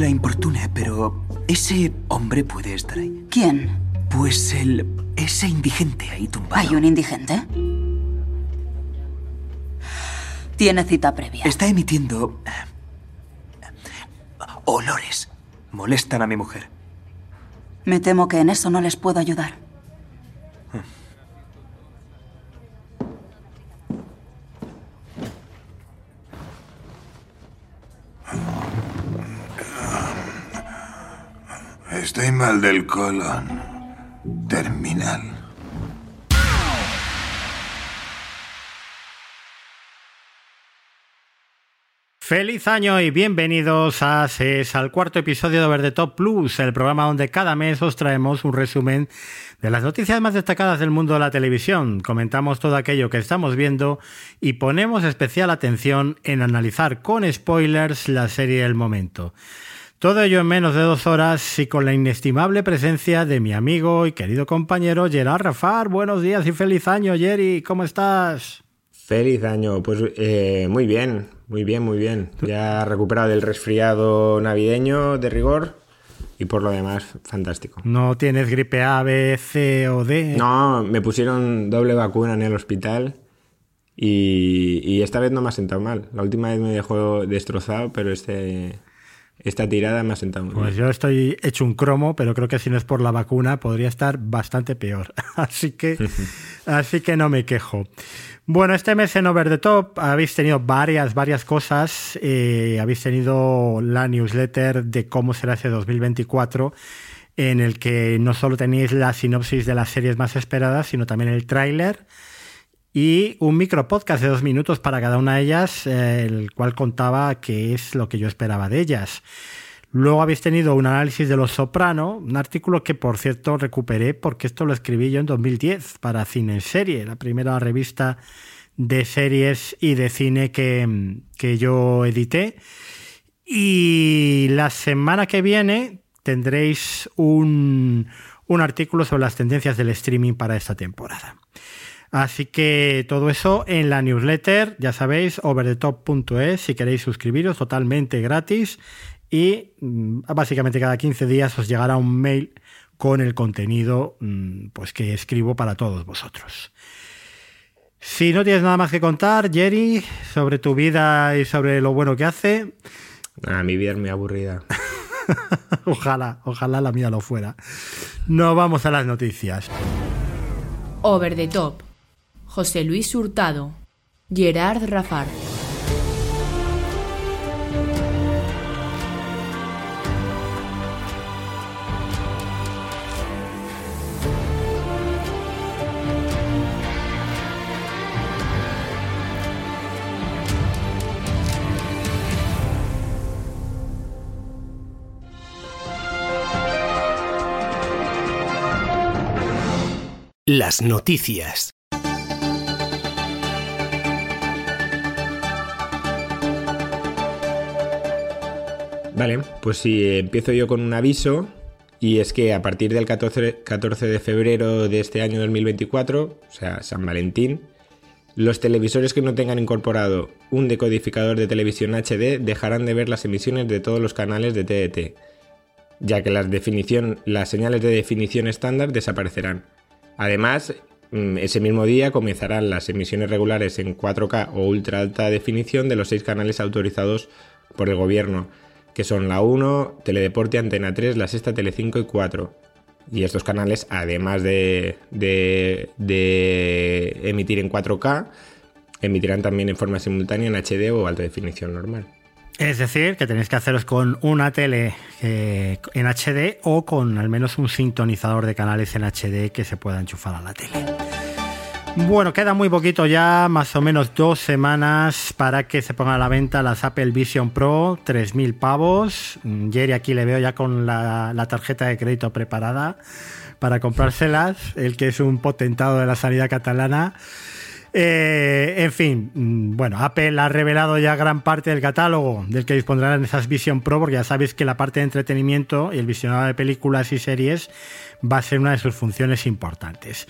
la importune, pero ese hombre puede estar ahí. ¿Quién? Pues el. ese indigente ahí tumbado. ¿Hay un indigente? Tiene cita previa. Está emitiendo. eh, olores. Molestan a mi mujer. Me temo que en eso no les puedo ayudar. Estoy mal del colon. Terminal. Feliz año y bienvenidos a CES, al cuarto episodio de Over the Top Plus, el programa donde cada mes os traemos un resumen de las noticias más destacadas del mundo de la televisión. Comentamos todo aquello que estamos viendo y ponemos especial atención en analizar con spoilers la serie del momento. Todo ello en menos de dos horas y con la inestimable presencia de mi amigo y querido compañero Gerard Rafar. Buenos días y feliz año, Jerry. ¿Cómo estás? Feliz año, pues eh, muy bien, muy bien, muy bien. Ya recuperado del resfriado navideño de rigor y por lo demás, fantástico. ¿No tienes gripe A, B, C o D? No, me pusieron doble vacuna en el hospital y, y esta vez no me ha sentado mal. La última vez me dejó destrozado, pero este, esta tirada me ha sentado muy Pues bien. yo estoy hecho un cromo, pero creo que si no es por la vacuna podría estar bastante peor. Así que, así que no me quejo. Bueno, este mes en Over the Top habéis tenido varias, varias cosas. Eh, habéis tenido la newsletter de cómo será ese 2024, en el que no solo tenéis la sinopsis de las series más esperadas, sino también el tráiler y un micro podcast de dos minutos para cada una de ellas, eh, el cual contaba qué es lo que yo esperaba de ellas. Luego habéis tenido un análisis de Los Soprano, un artículo que por cierto recuperé porque esto lo escribí yo en 2010 para Cine en Serie, la primera revista de series y de cine que, que yo edité. Y la semana que viene tendréis un, un artículo sobre las tendencias del streaming para esta temporada. Así que todo eso en la newsletter, ya sabéis, overthetop.es, si queréis suscribiros totalmente gratis y mm, básicamente cada 15 días os llegará un mail con el contenido mm, pues que escribo para todos vosotros. Si no tienes nada más que contar, Jerry, sobre tu vida y sobre lo bueno que hace, Ah, mi vida es muy aburrida. ojalá, ojalá la mía lo fuera. Nos vamos a las noticias. Over the Top. José Luis Hurtado. Gerard Rafar. Las noticias. Vale, pues si empiezo yo con un aviso, y es que a partir del 14, 14 de febrero de este año 2024, o sea, San Valentín, los televisores que no tengan incorporado un decodificador de televisión HD dejarán de ver las emisiones de todos los canales de TDT, ya que las, las señales de definición estándar desaparecerán. Además, mm, ese mismo día comenzarán las emisiones regulares en 4K o ultra alta definición de los seis canales autorizados por el gobierno, que son la 1, Teledeporte, Antena 3, la Sexta, Telecinco y 4. Y estos canales, además de, de- emitir en 4K, emitirán también en forma simultánea en HD o alta definición normal. Es decir, que tenéis que haceros con una tele eh, en HD o con al menos un sintonizador de canales en HD que se pueda enchufar a la tele. Bueno, queda muy poquito ya, más o menos dos semanas para que se pongan a la venta las Apple Vision Pro, 3.000 pavos. Mm, Jerry aquí le veo ya con la, tarjeta de crédito preparada para comprárselas, el que es un potentado de la sanidad catalana. Eh, en fin, mm, bueno, Apple ha revelado ya gran parte del catálogo del que dispondrán esas Vision Pro, porque ya sabéis que la parte de entretenimiento y el visionado de películas y series va a ser una de sus funciones importantes.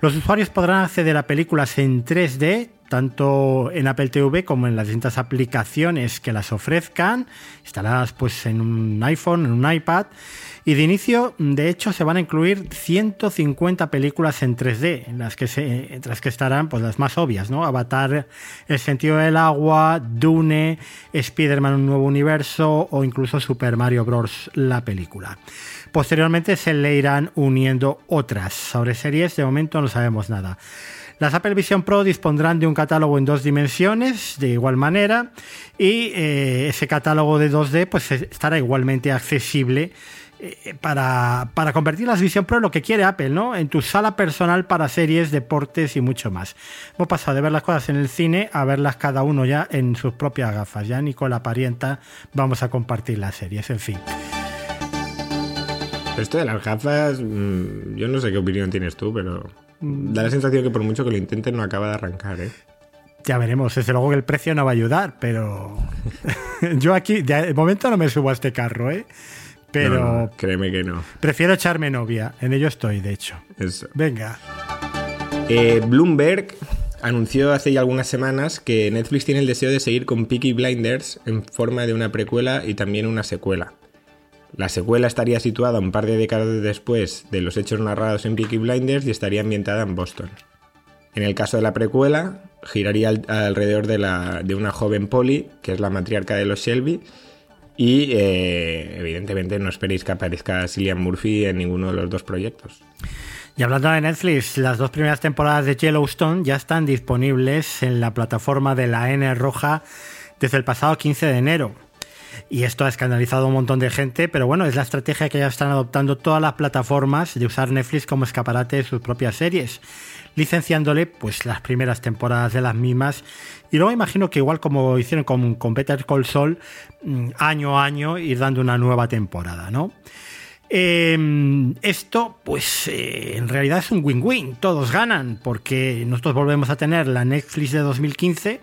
Los usuarios podrán acceder a películas en 3D, tanto en Apple TV como en las distintas aplicaciones que las ofrezcan, instaladas pues en un iPhone, en un iPad. Y de inicio, de hecho, se van a incluir 150 películas en 3D, en las que, se, entre las que estarán pues, las más obvias, ¿no? Avatar, El sentido del agua, Dune, Spider-Man, un nuevo universo o incluso Super Mario Bros. la película. Posteriormente se le irán uniendo otras. Sobre series, de momento no sabemos nada. Las Apple Vision Pro dispondrán de un catálogo en dos dimensiones, de igual manera, y eh, ese catálogo de 2D pues, estará igualmente accesible eh, para, para, convertir las Vision Pro en lo que quiere Apple, ¿no? En tu sala personal para series, deportes y mucho más. Hemos pasado de ver las cosas en el cine a verlas cada uno ya en sus propias gafas. Ya ni con la parienta vamos a compartir las series, en fin. Esto de las gafas, mm, yo no sé qué opinión tienes tú, pero da la sensación que por mucho que lo intenten no acaba de arrancar, ¿eh? Ya veremos, desde luego que el precio no va a ayudar, pero yo aquí de momento no me subo a este carro, ¿eh? Pero créeme que no. Prefiero echarme novia, en ello estoy, de hecho. Eso. Venga. Eh, Bloomberg anunció hace ya algunas semanas que Netflix tiene el deseo de seguir con Peaky Blinders en forma de una precuela y también una secuela. La secuela estaría situada un par de décadas después de los hechos narrados en Peaky Blinders y estaría ambientada en Boston. En el caso de la precuela, giraría alrededor de, una joven Polly, que es la matriarca de los Shelby, y eh, evidentemente no esperéis que aparezca Cillian Murphy en ninguno de los dos proyectos. Y hablando de Netflix, las dos primeras temporadas de Yellowstone ya están disponibles en la plataforma de la N Roja desde el pasado 15 de enero. Y esto ha escandalizado a un montón de gente, pero bueno, es la estrategia que ya están adoptando todas las plataformas de usar Netflix como escaparate de sus propias series, licenciándole pues las primeras temporadas de las mismas. Y luego imagino que igual como hicieron con, con Better Call Saul, mm, año a año ir dando una nueva temporada, ¿no? Em, esto, pues eh, en realidad es un win-win, todos ganan, porque nosotros volvemos a tener la Netflix de 2015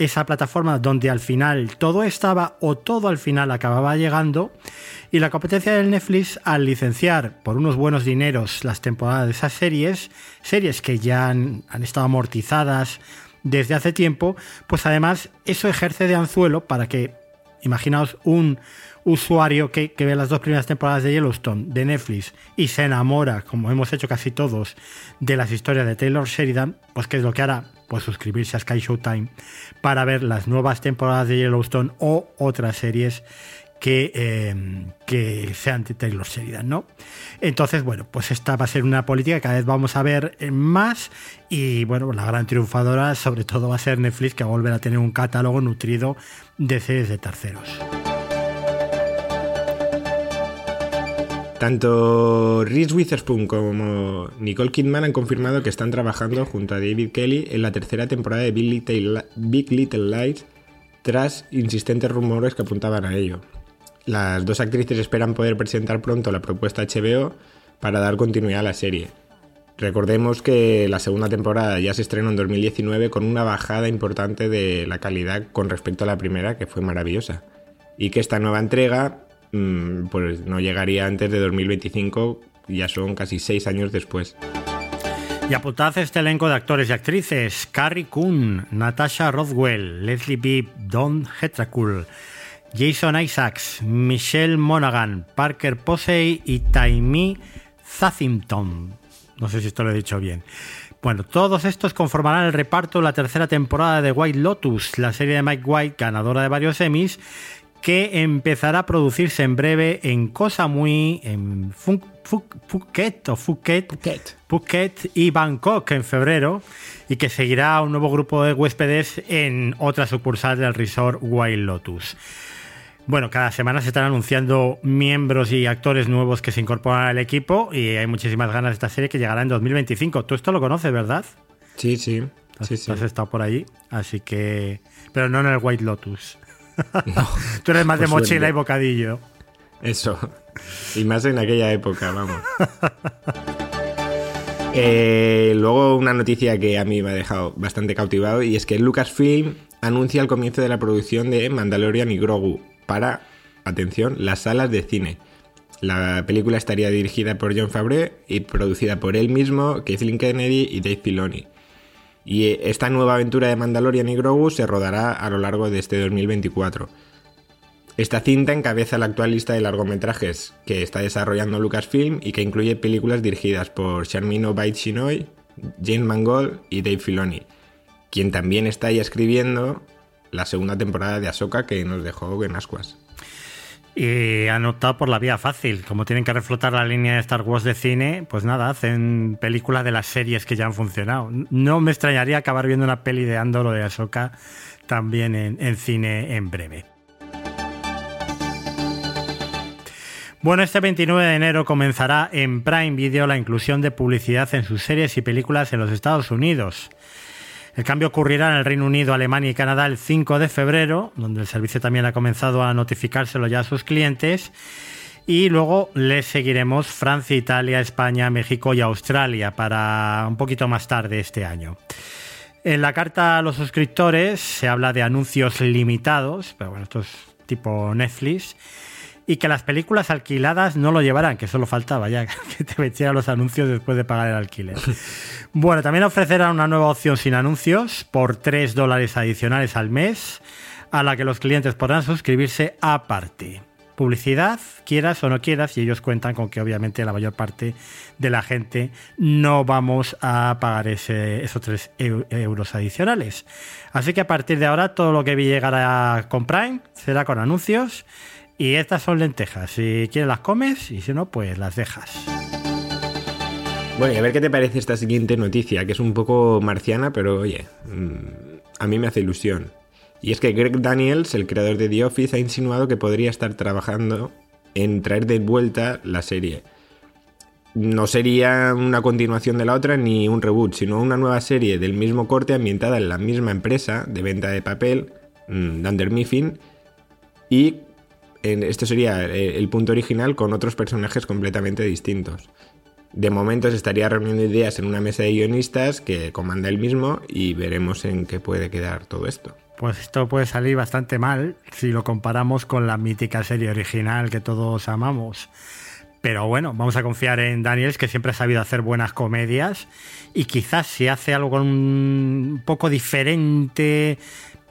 esa plataforma donde al final todo estaba o todo al final acababa llegando y la competencia del Netflix al licenciar por unos buenos dineros las temporadas de esas series, series que ya han, estado amortizadas desde hace tiempo, pues además eso ejerce de anzuelo para que, imaginaos un usuario que, que, ve las dos primeras temporadas de Yellowstone de Netflix y se enamora, como hemos hecho casi todos, de las historias de Taylor Sheridan, pues que es lo que hará pues suscribirse a Sky Showtime para ver las nuevas temporadas de Yellowstone o otras series que, eh, que sean de Taylor Sheridan, ¿no? Entonces, bueno, pues esta va a ser una política que cada vez vamos a ver más y, bueno, la gran triunfadora sobre todo va a ser Netflix, que va a volver a tener un catálogo nutrido de series de terceros. Tanto Reese Witherspoon como Nicole Kidman han confirmado que están trabajando junto a David Kelly en la tercera temporada de Big Little, Lies tras insistentes rumores que apuntaban a ello. Las dos actrices esperan poder presentar pronto la propuesta HBO para dar continuidad a la serie. Recordemos que la segunda temporada ya se estrenó en 2019 con una bajada importante de la calidad con respecto a la primera, que fue maravillosa. Y que esta nueva entrega pues no llegaría antes de 2025, ya son casi seis años después. Y apuntad este elenco de actores y actrices: Carrie Coon, Natasha Rothwell, Leslie Bibb, Don Hetracool, Jason Isaacs, Michelle Monaghan, Parker Posey y Taimi Zathington. No sé si esto lo he dicho bien. Bueno, todos estos conformarán el reparto de la tercera temporada de White Lotus, la serie de Mike White, ganadora de varios Emmys, que empezará a producirse en breve en Cosa Muy, en Phuket o Phuket, Phuket. y Bangkok en febrero y que seguirá un nuevo grupo de huéspedes en otra sucursal del resort Wild Lotus. Bueno, cada semana se están anunciando miembros y actores nuevos que se incorporan al equipo y hay muchísimas ganas de esta serie que llegará en 2025. Tú esto lo conoces, ¿verdad? Sí, sí. Has, sí, sí. has estado por ahí, así que... Pero no en el White Lotus. Tú eres más de pues mochila y bocadillo. Eso. Y más en aquella época, vamos. Eh, luego una noticia que a mí me ha dejado bastante cautivado y es que Lucasfilm anuncia el comienzo de la producción de Mandalorian y Grogu para, atención, las salas de cine. La película estaría dirigida por John Favreau y producida por él mismo, Kathleen Kennedy y Dave Filoni. Y eh, esta nueva aventura de Mandalorian y Grogu se rodará a lo largo de este 2024. Esta cinta encabeza la actual lista de largometrajes que está desarrollando Lucasfilm y que incluye películas dirigidas por Sharmino Obaid Chinoy, James Mangold y Dave Filoni, quien también está ya escribiendo la segunda temporada de Ahsoka que nos dejó en ascuas. Y han optado por la vía fácil. Como tienen que reflotar la línea de Star Wars de cine, pues nada, hacen películas de las series que ya han funcionado. No me extrañaría acabar viendo una peli de Andor o de Ahsoka también en, en cine en breve. Bueno, este 29 de enero comenzará en Prime Video la inclusión de publicidad en sus series y películas en los Estados Unidos. El cambio ocurrirá en el Reino Unido, Alemania y Canadá el 5 de febrero, donde el servicio también ha comenzado a notificárselo ya a sus clientes. Y luego les seguiremos Francia, Italia, España, México y Australia para un poquito más tarde este año. En la carta a los suscriptores se habla de anuncios limitados, pero bueno, esto es tipo Netflix y que las películas alquiladas no lo llevarán, que solo faltaba ya que te metieran los anuncios después de pagar el alquiler. bueno, también ofrecerán una nueva opción sin anuncios por 3 dólares adicionales al mes, a la que los clientes podrán suscribirse aparte. Publicidad, quieras o no quieras, y ellos cuentan con que obviamente la mayor parte de la gente no vamos a pagar ese, esos 3 euros adicionales. Así que a partir de ahora todo lo que llegará con Prime será con anuncios y estas son lentejas. Si quieres las comes y si no, pues las dejas. Bueno, y a ver qué te parece esta siguiente noticia, que es un poco marciana, pero oye, mm, a mí me hace ilusión. Y es que Greg Daniels, el creador de The Office, ha insinuado que podría estar trabajando en traer de vuelta la serie. No sería una continuación de la otra ni un reboot, sino una nueva serie del mismo corte ambientada en la misma empresa de venta de papel, mm, Dunder Mifflin, y este sería eh, el punto original con otros personajes completamente distintos. De momento se estaría reuniendo ideas en una mesa de guionistas que comanda él mismo y veremos en qué puede quedar todo esto. Pues esto puede salir bastante mal si lo comparamos con la mítica serie original que todos amamos. Pero bueno, vamos a confiar en Daniels, que siempre ha sabido hacer buenas comedias. Y quizás si hace algo un poco diferente,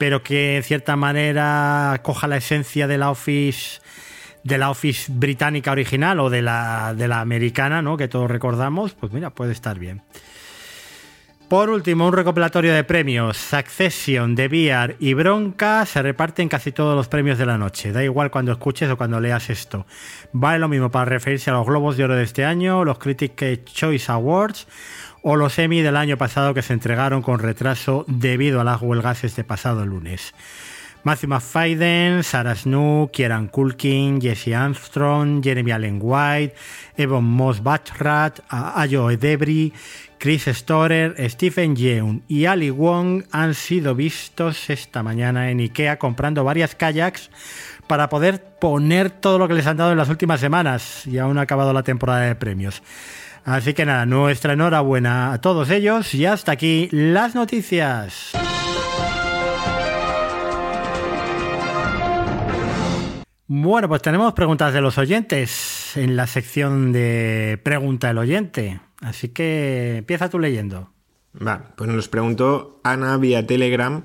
pero que en cierta manera coja la esencia de la Office de la Office británica original o de la, de la americana, ¿no? que todos recordamos, pues mira, puede estar bien. Por último, un recopilatorio de premios. Succession, The Beer y Bronca se reparten casi todos los premios de la noche. Da igual cuando escuches o cuando leas esto. Vale lo mismo para referirse a los Globos de Oro de este año, los Critic Choice Awards o los Emmy del año pasado que se entregaron con retraso debido a las huelgas este pasado lunes. Matthew McFadden, Sarah Snook, Kieran Culkin, Jesse Armstrong, Jeremy Allen White, Evan Moss Bachrach, Ayo Edebri, Chris Storer, Stephen Yeun y Ali Wong han sido vistos esta mañana en IKEA comprando varias kayaks para poder poner todo lo que les han dado en las últimas semanas y aún ha acabado la temporada de premios. Así que nada, nuestra enhorabuena a todos ellos y hasta aquí las noticias. Bueno, pues tenemos preguntas de los oyentes en la sección de Pregunta del oyente. Así que empieza tú leyendo. Va, pues nos preguntó Ana vía Telegram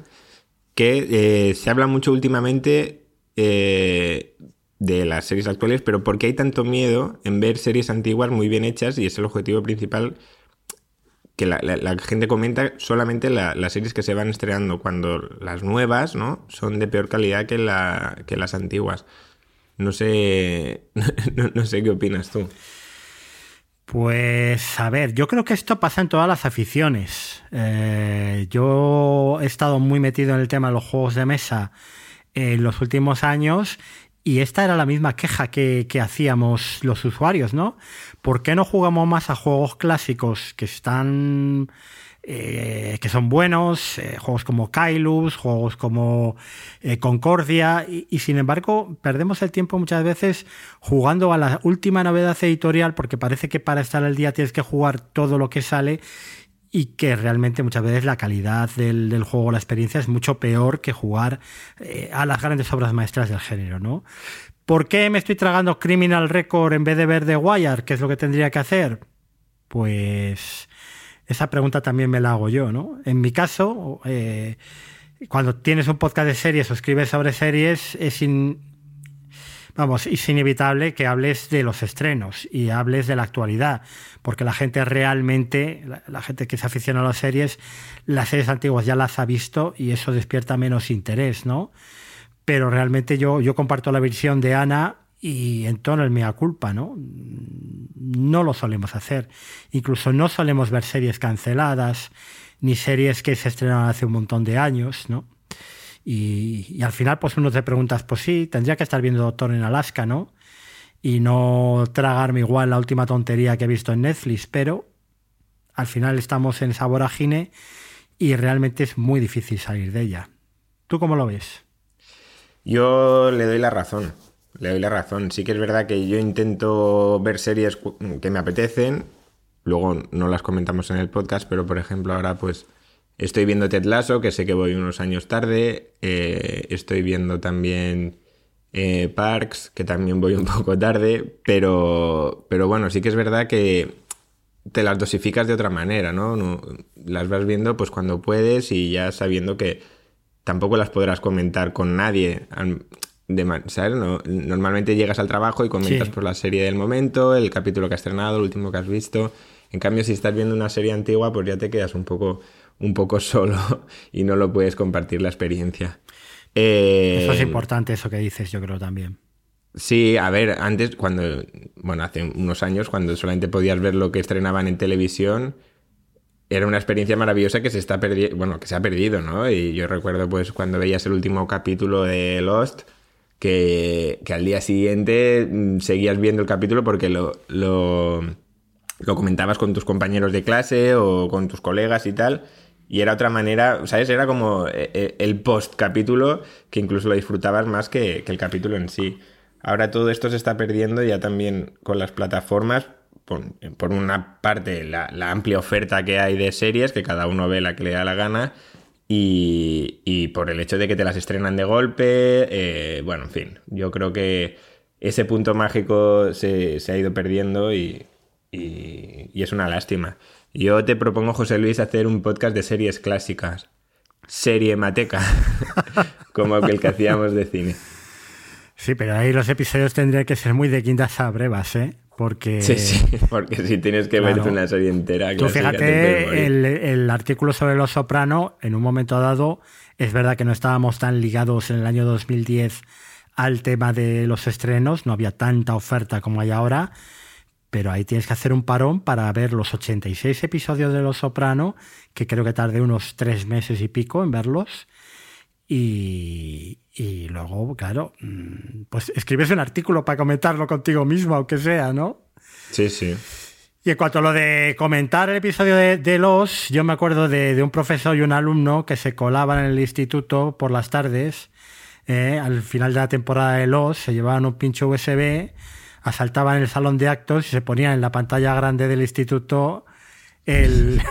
que eh, se habla mucho últimamente eh, de las series actuales, pero ¿por qué hay tanto miedo en ver series antiguas muy bien hechas? Y es el objetivo principal que la, gente comenta solamente las series que se van estrenando, cuando las nuevas ¿no? son de peor calidad que las antiguas. No sé, no, sé qué opinas tú. Pues a ver, yo creo que esto pasa en todas las aficiones. Eh, yo he estado muy metido en el tema de los juegos de mesa en los últimos años y esta era la misma queja que, hacíamos los usuarios, ¿no? ¿Por qué no jugamos más a juegos clásicos que están eh, que son buenos, eh, juegos como Kailus, juegos como eh, Concordia, y, y, sin embargo perdemos el tiempo muchas veces jugando a la última novedad editorial porque parece que para estar al día tienes que jugar todo lo que sale y que realmente muchas veces la calidad del, del juego, la experiencia es mucho peor que jugar eh, a las grandes obras maestras del género, ¿no? ¿Por qué me estoy tragando Criminal Record en vez de ver The Wire? ¿Qué es lo que tendría que hacer? Pues esa pregunta también me la hago yo, ¿no? En mi caso, eh, cuando tienes un podcast de series o escribes sobre series, es in, vamos, es inevitable que hables de los estrenos y hables de la actualidad, porque la gente realmente, la, gente que se aficiona a las series, las series antiguas ya las ha visto y eso despierta menos interés, ¿no? Pero realmente yo, yo comparto la visión de Ana y en tono el mea culpa, ¿no? No lo solemos hacer. Incluso no solemos ver series canceladas, ni series que se estrenaron hace un montón de años, ¿no? Y, al final, pues uno te preguntas, pues sí, tendría que estar viendo Doctor en Alaska, ¿no? Y no tragarme igual la última tontería que he visto en Netflix, pero al final estamos en esa vorágine y realmente es muy difícil salir de ella. ¿Tú cómo lo ves? Yo le doy la razón. Le doy la razón. Sí que es verdad que yo intento ver series que me apetecen. Luego no las comentamos en el podcast, pero por ejemplo ahora pues estoy viendo Ted Lasso, que sé que voy unos años tarde. Eh, estoy viendo también eh, Parks, que también voy un poco tarde. Pero, pero bueno, sí que es verdad que te las dosificas de otra manera, ¿no? ¿no? Las vas viendo pues cuando puedes y ya sabiendo que tampoco las podrás comentar con nadie. De, ¿sabes? No, normalmente llegas al trabajo y comentas sí. por la serie del momento, el capítulo que has estrenado, el último que has visto. En cambio, si estás viendo una serie antigua, pues ya te quedas un poco, un poco solo y no lo puedes compartir la experiencia. Eh, eso es importante, eso que dices, yo creo también. Sí, a ver, antes, cuando, bueno, hace unos años, cuando solamente podías ver lo que estrenaban en televisión, era una experiencia maravillosa que se está perdiendo, bueno, que se ha perdido, ¿no? Y yo recuerdo, pues, cuando veías el último capítulo de Lost, que, que, al día siguiente seguías viendo el capítulo porque lo, lo, lo, comentabas con tus compañeros de clase o con tus colegas y tal. Y era otra manera, ¿sabes? Era como el post capítulo que incluso lo disfrutabas más que, que, el capítulo en sí. Ahora todo esto se está perdiendo ya también con las plataformas. Por, una parte, la, amplia oferta que hay de series, que cada uno ve la que le da la gana y, y, por el hecho de que te las estrenan de golpe, eh, bueno, en fin, yo creo que ese punto mágico se, se ha ido perdiendo y, y, es una lástima. Yo te propongo, José Luis, hacer un podcast de series clásicas, serie mateca, como el que hacíamos de cine. Sí, pero ahí los episodios tendrían que ser muy de quintas a brevas, ¿eh? Porque... Sí, sí, porque si tienes que claro. verte una serie entera... Tú fíjate, el, el, artículo sobre Los Soprano, en un momento dado, es verdad que no estábamos tan ligados en el año 2010 al tema de los estrenos, no había tanta oferta como hay ahora, pero ahí tienes que hacer un parón para ver los 86 episodios de Los Soprano, que creo que tardé unos tres meses y pico en verlos, y, y luego, claro, mm, pues escribes un artículo para comentarlo contigo mismo, aunque sea, ¿no? Sí, sí. Y en cuanto a lo de comentar el episodio de, de Los, yo me acuerdo de, de, un profesor y un alumno que se colaban en el instituto por las tardes. Eh, al final de la temporada de Los, se llevaban un pincho USB, asaltaban el salón de actos y se ponían en la pantalla grande del instituto el,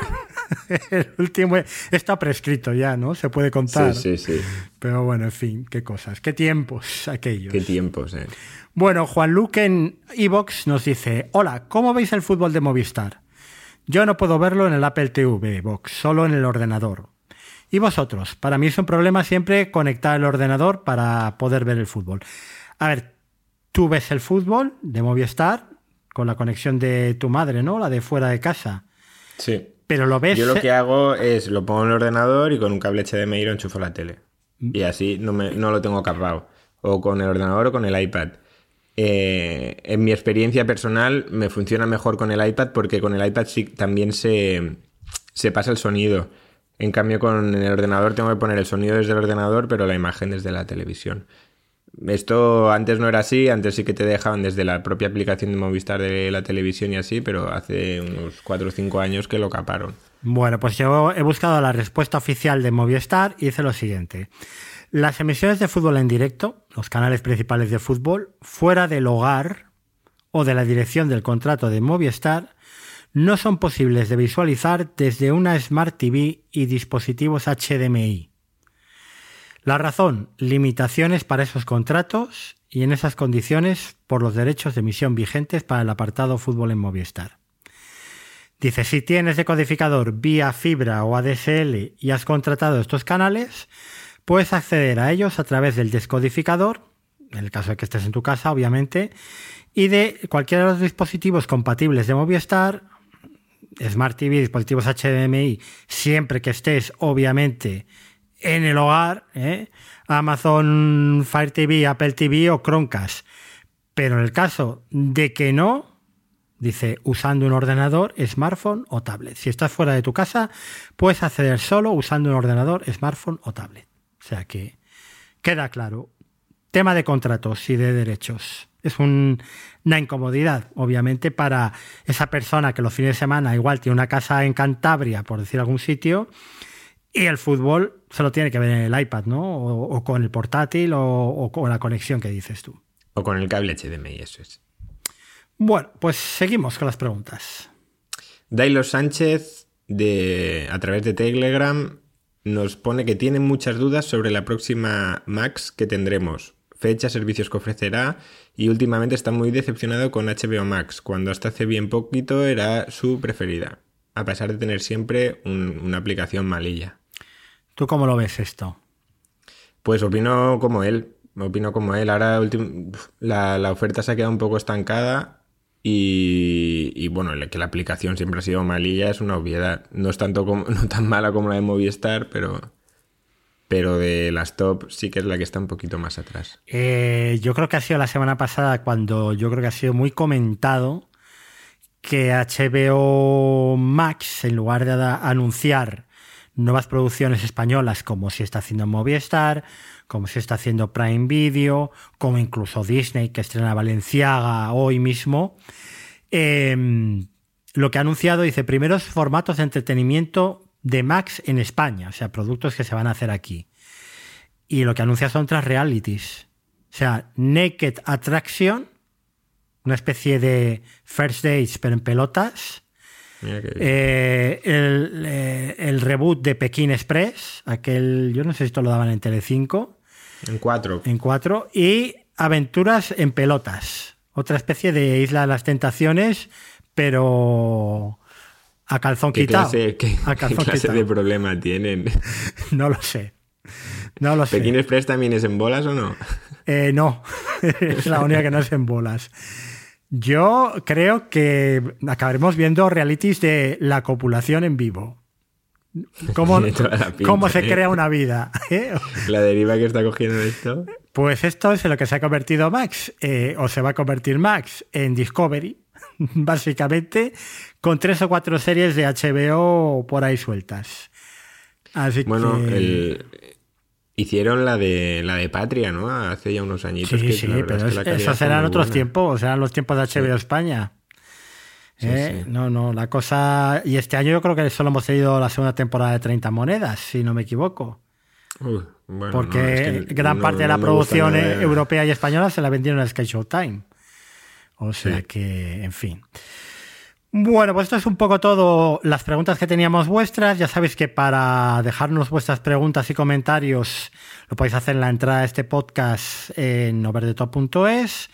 el último está prescrito ya, ¿no? Se puede contar. Sí, sí, sí. Pero bueno, en fin, qué cosas, qué tiempos aquellos. Qué tiempos, eh. Bueno, Juan Luque en Evox nos dice: Hola, ¿cómo veis el fútbol de Movistar? Yo no puedo verlo en el Apple TV Box, solo en el ordenador. ¿Y vosotros? Para mí es un problema siempre conectar el ordenador para poder ver el fútbol. A ver, tú ves el fútbol de Movistar con la conexión de tu madre, ¿no? La de fuera de casa. Sí. Pero lo ves. Yo lo que hago es lo pongo en el ordenador y con un cable HDMI lo enchufo a la tele. Y así no, me, no lo tengo capado. O con el ordenador o con el iPad. Eh, en mi experiencia personal me funciona mejor con el iPad porque con el iPad sí también se, se pasa el sonido. En cambio con el ordenador tengo que poner el sonido desde el ordenador pero la imagen desde la televisión. Esto antes no era así, antes sí que te dejaban desde la propia aplicación de Movistar de la televisión y así, pero hace unos 4 o 5 años que lo caparon. Bueno, pues yo he buscado la respuesta oficial de Movistar y dice lo siguiente. Las emisiones de fútbol en directo, los canales principales de fútbol, fuera del hogar o de la dirección del contrato de Movistar, no son posibles de visualizar desde una Smart TV y dispositivos HDMI. La razón, limitaciones para esos contratos y en esas condiciones por los derechos de emisión vigentes para el apartado fútbol en Movistar. Dice, si tienes decodificador vía fibra o ADSL y has contratado estos canales, puedes acceder a ellos a través del descodificador, en el caso de que estés en tu casa, obviamente, y de cualquiera de los dispositivos compatibles de Movistar, Smart TV, dispositivos HDMI, siempre que estés, obviamente, en el hogar, ¿eh? Amazon Fire TV, Apple TV o Chromecast. Pero en el caso de que no, dice usando un ordenador, smartphone o tablet. Si estás fuera de tu casa, puedes acceder solo usando un ordenador, smartphone o tablet. O sea que queda claro. Tema de contratos y de derechos. Es una incomodidad, obviamente, para esa persona que los fines de semana igual tiene una casa en Cantabria, por decir algún sitio, y el fútbol se lo tiene que ver en el iPad, ¿no? O, con el portátil o, con la conexión que dices tú. O con el cable HDMI, eso es. Bueno, pues seguimos con las preguntas. Dailo Sánchez, de, a través de Telegram, nos pone que tiene muchas dudas sobre la próxima Max que tendremos. Fecha, servicios que ofrecerá y últimamente está muy decepcionado con HBO Max, cuando hasta hace bien poquito era su preferida, a pesar de tener siempre una aplicación malilla. ¿Tú cómo lo ves esto? Pues opino como él. Opino como él. Ahora la, oferta se ha quedado un poco estancada y, bueno, que la aplicación siempre ha sido malilla es una obviedad. No es tanto como, no tan mala como la de Movistar, pero, pero de las top sí que es la que está un poquito más atrás. Eh, yo creo que ha sido la semana pasada cuando yo creo que ha sido muy comentado que HBO Max, en lugar de anunciar nuevas producciones españolas como si está haciendo Movistar, como si está haciendo Prime Video, como incluso Disney que estrena Valenciaga hoy mismo. Em, lo que ha anunciado dice primeros formatos de entretenimiento de Max en España, o sea, productos que se van a hacer aquí. Y lo que anuncia son tres realities. O sea, Naked Attraction, una especie de First Dates pero en pelotas eh, eh, el, reboot de Pekín Express, aquel, yo no sé si esto lo daban en Telecinco. En cuatro. En cuatro. Y Aventuras en Pelotas, otra especie de Isla de las Tentaciones, pero a calzón quitado. ¿Qué, clase de problema tienen? no lo sé. No lo ¿Pekín Express también es en bolas o no? Eh, no, es la única que no es en bolas. Yo creo que acabaremos viendo realities de la copulación en vivo. ¿Cómo, cómo se ¿eh? crea una vida? ¿eh? La deriva que está cogiendo esto. Pues esto es en lo que se ha convertido Max, eh, o se va a convertir Max, en Discovery, básicamente, con tres o cuatro series de HBO por ahí sueltas. Así bueno, el, Hicieron la de la de Patria, ¿no? Hace ya unos añitos. Sí, sí, pero esos eran otros tiempos, eran los tiempos de HBO España. ¿Eh? No, no, la cosa... Y este año yo creo que solo hemos tenido la segunda temporada de 30 monedas, si no me equivoco. Porque gran parte de la producción europea y española se la vendieron a Sky Showtime. O sea que, en fin. Bueno, pues esto es un poco todo las preguntas que teníamos vuestras. Ya sabéis que para dejarnos vuestras preguntas y comentarios lo podéis hacer en la entrada de este podcast en overdetop.es,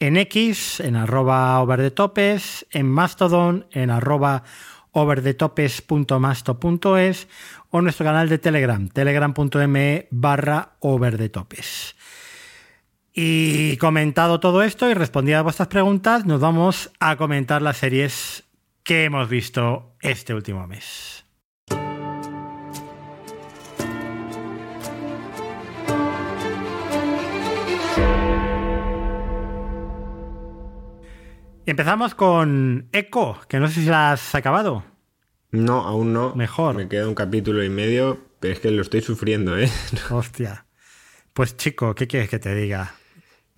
en X, en arroba overdetopes, en Mastodon, en arroba overdetopes.masto.es o nuestro canal de Telegram, telegram.me barra overdetopes. Y comentado todo esto y respondido a vuestras preguntas, nos vamos a comentar las series que hemos visto este último mes. Empezamos con Echo, que no sé si la has acabado. No, aún no. Mejor. Me queda un capítulo y medio, pero es que lo estoy sufriendo, ¿eh? Hostia. Pues chico, ¿qué quieres que te diga?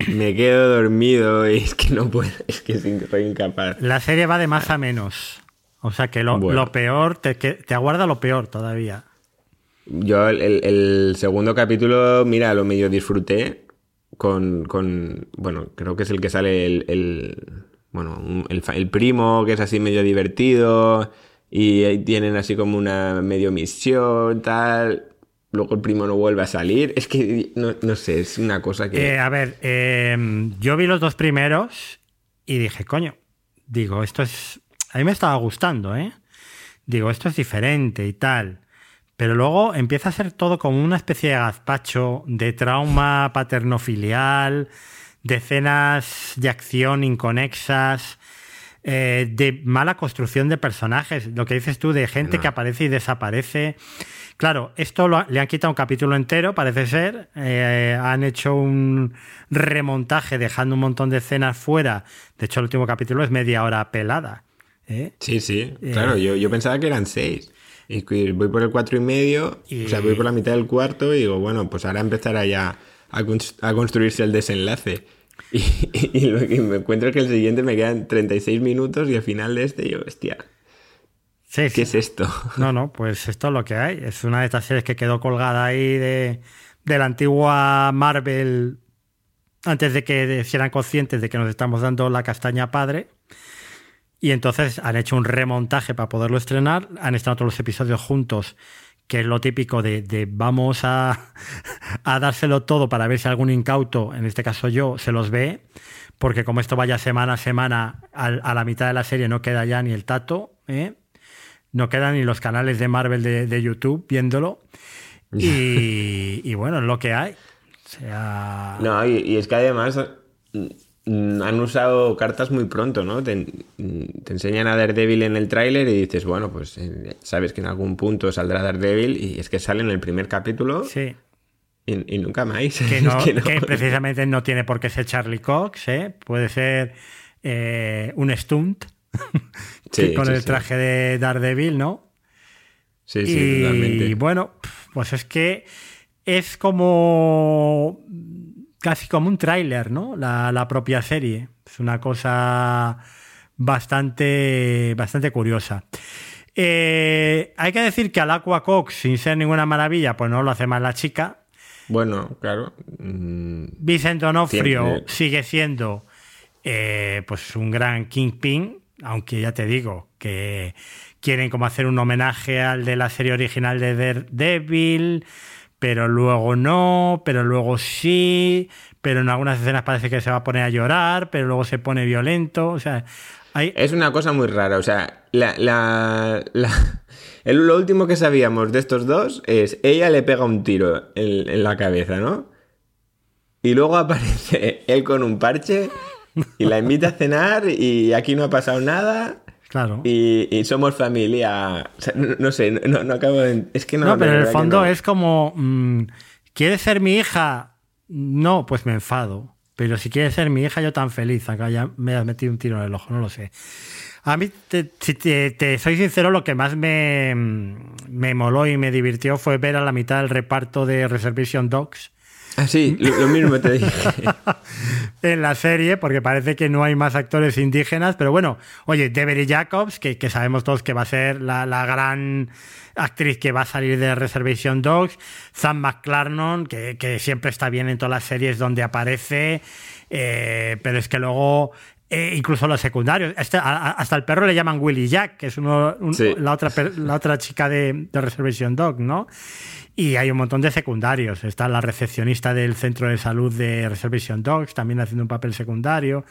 Me quedo dormido y es que no puedo, es que soy incapaz. La serie va de más a menos. O sea que lo, Bueno. lo peor, te, que- te aguarda lo peor todavía. Yo el, el- el segundo capítulo, mira, lo medio disfruté con, con- bueno, creo que es el que sale el, el- bueno, el, primo, que es así medio divertido, y ahí tienen así como una medio misión, tal. Luego el primo no vuelve a salir. Es que, no, no sé, es una cosa que... Eh, a ver, eh, yo vi los dos primeros y dije, coño, digo, esto es... A mí me estaba gustando, ¿eh? Digo, esto es diferente y tal. Pero luego empieza a ser todo como una especie de gazpacho, de trauma paterno-filial, de escenas de acción inconexas, eh, de mala construcción de personajes. Lo que dices tú, de gente que aparece y desaparece. Claro, esto lo ha- le han quitado un capítulo entero, parece ser. Eh, han hecho un remontaje dejando un montón de escenas fuera. De hecho, el último capítulo es media hora pelada. ¿eh? Sí, sí, claro, yo, yo pensaba que eran seis. Y voy por el cuatro y medio, Y- o sea, voy por la mitad del cuarto y digo, bueno, pues ahora empezará ya a construirse el desenlace. Y, y lo que me encuentro es que el siguiente me quedan 36 minutos y al final de este yo, hostia, Sí, ¿qué sí. es esto? No, no, pues esto es lo que hay. Es una de estas series que quedó colgada ahí de, de la antigua Marvel antes de que sean conscientes de que nos estamos dando la castaña padre. Y entonces han hecho un remontaje para poderlo estrenar. Han estado todos los episodios juntos, que es lo típico de, de vamos a, a dárselo todo para ver si algún incauto, en este caso yo, se los ve. Porque como esto vaya semana a semana, a la mitad de la serie no queda ya ni el tato, ¿eh? no quedan ni los canales de Marvel de, de YouTube viéndolo. Y, y bueno, es lo que hay. O sea. No, y, y es que además han usado cartas muy pronto, ¿no? Te, mm, te enseñan a Daredevil en el tráiler y dices, bueno, pues eh, sabes que en algún punto saldrá Daredevil y es que sale en el primer capítulo Sí, y, y nunca más. que, Es no, que no. que precisamente no tiene por qué ser Charlie Cox, ¿eh? puede ser eh, un stunt Sí, con sí, el sí. traje de Daredevil, ¿no? Sí, sí, y totalmente. bueno, pues es que es como casi como un tráiler, ¿no? La, la propia serie. Es una cosa bastante, bastante curiosa. Eh, hay que decir que al Aqua Cox, sin ser ninguna maravilla, pues no lo hace mal la chica. Bueno, claro. mm, Vicente Onofrio sigue siendo eh, pues un gran Kingpin, aunque ya te digo que quieren como hacer un homenaje al de la serie original de Daredevil, pero luego no, pero luego sí, pero en algunas escenas parece que se va a poner a llorar, pero luego se pone violento, o sea. Es una cosa muy rara. O sea, la, la, el- lo último que sabíamos de estos dos es ella le pega un tiro en la cabeza, ¿no? Y luego aparece él con un parche y la invita a cenar y aquí no ha pasado nada. Claro. Y, y somos familia. O sea, no, no sé, no, no acabo de. Es que no. No, pero en el fondo es como, mm, ¿quieres ser mi hija? No, pues me enfado. Pero si quieres ser mi hija, yo tan feliz. Acá ya me has metido un tiro en el ojo, no lo sé. A mí, te- si te, te soy sincero, lo que más me, me moló y me divirtió fue ver a la mitad del reparto de Reservation Dogs sí, lo, lo mismo te dije. en la serie, porque parece que no hay más actores indígenas, pero bueno, oye, Devery Jacobs, que, que sabemos todos que va a ser la, la gran actriz que va a salir de Reservation Dogs, Sam McClarnon, que, que siempre está bien en todas las series donde aparece, eh, pero es que luego... eh, incluso los secundarios. Este- a- a- hasta el perro le llaman Willy Jack, que es uno, un- Sí. la, otra, la otra chica de, de Reservation Dog, ¿no? Y hay un montón de secundarios. Está la recepcionista del centro de salud de Reservation Dogs, también haciendo un papel secundario.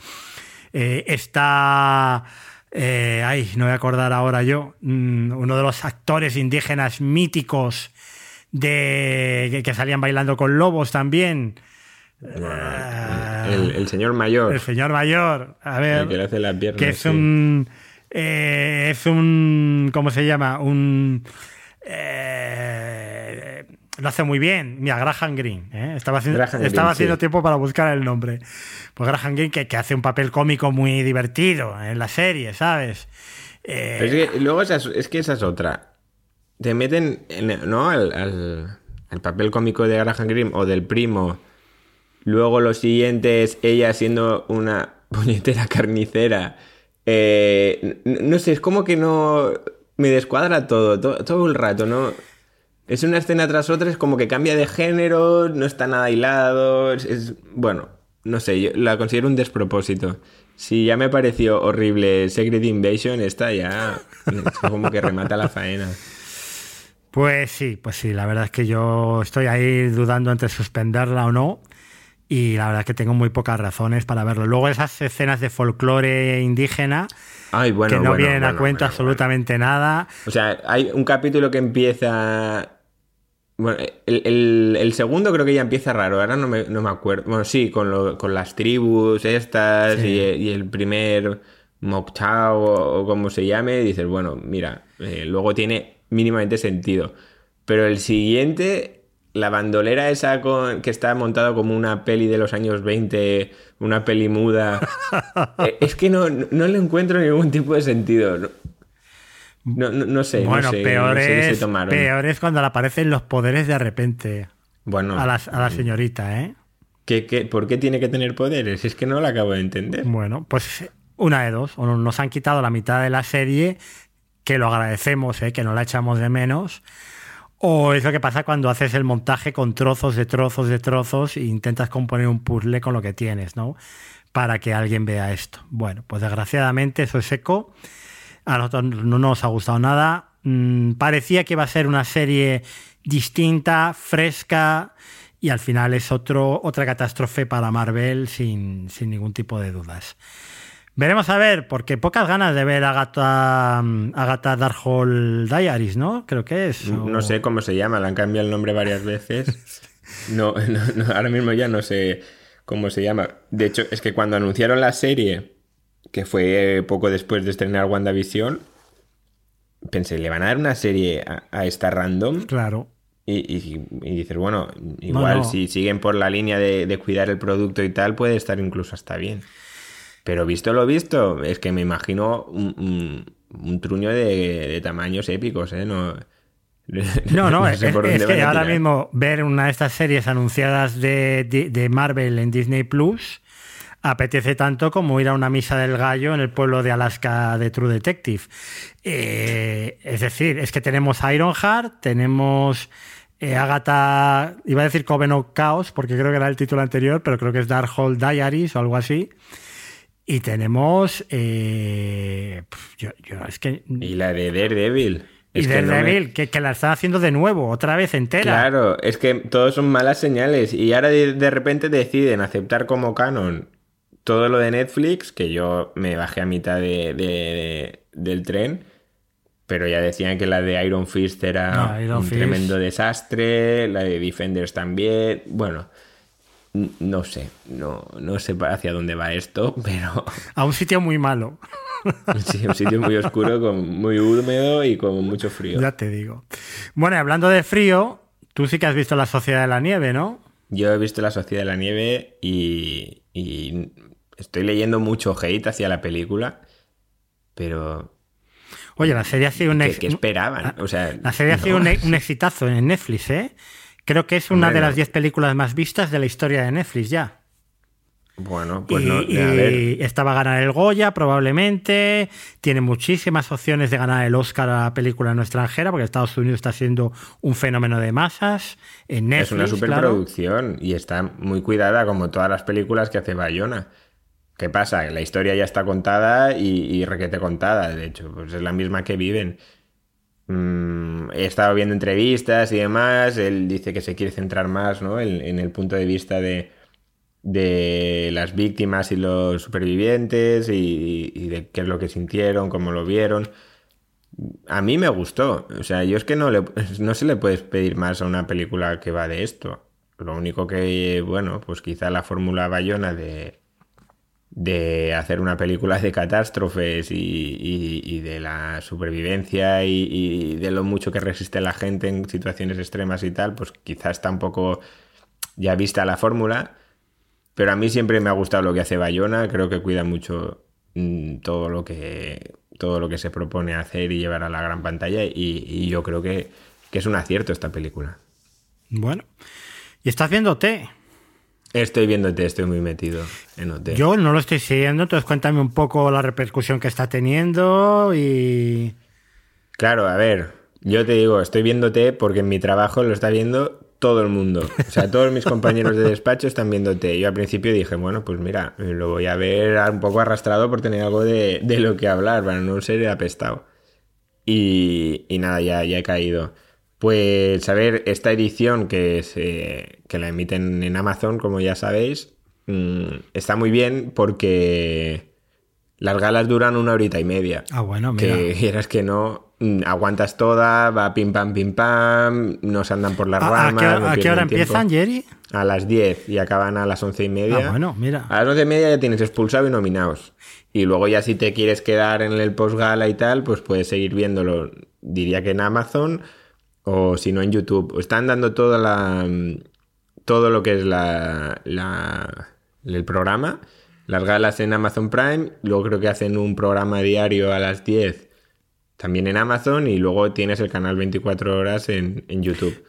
Eh, está. eh, ay, no voy a acordar ahora yo. mm, uno de los actores indígenas míticos de que, que salían bailando con lobos también. El, el señor mayor. El señor mayor. A ver. El que le hace las piernas. que es sí. un. eh, es un. ¿Cómo se llama? Un. eh, lo hace muy bien. Mira, Graham Greene. ¿eh? Estaba, haciendo, Graham estaba haciendo sí. tiempo para buscar el nombre. Pues Graham Greene, que, que hace un papel cómico muy divertido en la serie, ¿sabes? Eh, es que luego esa es, es que esa es otra. Te meten en- ¿no? al, al- al papel cómico de Graham Greene o del primo Luego lo siguiente es ella siendo una puñetera carnicera. Eh, no sé, es como que no... Me descuadra todo, to- todo, el rato, ¿no? Es una escena tras otra, es como que cambia de género, no está nada hilado, es... es- bueno, no sé, yo la considero un despropósito. Si ya me pareció horrible Secret Invasion, esta ya es como que remata la faena. Pues sí, pues sí, la verdad es que yo estoy ahí dudando entre suspenderla o no. Y la verdad es que tengo muy pocas razones para verlo. Luego esas escenas de folclore indígena Ay, bueno, que no bueno, vienen a bueno, bueno, absolutamente nada. O sea, hay un capítulo que empieza. Bueno, el, el- el segundo creo que ya empieza raro, ahora no me, no me acuerdo. Bueno, sí, con, lo- con las tribus estas Sí. y, y el primer Mokchao o, o como se llame, dices, bueno, mira, eh, luego tiene mínimamente sentido. Pero el siguiente, la bandolera esa con, que está montado como una peli de los años 20, una peli muda, eh, es que no, no le encuentro ningún tipo de sentido. No, no, no- sé. bueno, no sé, peor, sé es, peor es cuando le aparecen los poderes de repente Bueno, a la, a la señorita, ¿eh? ¿qué- qué- por qué tiene que tener poderes? Es que no lo acabo de entender. Bueno, pues una de dos. O nos han quitado la mitad de la serie, que lo agradecemos, ¿eh? que no la echamos de menos. O es lo que pasa cuando haces el montaje con trozos de trozos de trozos e intentas componer un puzzle con lo que tienes, ¿no? Para que alguien vea esto. Bueno, pues desgraciadamente eso es eco. A nosotros no nos ha gustado nada. Mm, parecía que iba a ser una serie distinta, fresca, y al final es otro, otra catástrofe para Marvel sin, sin ningún tipo de dudas. Veremos a ver, porque pocas ganas de ver a Agatha, mm, Agatha Darkhold Diaries, ¿no? Creo que es. o- No sé cómo se llama, le han cambiado el nombre varias veces. No, no, no, ahora mismo ya no sé cómo se llama. De hecho, es que cuando anunciaron la serie, que fue poco después de estrenar WandaVision, pensé, ¿le van a dar una serie a, a esta random? Claro. Y, y- y dices, bueno, igual no. si siguen por la línea de, de cuidar el producto y tal, puede estar incluso hasta bien. Pero visto lo visto, es que me imagino un, un- un truño de, de tamaños épicos, ¿eh? No, No, no, es, sé es dónde que ahora mismo ver una de estas series anunciadas de- de Marvel en Disney Plus apetece tanto como ir a una misa del gallo en el pueblo de Alaska de True Detective. Eh, es decir, es que tenemos Ironheart, tenemos eh, Agatha, iba a decir Coven of Chaos, porque creo que era el título anterior, pero creo que es Darkhold Diaries o algo así. Y tenemos. eh, pf, yo, yo- es que. Y la de Daredevil. Y Es que no me- Daredevil, que, que la están haciendo de nuevo, otra vez entera. Claro, es que todos son malas señales. Y ahora de, de repente deciden aceptar como canon todo lo de Netflix, que yo me bajé a mitad de, de- del tren. Pero ya decían que la de Iron Fist era No, Iron un Fist. tremendo desastre, la de Defenders también. Bueno, no sé, no, no sé hacia dónde va esto, pero A un sitio muy malo, sí, un sitio muy oscuro, con muy húmedo y con mucho frío. ya te digo. Bueno, y hablando de frío, tú sí que has visto La Sociedad de la Nieve, ¿no? Yo he visto La Sociedad de la Nieve y, y estoy leyendo mucho hate hacia la película, pero Oye, la serie ha sido un ¿qué, ex- qué esperaban? O sea, La serie ha sido un, un exitazo en Netflix, ¿eh? Creo que es una de las no. 10 películas más vistas de la historia de Netflix ya. Bueno, pues y, no, y a ver, estaba a ganar el Goya, probablemente. Tiene muchísimas opciones de ganar el Oscar a la película no extranjera, porque Estados Unidos está siendo un fenómeno de masas. En Netflix, es una claro. superproducción y está muy cuidada como todas las películas que hace Bayona. ¿Qué pasa? La historia ya está contada y, requete contada, de hecho, pues es la misma que viven. Mm, he estado viendo entrevistas y demás, él dice que se quiere centrar más ¿no? en, el punto de vista de, de las víctimas y los supervivientes y, de qué es lo que sintieron, cómo lo vieron. A mí me gustó. O sea, yo es que no, le, no se le puedes pedir más a una película que va de esto. Lo único que, bueno, pues quizá la fórmula Bayona de, de hacer una película de catástrofes y, y- de la supervivencia y, de lo mucho que resiste la gente en situaciones extremas y tal, pues quizá está un poco ya vista la fórmula. Pero a mí siempre me ha gustado lo que hace Bayona, creo que cuida mucho mm, todo lo que todo lo que se propone hacer y llevar a la gran pantalla y, y yo creo que, que es un acierto esta película. Bueno. ¿Y estás viendo T? Estoy viéndote, estoy muy metido en OT. Yo no lo estoy siguiendo, entonces cuéntame un poco la repercusión que está teniendo y... Claro, a ver, yo te digo, estoy viéndote porque en mi trabajo lo está viendo todo el mundo. O sea, todos mis compañeros de despacho están viéndote. Yo al principio dije, bueno, pues mira, lo voy a ver un poco arrastrado por tener algo de, de lo que hablar, para no ser apestado. Y, y nada, ya, ya he caído. Pues a ver, esta edición que, se, que la emiten en Amazon, como ya sabéis, mm, está muy bien porque las galas duran una horita y media. Ah, bueno, mira. Que quieras que no, mm, aguantas toda, va pim pam pim pam, no se andan por las ¿A, a ramas. qué, no a qué hora empiezan, Jerry? A las 10 y acaban a las once y media. Ah, bueno, mira. A las once y media ya tienes expulsado y nominados. Y luego ya si te quieres quedar en el postgala y tal, pues puedes seguir viéndolo, diría que en Amazon o si no en YouTube. Están dando toda la, todo lo que es la, la- el programa. Las galas en Amazon Prime, luego creo que hacen un programa diario a las 10 también en Amazon y luego tienes el canal 24 horas en, en YouTube.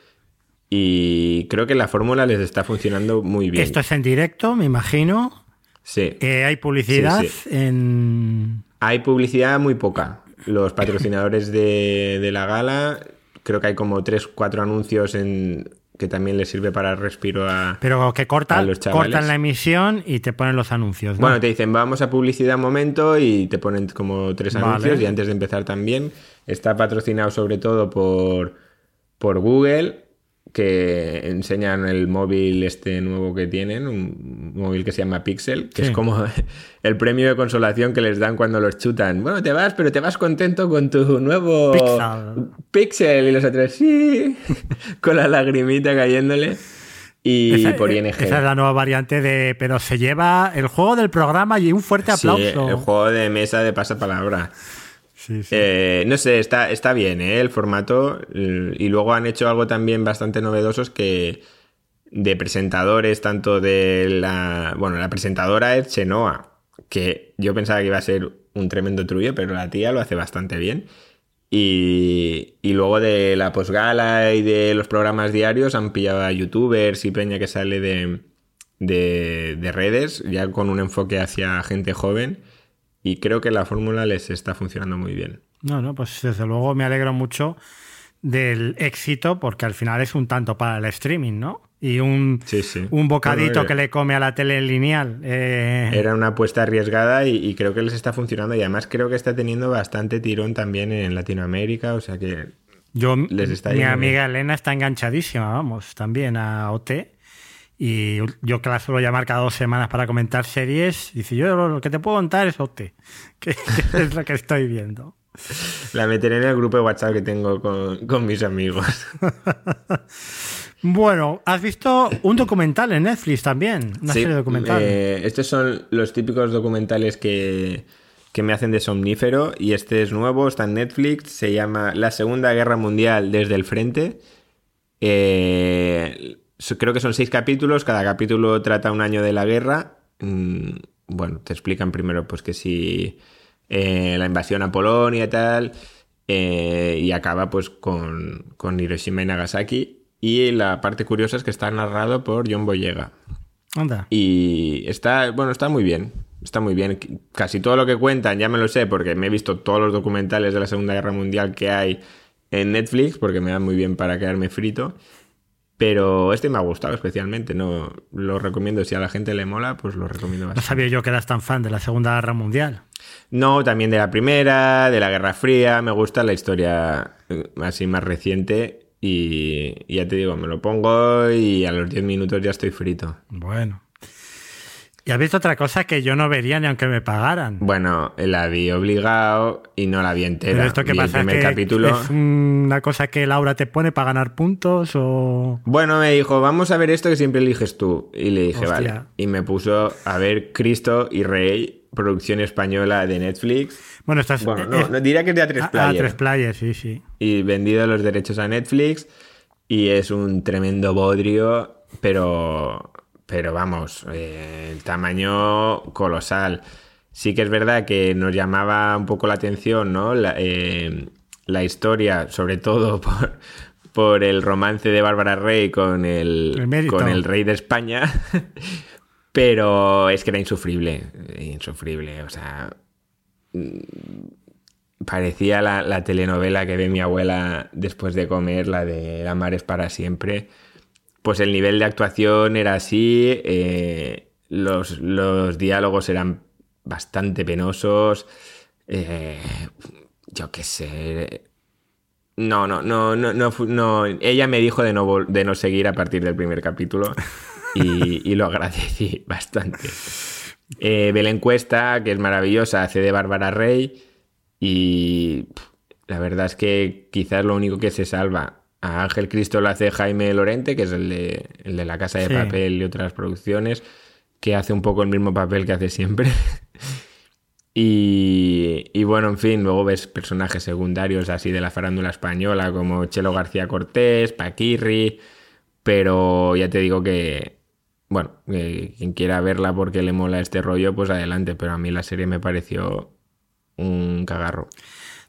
Y creo que la fórmula les está funcionando muy bien. Esto es en directo, me imagino. Sí. Eh, hay publicidad Sí, sí. en... Hay publicidad muy poca. Los patrocinadores de, de la gala, creo que hay como 3, 4 anuncios en, que también les sirve para respiro a... Pero que cortan, los cortan la emisión y te ponen los anuncios. ¿no? Bueno, te dicen, vamos a publicidad un momento y te ponen como tres Vale. anuncios y antes de empezar también. Está patrocinado sobre todo por, por Google, que enseñan el móvil este nuevo que tienen, un móvil que se llama Pixel, que Sí. es como el premio de consolación que les dan cuando los chutan. Bueno, te vas, pero te vas contento con tu nuevo Pixel. Pixel. Y los otros, sí, con la lagrimita cayéndole. Y Esa- por ING. Esa es la nueva variante de... Pero se lleva el juego del programa y un fuerte Sí, aplauso. el juego de mesa de pasapalabra. Eh, no sé, está, está bien ¿eh? el formato. Y luego han hecho algo también bastante novedosos que de presentadores, tanto de la. Bueno, la presentadora es Chenoa, que yo pensaba que iba a ser un tremendo trullo, pero la tía lo hace bastante bien. Y, y luego de la posgala y de los programas diarios han pillado a youtubers y peña que sale de, de redes, ya con un enfoque hacia gente joven. Y creo que la fórmula les está funcionando muy bien. No, no, pues desde luego me alegro mucho del éxito porque al final es un tanto para el streaming, ¿no? Y un, Sí, sí. un bocadito Bueno, que le come a la tele lineal. eh, Era una apuesta arriesgada y, y creo que les está funcionando. Y además creo que está teniendo bastante tirón también en Latinoamérica. O sea que Yo, les está mi amiga Elena está enganchadísima, vamos, también a OT. Y yo que la suelo llamar cada dos semanas para comentar series, dice, yo lo, que te puedo contar es OT, que, que es lo que estoy viendo. la meteré en el grupo de WhatsApp que tengo con, con mis amigos. Bueno, has visto un documental en Netflix también, una Sí, serie documental. eh, estos son los típicos documentales que, que me hacen de somnífero. Y este es nuevo, está en Netflix. Se llama La Segunda Guerra Mundial desde el frente. Eh, creo que son seis capítulos. Cada capítulo trata un año de la guerra. Mm, bueno, te explican primero pues que si eh, la invasión a Polonia y tal. eh, y acaba pues con, con Hiroshima y Nagasaki. Y la parte curiosa es que está narrado por John Boyega. Anda. Y está, bueno, está muy bien. Está muy bien. Casi todo lo que cuentan ya me lo sé porque me he visto todos los documentales de la Segunda Guerra Mundial que hay en Netflix porque me dan muy bien para quedarme frito. Pero este me ha gustado especialmente. No lo recomiendo. Si a la gente le mola, pues lo recomiendo No bastante. sabía yo que eras tan fan de la Segunda Guerra Mundial. No, también de la primera, de la Guerra Fría. Me gusta la historia eh, así más reciente. Y, y ya te digo, me lo pongo y a los 10 minutos ya estoy frito. Bueno. Y has visto otra cosa que yo no vería ni aunque me pagaran. Bueno, la vi obligado y no la vi entera. Pero esto que Vi pasa el es primer que capítulo. es una cosa que Laura te pone para ganar puntos o... Bueno, me dijo, vamos a ver esto que siempre eliges tú. Y le dije, Hostia. vale. Y me puso a ver Cristo y Rey, producción española de Netflix. Bueno, estás... Bueno, no, no, diría que es de A3 Ah, Player. tres players, sí, sí. Y vendido los derechos a Netflix. Y es un tremendo bodrio, pero, pero vamos, eh, el tamaño colosal. Sí que es verdad que nos llamaba un poco la atención, ¿no? La, eh, la historia, sobre todo por, por el romance de Bárbara Rey con el, con el rey de España. Pero es que era insufrible. Insufrible. O sea. mm, Parecía la, la telenovela que ve mi abuela después de comer, la de La mar es para siempre. Pues el nivel de actuación era así. eh, los, los diálogos eran bastante penosos. eh, yo qué sé. No, no, no, no, no, no. Ella me dijo de no, de no seguir a partir del primer capítulo y, y lo agradecí bastante. Eh, encuesta, que es maravillosa, hace de Bárbara Rey y pff, la verdad es que quizás lo único que se salva. A Ángel Cristo lo hace Jaime Lorente, que es el de, el de La Casa de Sí. Papel y otras producciones, que hace un poco el mismo papel que hace siempre. Y, y bueno, en fin, luego ves personajes secundarios así de la farándula española como Chelo García Cortés, Paquirri, pero ya te digo que, bueno, quien quiera verla porque le mola este rollo, pues adelante, pero a mí la serie me pareció un cagarro.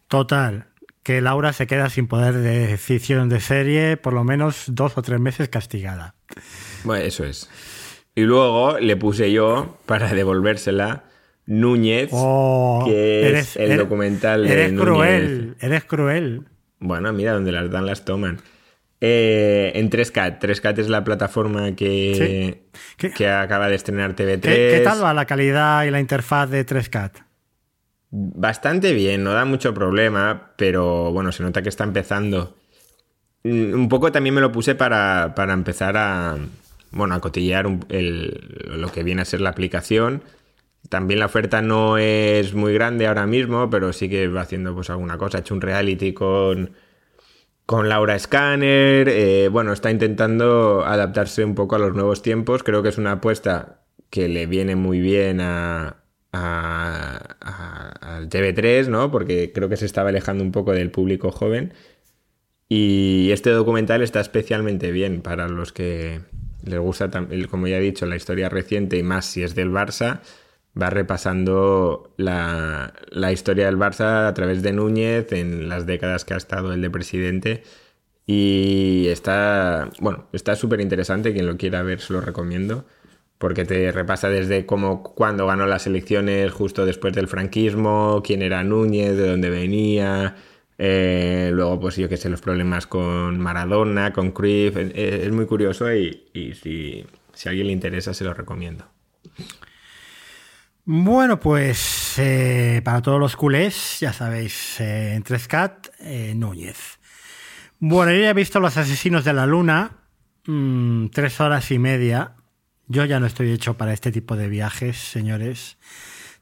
Total, que Laura se queda sin poder de decisión de serie por lo menos dos o tres meses castigada. Bueno, eso es. Y luego le puse yo, para devolvérsela, Núñez, Oh, que es el documental de Eres Núñez. cruel, eres cruel. Bueno, mira, donde las dan las toman. Eh, en 3CAT. 3CAT es la plataforma que, Sí. ¿Qué- que acaba de estrenar TV3. ¿Qué, qué tal va la calidad y la interfaz de 3CAT? Bastante bien, no da mucho problema, pero bueno, se nota que está empezando. Mm, Un poco también me lo puse para, para empezar a, bueno, a cotillear el- lo que viene a ser la aplicación. También la oferta no es muy grande ahora mismo, pero sí que va haciendo pues alguna cosa. Ha hecho un reality con, con Laura Scanner. eh, bueno, está intentando adaptarse un poco a los nuevos tiempos. Creo que es una apuesta que le viene muy bien a- al TV3, ¿no? Porque creo que se estaba alejando un poco del público joven. Y este documental está especialmente bien para los que les gusta, como ya he dicho, la historia reciente y más si es del Barça. Va repasando la, la historia del Barça a través de Núñez en las décadas que ha estado el de presidente. Y está, bueno, está súper interesante. Quien lo quiera ver, se lo recomiendo. Porque te repasa desde cómo, cuando ganó las elecciones justo después del franquismo, quién era Núñez, de dónde venía, eh, luego, pues yo que sé, los problemas con Maradona, con Cruyff. eh, es muy curioso y, si, si a alguien le interesa, se lo recomiendo. Bueno, pues eh, para todos los culés, ya sabéis, eh, en 3CAT, eh, Núñez. Bueno, yo ya he visto Los Asesinos de la Luna, mm, tres horas y media. Yo ya no estoy hecho para este tipo de viajes, señores.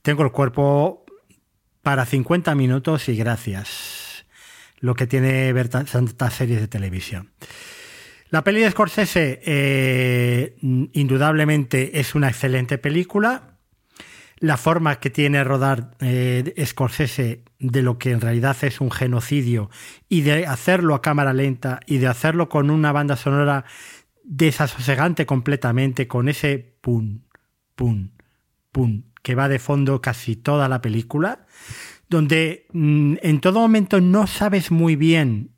Tengo el cuerpo para 50 minutos y gracias. Lo que tiene ver tan- tantas series de televisión. La peli de Scorsese, eh, indudablemente, es una excelente película la forma que tiene rodar eh, Scorsese de lo que en realidad es un genocidio y de hacerlo a cámara lenta y de hacerlo con una banda sonora desasosegante completamente, con ese pum, pum, pum, que va de fondo casi toda la película, donde mm, en todo momento no sabes muy bien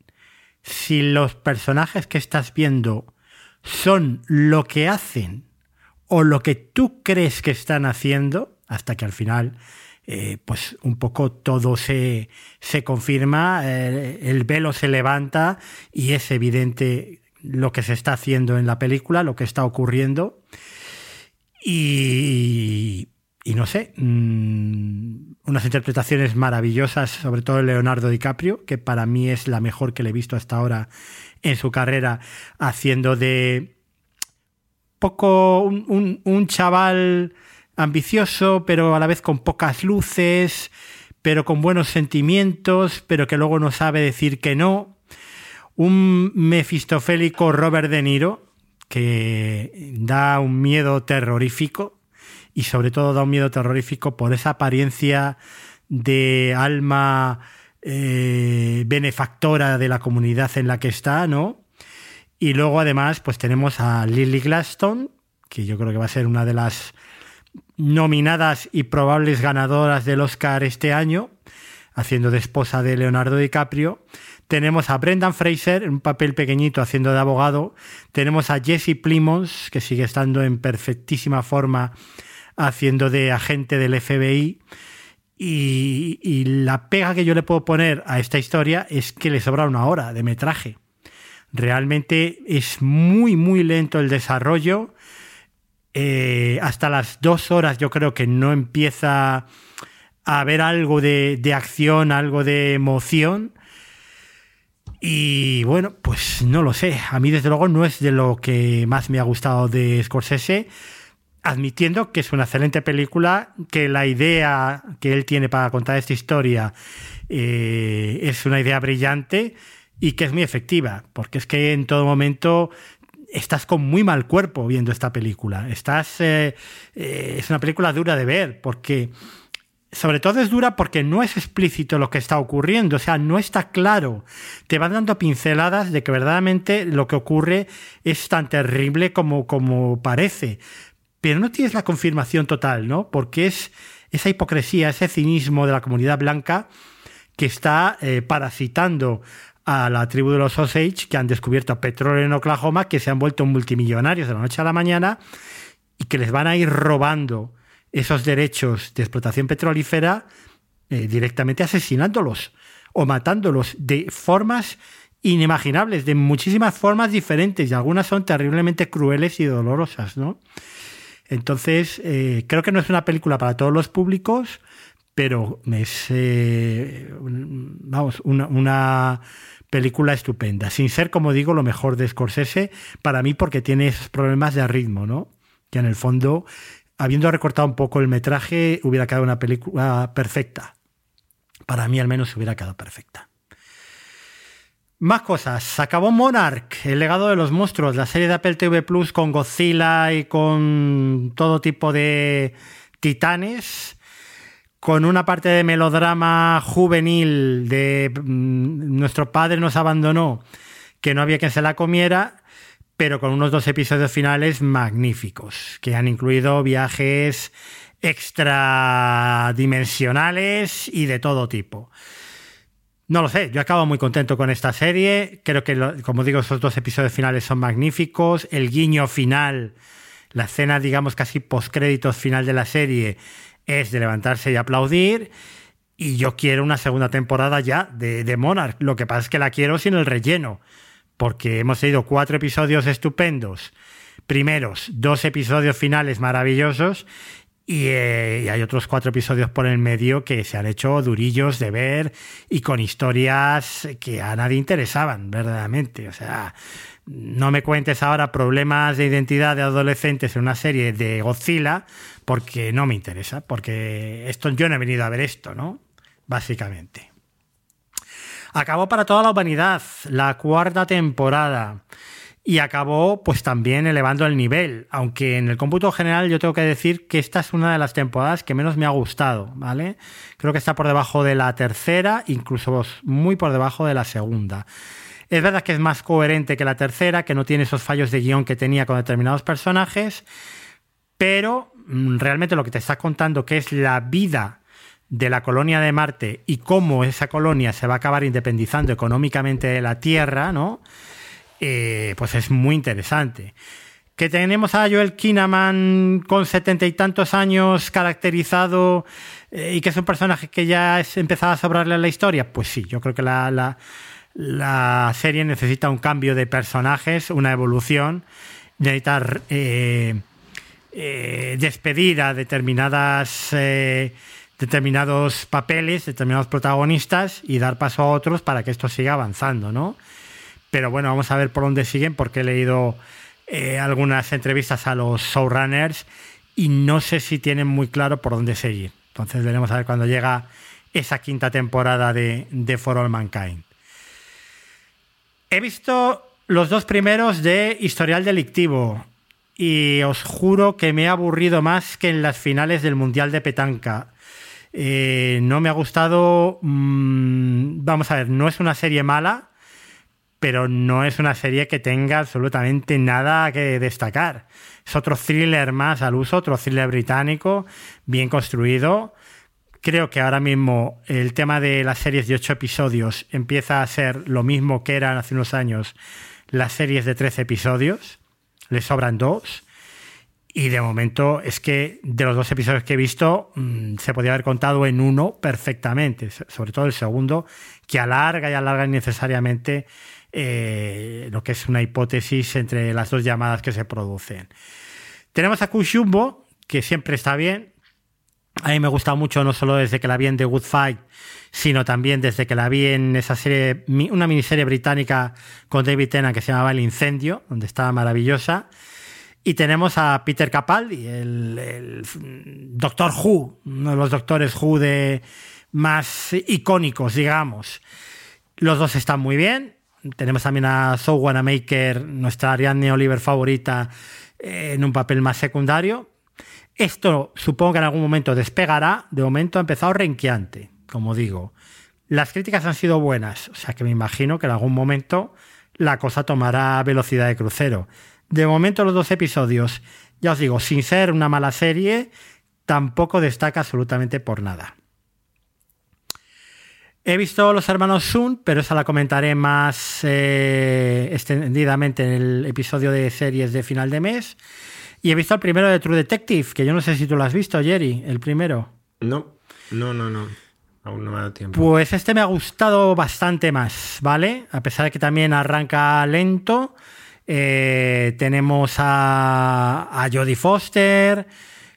si los personajes que estás viendo son lo que hacen o lo que tú crees que están haciendo, hasta que al final, eh, pues un poco todo se, se confirma, eh, el velo se levanta y es evidente lo que se está haciendo en la película, lo que está ocurriendo. Y, no sé, mm, unas interpretaciones maravillosas, sobre todo Leonardo DiCaprio, que para mí es la mejor que le he visto hasta ahora en su carrera, haciendo de poco un chaval ambicioso, pero a la vez con pocas luces, pero con buenos sentimientos, pero que luego no sabe decir que no. Un mefistofélico Robert De Niro, que da un miedo terrorífico y sobre todo da un miedo terrorífico por esa apariencia de alma eh, benefactora de la comunidad en la que está, ¿no? Y luego además pues tenemos a Lily Gladstone, que yo creo que va a ser una de las nominadas y probables ganadoras del Oscar este año, haciendo de esposa de Leonardo DiCaprio. Tenemos a Brendan Fraser, en un papel pequeñito haciendo de abogado. Tenemos a Jesse Plimons, que sigue estando en perfectísima forma haciendo de agente del FBI. Y, la pega que yo le puedo poner a esta historia es que le sobra una hora de metraje. Realmente es muy, muy lento el desarrollo. Eh, hasta las dos horas yo creo que no empieza a haber algo de, de acción, algo de emoción. Y bueno, pues no lo sé. A mí desde luego no es de lo que más me ha gustado de Scorsese, admitiendo que es una excelente película, que la idea que él tiene para contar esta historia eh, es una idea brillante y que es muy efectiva, porque es que en todo momento estás con muy mal cuerpo viendo esta película. Estás, eh, eh, es una película dura de ver, porque sobre todo es dura porque no es explícito lo que está ocurriendo, o sea, no está claro. Te van dando pinceladas de que verdaderamente lo que ocurre es tan terrible como, como parece, pero no tienes la confirmación total, ¿no? Porque es esa hipocresía, ese cinismo de la comunidad blanca que está eh, parasitando a la tribu de los Osage que han descubierto petróleo en Oklahoma, que se han vuelto multimillonarios de la noche a la mañana y que les van a ir robando esos derechos de explotación petrolífera eh, directamente asesinándolos o matándolos de formas inimaginables, de muchísimas formas diferentes y algunas son terriblemente crueles y dolorosas, ¿no? Entonces, eh, creo que no es una película para todos los públicos, pero es, eh, vamos, una, una, película estupenda, sin ser, como digo, lo mejor de Scorsese, para mí porque tiene esos problemas de ritmo, ¿no? Que en el fondo habiendo recortado un poco el metraje, hubiera quedado una película perfecta. Para mí al menos hubiera quedado perfecta. Más cosas. Acabó Monarch, el legado de los monstruos, la serie de Apple TV Plus con Godzilla y con todo tipo de titanes, con una parte de melodrama juvenil de mm, nuestro padre nos abandonó, que no había quien se la comiera, pero con unos dos episodios finales magníficos, que han incluido viajes extradimensionales y de todo tipo. No lo sé, yo acabo muy contento con esta serie. Creo que, como digo, esos dos episodios finales son magníficos. El guiño final, la escena, digamos, casi postcréditos final de la serie, es de levantarse y aplaudir. Y yo quiero una segunda temporada ya de, de Monarch. Lo que pasa es que la quiero sin el relleno porque hemos tenido cuatro episodios estupendos, primeros, dos episodios finales maravillosos eh, y, hay otros cuatro episodios por el medio que se han hecho durillos de ver y con historias que a nadie interesaban, verdaderamente. O sea, no me cuentes ahora problemas de identidad de adolescentes en una serie de Godzilla, porque no me interesa, porque esto, yo no he venido a ver esto, ¿no? Básicamente. Acabó para toda la humanidad la cuarta temporada y acabó pues también elevando el nivel, aunque en el cómputo general yo tengo que decir que esta es una de las temporadas que menos me ha gustado, ¿vale? Creo que está por debajo de la tercera, incluso muy por debajo de la segunda. Es verdad que es más coherente que la tercera, que no tiene esos fallos de guion que tenía con determinados personajes, pero mm, realmente lo que te está contando que es la vida de la colonia de Marte y cómo esa colonia se va a acabar independizando económicamente de la Tierra, ¿no? Eh, pues es muy interesante. Que tenemos a Joel Kinnaman con setenta y tantos años caracterizado eh, y que es un personaje que ya es empezado a sobrarle la historia, pues sí, yo creo que la, la, serie necesita un cambio de personajes, una evolución, necesita eh, despedir a determinadas determinados papeles, determinados protagonistas y dar paso a otros para que esto siga avanzando, ¿no? Pero bueno, vamos a ver por dónde siguen porque he leído eh, algunas entrevistas a los showrunners y no sé si tienen muy claro por dónde seguir. Entonces veremos a ver cuando llega esa quinta temporada de, de For All Mankind. He visto los dos primeros de Historial Delictivo y os juro que me he aburrido más que en las finales del Mundial de Petanca. Eh, no me ha gustado. Mm, vamos a ver, no es una serie mala, pero no es una serie que tenga absolutamente nada que destacar. Es otro thriller más al uso, otro thriller británico, bien construido, Creo que ahora mismo el tema de las series de ocho episodios empieza a ser lo mismo que eran hace unos años las series de 13 episodios. Le sobran dos. Y de momento es que de los dos episodios que he visto mm, se podía haber contado en uno perfectamente, sobre todo el segundo, que alarga y alarga innecesariamente eh, lo que es una hipótesis entre las dos llamadas que se producen. Tenemos a Kushumbo, que siempre está bien. A mí me gusta mucho, no solo desde que la vi en The Good Fight, sino también desde que la vi en esa serie, una miniserie británica con David Tennant que se llamaba El Incendio, donde estaba maravillosa. Y tenemos a Peter Capaldi, el, Doctor Who, uno de los doctores Who de más icónicos, digamos. Los dos están muy bien. Tenemos también a Zoe Wanamaker, nuestra Ariadne Oliver favorita, eh, en un papel más secundario. Esto supongo que en algún momento despegará. De momento ha empezado renqueante, como digo. Las críticas han sido buenas, o sea que me imagino que en algún momento la cosa tomará velocidad de crucero. De momento los dos episodios, ya os digo, sin ser una mala serie, tampoco destaca absolutamente por nada. He visto Los Hermanos Sun, pero esa la comentaré más eh, extendidamente en el episodio de series de final de mes. Y he visto el primero de True Detective, que yo no sé si tú lo has visto, Jerry, el primero. No, no, no, no. Aún no me ha dado tiempo. Pues este me ha gustado bastante más, ¿vale? A pesar de que también arranca lento. Eh, tenemos a, a Jodie Foster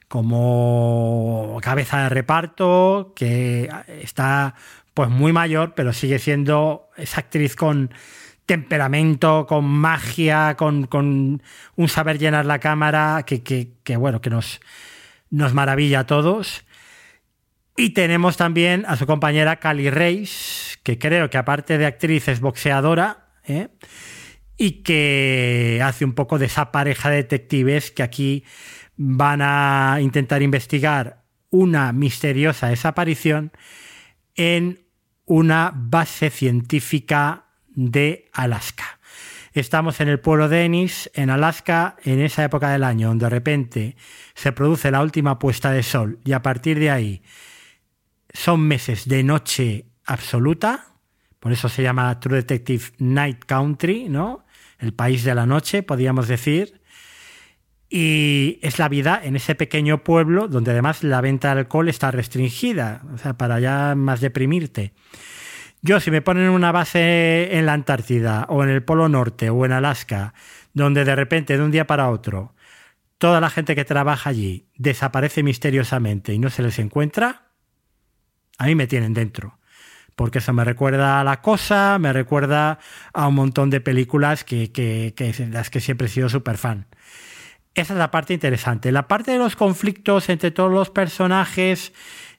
como cabeza de reparto, que está pues muy mayor, pero sigue siendo esa actriz con temperamento, con magia, con, un saber llenar la cámara que, bueno, que nos, nos maravilla a todos. Y tenemos también a su compañera Cali Reis, que creo que aparte de actriz es boxeadora, ¿eh? Y que hace un poco de esa pareja de detectives que aquí van a intentar investigar una misteriosa desaparición en una base científica de Alaska. Estamos en el pueblo de Ennis, en Alaska, en esa época del año, donde de repente se produce la última puesta de sol y a partir de ahí son meses de noche absoluta, por eso se llama True Detective Night Country, ¿no? El país de la noche, podríamos decir. Y es la vida en ese pequeño pueblo donde además la venta de alcohol está restringida, o sea, para ya más deprimirte. Yo, si me ponen una base en la Antártida o en el Polo Norte o en Alaska, donde de repente de un día para otro toda la gente que trabaja allí desaparece misteriosamente y no se les encuentra, a mí me tienen dentro porque eso me recuerda a La Cosa, me recuerda a un montón de películas que, que, las que siempre he sido súper fan. Esa es la parte interesante. La parte de los conflictos entre todos los personajes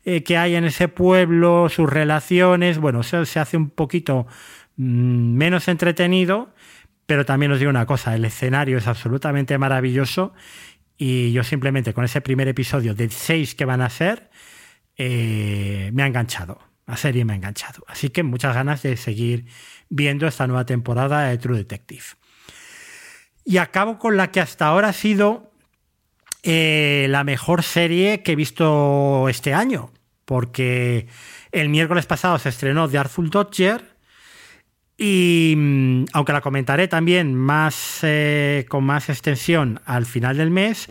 eh, que hay en ese pueblo, sus relaciones, bueno, eso se hace un poquito mm, menos entretenido, pero también os digo una cosa, el escenario es absolutamente maravilloso y yo simplemente con ese primer episodio de seis que van a ser, eh, me ha enganchado. La serie me ha enganchado. Así que muchas ganas de seguir viendo esta nueva temporada de True Detective. Y acabo con la que hasta ahora ha sido eh, la mejor serie que he visto este año. Porque el miércoles pasado se estrenó The Artful Dodger. Y mm, aunque la comentaré también más, eh, con más extensión al final del mes,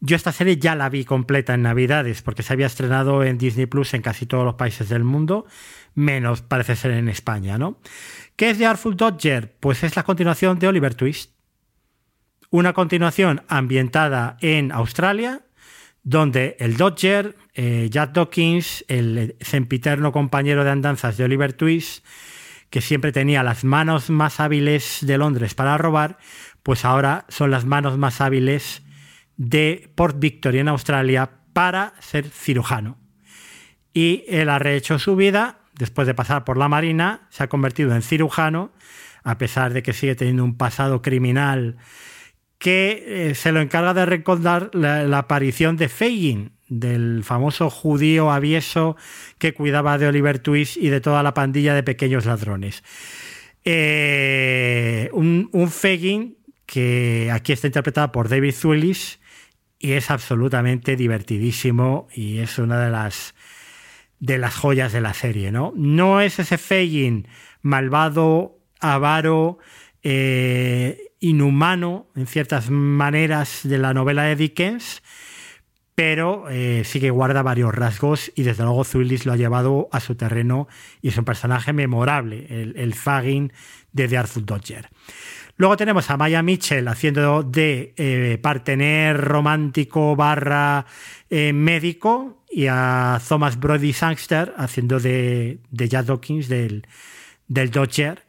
yo esta serie ya la vi completa en Navidades, porque se había estrenado en Disney Plus en casi todos los países del mundo, menos parece ser en España, ¿no? ¿Qué es The Artful Dodger? Pues es la continuación de Oliver Twist. Una continuación ambientada en Australia, donde el Dodger, eh, Jack Dawkins, el sempiterno compañero de andanzas de Oliver Twist, que siempre tenía las manos más hábiles de Londres para robar, pues ahora son las manos más hábiles de Port Victoria en Australia para ser cirujano. Y él ha rehecho su vida, después de pasar por la Marina, se ha convertido en cirujano, a pesar de que sigue teniendo un pasado criminal que eh, se lo encarga de recordar la, aparición de Fagin, del famoso judío avieso que cuidaba de Oliver Twist y de toda la pandilla de pequeños ladrones. Eh, un, un Fagin que aquí está interpretado por David Zulis, y es absolutamente divertidísimo y es una de las de las joyas de la serie, ¿no? No es ese Fagin malvado, avaro, eh, inhumano en ciertas maneras de la novela de Dickens, pero eh, sí que guarda varios rasgos y desde luego Zuilis lo ha llevado a su terreno y es un personaje memorable, el, Fagin de The Arthur Dodger. Luego tenemos a Maya Mitchell haciendo de eh, partener romántico barra eh, médico y a Thomas Brody Sangster haciendo de, de Jack Dawkins del, del Dodger,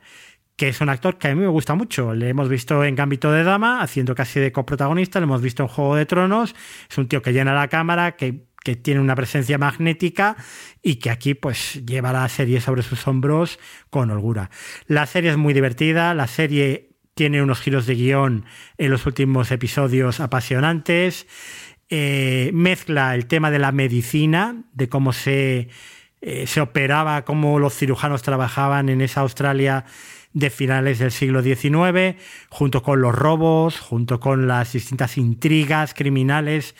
que es un actor que a mí me gusta mucho. Le hemos visto en Gambito de Dama haciendo casi de coprotagonista, le hemos visto en Juego de Tronos, es un tío que llena la cámara, que que tiene una presencia magnética y que aquí pues lleva la serie sobre sus hombros con holgura. La serie es muy divertida, la serie tiene unos giros de guion en los últimos episodios apasionantes, eh, mezcla el tema de la medicina, de cómo se, eh, se operaba, cómo los cirujanos trabajaban en esa Australia de finales del siglo XIX, junto con los robos, junto con las distintas intrigas criminales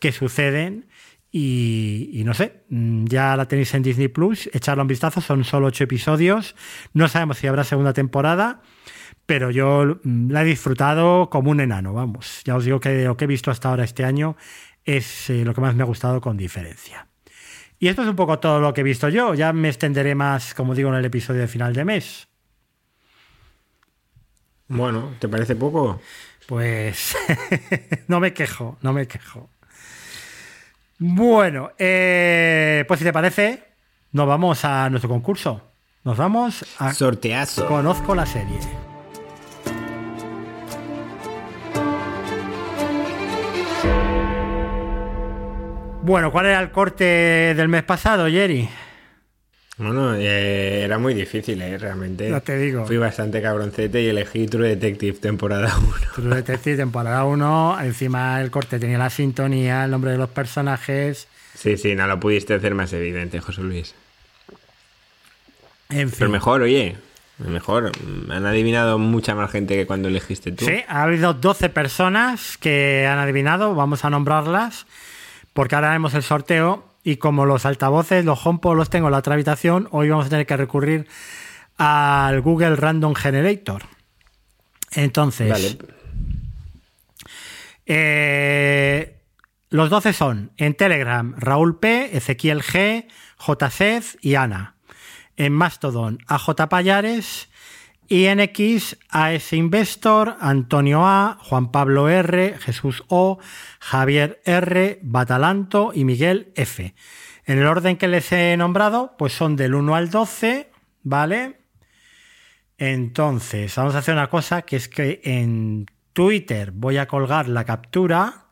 que suceden. Y, no sé, mm, ya la tenéis en Disney Plus, echarle un vistazo, son solo ocho episodios, no sabemos si habrá segunda temporada, pero yo mm, la he disfrutado como un enano, vamos, ya os digo que lo que he visto hasta ahora este año es eh, lo que más me ha gustado con diferencia. Y esto es un poco todo lo que he visto yo, ya me extenderé más, como digo, en el episodio de final de mes. Bueno, ¿te parece poco? Pues no me quejo, no me quejo. Bueno, eh, pues si te parece, nos vamos a nuestro concurso. Nos vamos a Sorteazo. Conozco la serie. Bueno, ¿cuál era el corte del mes pasado, Jerry? Bueno, eh, era muy difícil, eh, realmente. Ya te digo. Fui bastante cabroncete y elegí True Detective temporada 1. True Detective temporada 1, encima el corte tenía la sintonía, el nombre de los personajes. Sí, sí, no lo pudiste hacer más evidente, José Luis. En fin. Pero mejor, oye, mejor. Han adivinado mucha más gente que cuando elegiste tú. Sí, ha habido 12 personas que han adivinado, vamos a nombrarlas, porque ahora haremos el sorteo y como los altavoces, los HomePod los tengo en la otra habitación, hoy vamos a tener que recurrir al Google Random Generator. Entonces, Vale. eh, los 12 son en Telegram Raúl P, Ezequiel G, JCEZ y Ana. En Mastodon AJ Payares y en X AS Investor, Antonio A, Juan Pablo R, Jesús O, Javier R, Batalanto y Miguel F. En el orden que les he nombrado, pues son del 1 al 12, ¿vale? Entonces, vamos a hacer una cosa que es que en Twitter voy a colgar la captura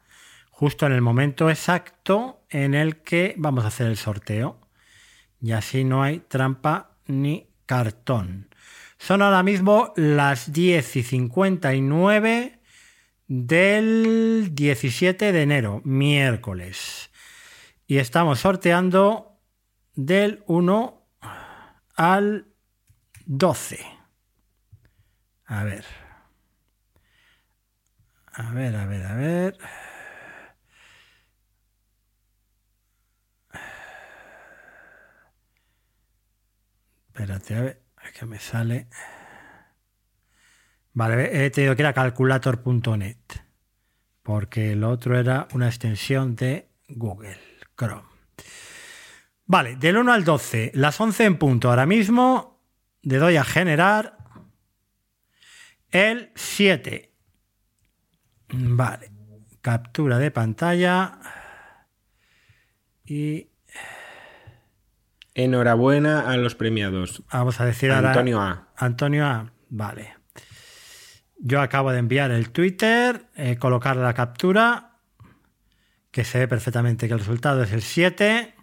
justo en el momento exacto en el que vamos a hacer el sorteo. Y así no hay trampa ni cartón. Son ahora mismo las 10 y 59 del 17 de enero, miércoles. Y estamos sorteando del 1 al 12. A ver. A ver, a ver, a ver. Espérate, a ver, que me sale. Vale, he tenido que ir a calculator.net porque el otro era una extensión de Google Chrome. Vale, del 1 al 12, las 11 en punto. Ahora mismo le doy a generar el 7. Vale, captura de pantalla y Enhorabuena a los premiados. vamos a decir ahora Antonio A. Antonio A, vale. Yo acabo de enviar el Twitter, eh, colocar la captura, que se ve perfectamente que el resultado es el 7,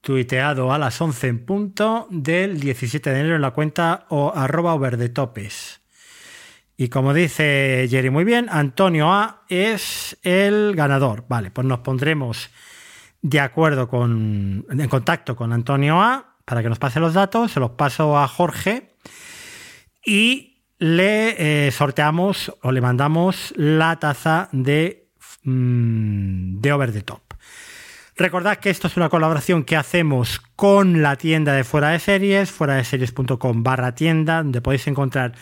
tuiteado a las 11 en punto del 17 de enero en la cuenta o arroba overdetopes. Y como dice Jerry muy bien, Antonio A es el ganador. Vale, pues nos pondremos de acuerdo con, en contacto con Antonio A para que nos pase los datos, se los paso a Jorge y le eh, sorteamos o le mandamos la taza de, mm, de Over the Top. Recordad que esto es una colaboración que hacemos con la tienda de Fuera de Series, fuera de series.com barra tienda, donde podéis encontrar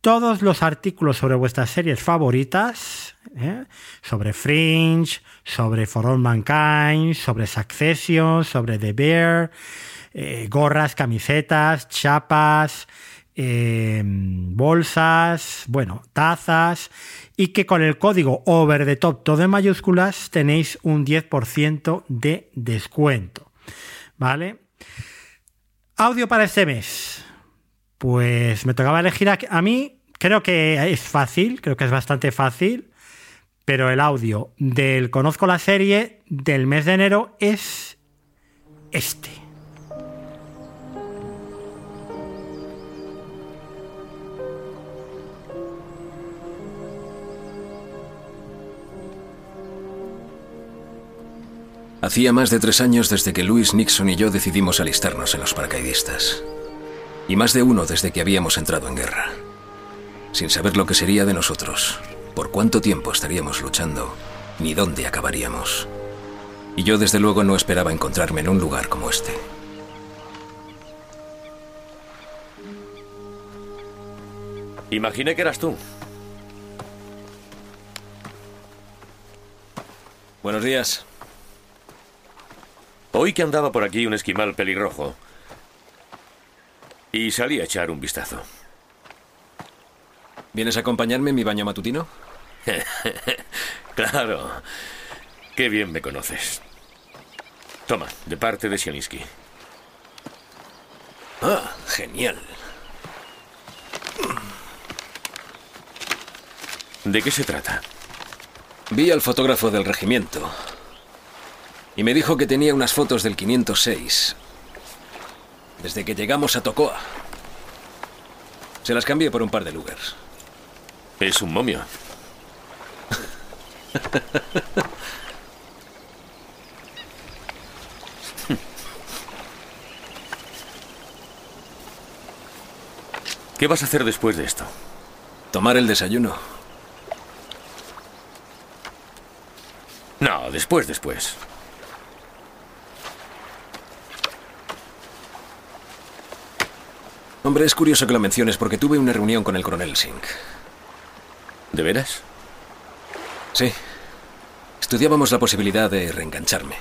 todos los artículos sobre vuestras series favoritas, ¿eh? sobre Fringe, sobre For All Mankind, sobre Succession, sobre The Bear, eh, gorras, camisetas, chapas, eh, bolsas, bueno, tazas, y que con el código over the top todo en mayúsculas tenéis un 10% de descuento. ¿Vale? Audio para este mes. Pues me tocaba elegir a, a mí, creo que es fácil, creo que es bastante fácil, pero el audio del Conozco la serie del mes de enero es este. Hacía más de tres años desde que Louis Nixon y yo decidimos alistarnos en los paracaidistas. Y más de uno desde que habíamos entrado en guerra. Sin saber lo que sería de nosotros, por cuánto tiempo estaríamos luchando, ni dónde acabaríamos. Y yo desde luego no esperaba encontrarme en un lugar como este. Imaginé que eras tú. Buenos días. Oí que andaba por aquí un esquimal pelirrojo. Y salí a echar un vistazo. ¿Vienes a acompañarme en mi baño matutino? claro. Qué bien me conoces. Toma, de parte de Sianiski. Ah, genial. ¿De qué se trata? Vi al fotógrafo del regimiento. Y me dijo que tenía unas fotos del 506. Desde que llegamos a Tocoa. Se las cambié por un par de Lugers. Es un momio. ¿Qué vas a hacer después de esto? Tomar el desayuno. No, después, después. Hombre, es curioso que lo menciones porque tuve una reunión con el coronel Singh. ¿De veras? Sí. Estudiábamos la posibilidad de reengancharme.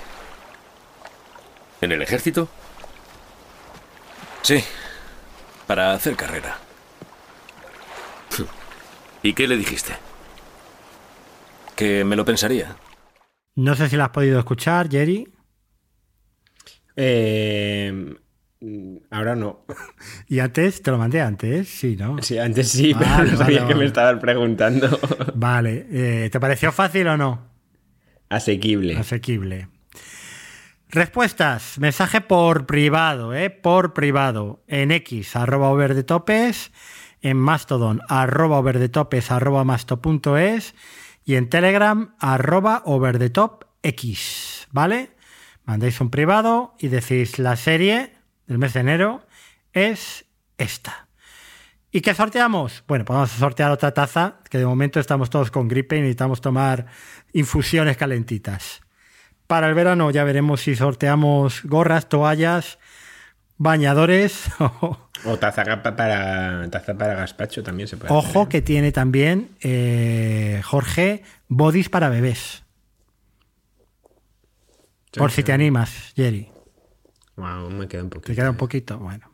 ¿En el ejército? Sí. Para hacer carrera. ¿Y qué le dijiste? Que me lo pensaría. No sé si lo has podido escuchar, Jerry. Eh, ahora no. ¿Y antes? ¿Te lo mandé antes? Sí, ¿no? Sí, antes sí, Vale, pero no sabía vale, que me vale. estabas preguntando. Vale. eh, ¿Te pareció fácil o no? Asequible. Asequible. Respuestas. Mensaje por privado, ¿eh? Por privado. En X, arroba over de topes. En Mastodon, arroba over de topes, arroba masto.es. Y en Telegram, arroba over top X. ¿Vale? Mandéis un privado y decís la serie del mes de enero es esta. ¿Y qué sorteamos? Bueno, pues vamos a sortear otra taza, que de momento estamos todos con gripe y necesitamos tomar infusiones calentitas. Para el verano ya veremos si sorteamos gorras, toallas, bañadores. O taza pa- para, taza para gazpacho también se puede Ojo hacer, ¿eh? que tiene también eh, Jorge bodys para bebés. Sí, Por sí. si te animas, Jerry. Wow, me queda un poquito. ¿Te queda un poquito? Bueno.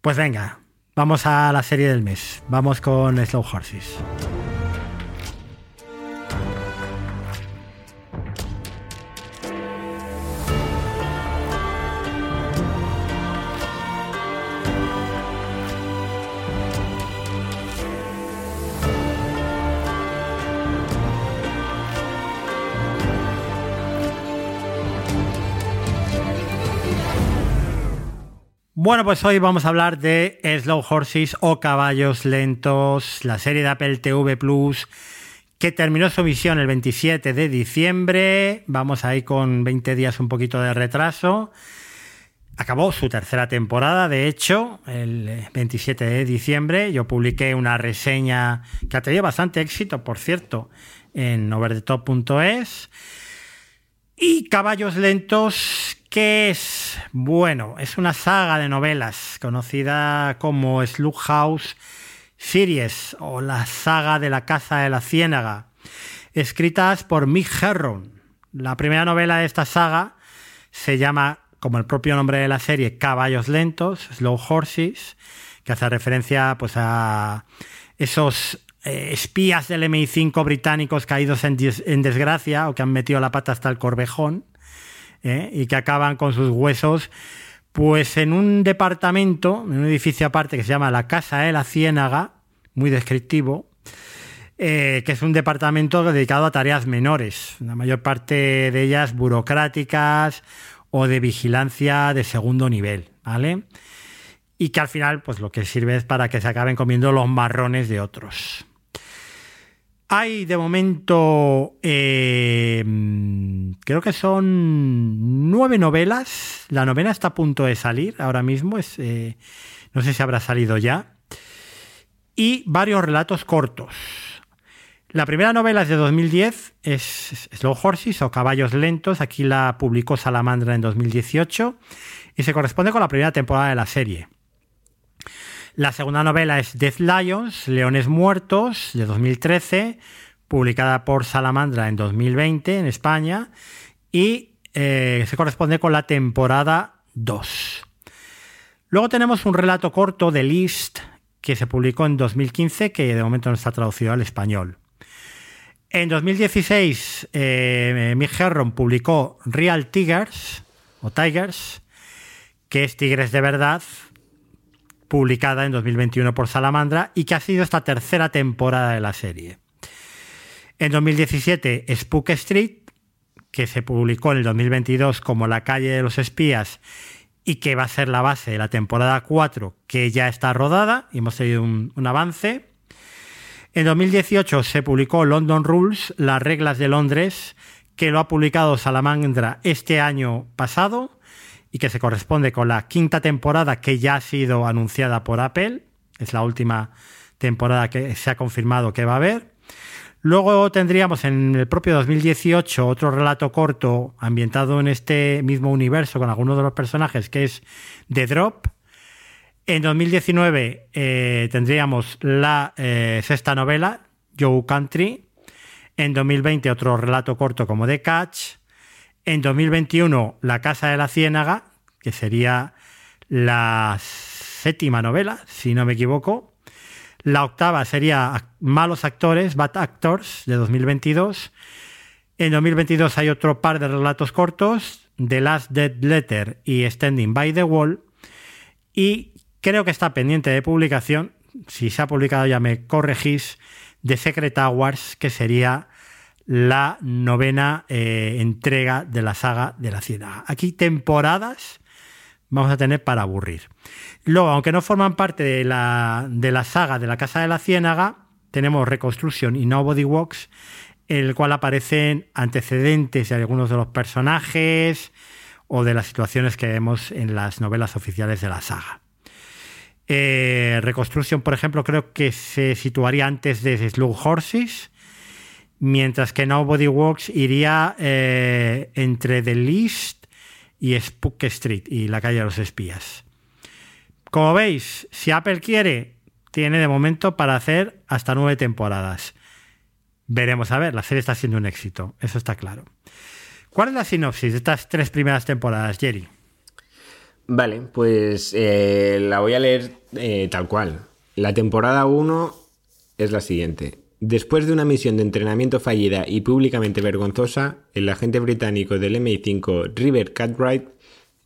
Pues venga, vamos a la serie del mes. Vamos con Slow Horses. Bueno, pues hoy vamos a hablar de Slow Horses o Caballos Lentos, la serie de Apple TV Plus que terminó su emisión el 27 de diciembre. Vamos ahí con 20 días un poquito de retraso. Acabó su tercera temporada, de hecho, el 27 de diciembre. Yo publiqué una reseña que ha tenido bastante éxito, por cierto, en overthetop.es. Y Caballos Lentos, ¿qué es? Bueno, es una saga de novelas conocida como Slughouse Series o la saga de la Casa de la Ciénaga, escritas por Mick Herron. La primera novela de esta saga se llama, como el propio nombre de la serie, Caballos Lentos, Slow Horses, que hace referencia pues, a esos eh, espías del MI5 británicos caídos en, desgracia o que han metido la pata hasta el corvejón ¿eh? y que acaban con sus huesos pues en un departamento, en un edificio aparte que se llama la Casa de la Ciénaga, muy descriptivo, eh, que es un departamento dedicado a tareas menores, la mayor parte de ellas burocráticas o de vigilancia de segundo nivel, ¿vale? Y que al final, pues lo que sirve es para que se acaben comiendo los marrones de otros. Hay de momento, eh, creo que son nueve novelas. La novena está a punto de salir ahora mismo. Eh, no sé si habrá salido ya. Y varios relatos cortos. La primera novela es de 2010, es Slow Horses o Caballos Lentos. Aquí la publicó Salamandra en 2018 y se corresponde con la primera temporada de la serie. La segunda novela es Death Lions, Leones Muertos, de 2013, publicada por Salamandra en 2020 en España, y eh, se corresponde con la temporada 2. Luego tenemos un relato corto de List que se publicó en 2015, que de momento no está traducido al español. En 2016, eh, Mick Herron publicó Real Tigers, o Tigers, que es Tigres de verdad, publicada en 2021 por Salamandra y que ha sido esta tercera temporada de la serie. En 2017, Spook Street, que se publicó en el 2022 como La calle de los espías y que va a ser la base de la temporada 4, que ya está rodada y hemos tenido un, un avance. En 2018 se publicó London Rules, las reglas de Londres, que lo ha publicado Salamandra este año pasado y que se corresponde con la quinta temporada que ya ha sido anunciada por Apple. Es la última temporada que se ha confirmado que va a haber. Luego tendríamos en el propio 2018 otro relato corto ambientado en este mismo universo con algunos de los personajes que es The Drop. En 2019 eh, tendríamos la eh, sexta novela, Joe Country. En 2020 otro relato corto como The Catch. En 2021, La Casa de la Ciénaga, que sería la séptima novela, si no me equivoco. La octava sería Malos Actores, Bad Actors, de 2022. En 2022 hay otro par de relatos cortos, The Last Dead Letter y Standing by the Wall. Y creo que está pendiente de publicación, si se ha publicado ya me corregís, The Secret Hours, que sería la novena eh, entrega de la saga de la ciudad. Aquí temporadas vamos a tener para aburrir. Luego, aunque no forman parte de la, de la saga de la Casa de la Ciénaga, tenemos Reconstruction y Nobody Walks, en el cual aparecen antecedentes de algunos de los personajes o de las situaciones que vemos en las novelas oficiales de la saga. Eh, Reconstruction, por ejemplo, creo que se situaría antes de Slug Horses, mientras que Nobody Walks iría eh, entre The List y Spook Street y la calle de los espías. Como veis, si Apple quiere, tiene de momento para hacer hasta nueve temporadas. Veremos a ver, la serie está siendo un éxito, eso está claro. ¿Cuál es la sinopsis de estas tres primeras temporadas, Jerry? Vale, pues eh, la voy a leer eh, tal cual. La temporada 1 es la siguiente. Después de una misión de entrenamiento fallida y públicamente vergonzosa, el agente británico del MI5 River Cartwright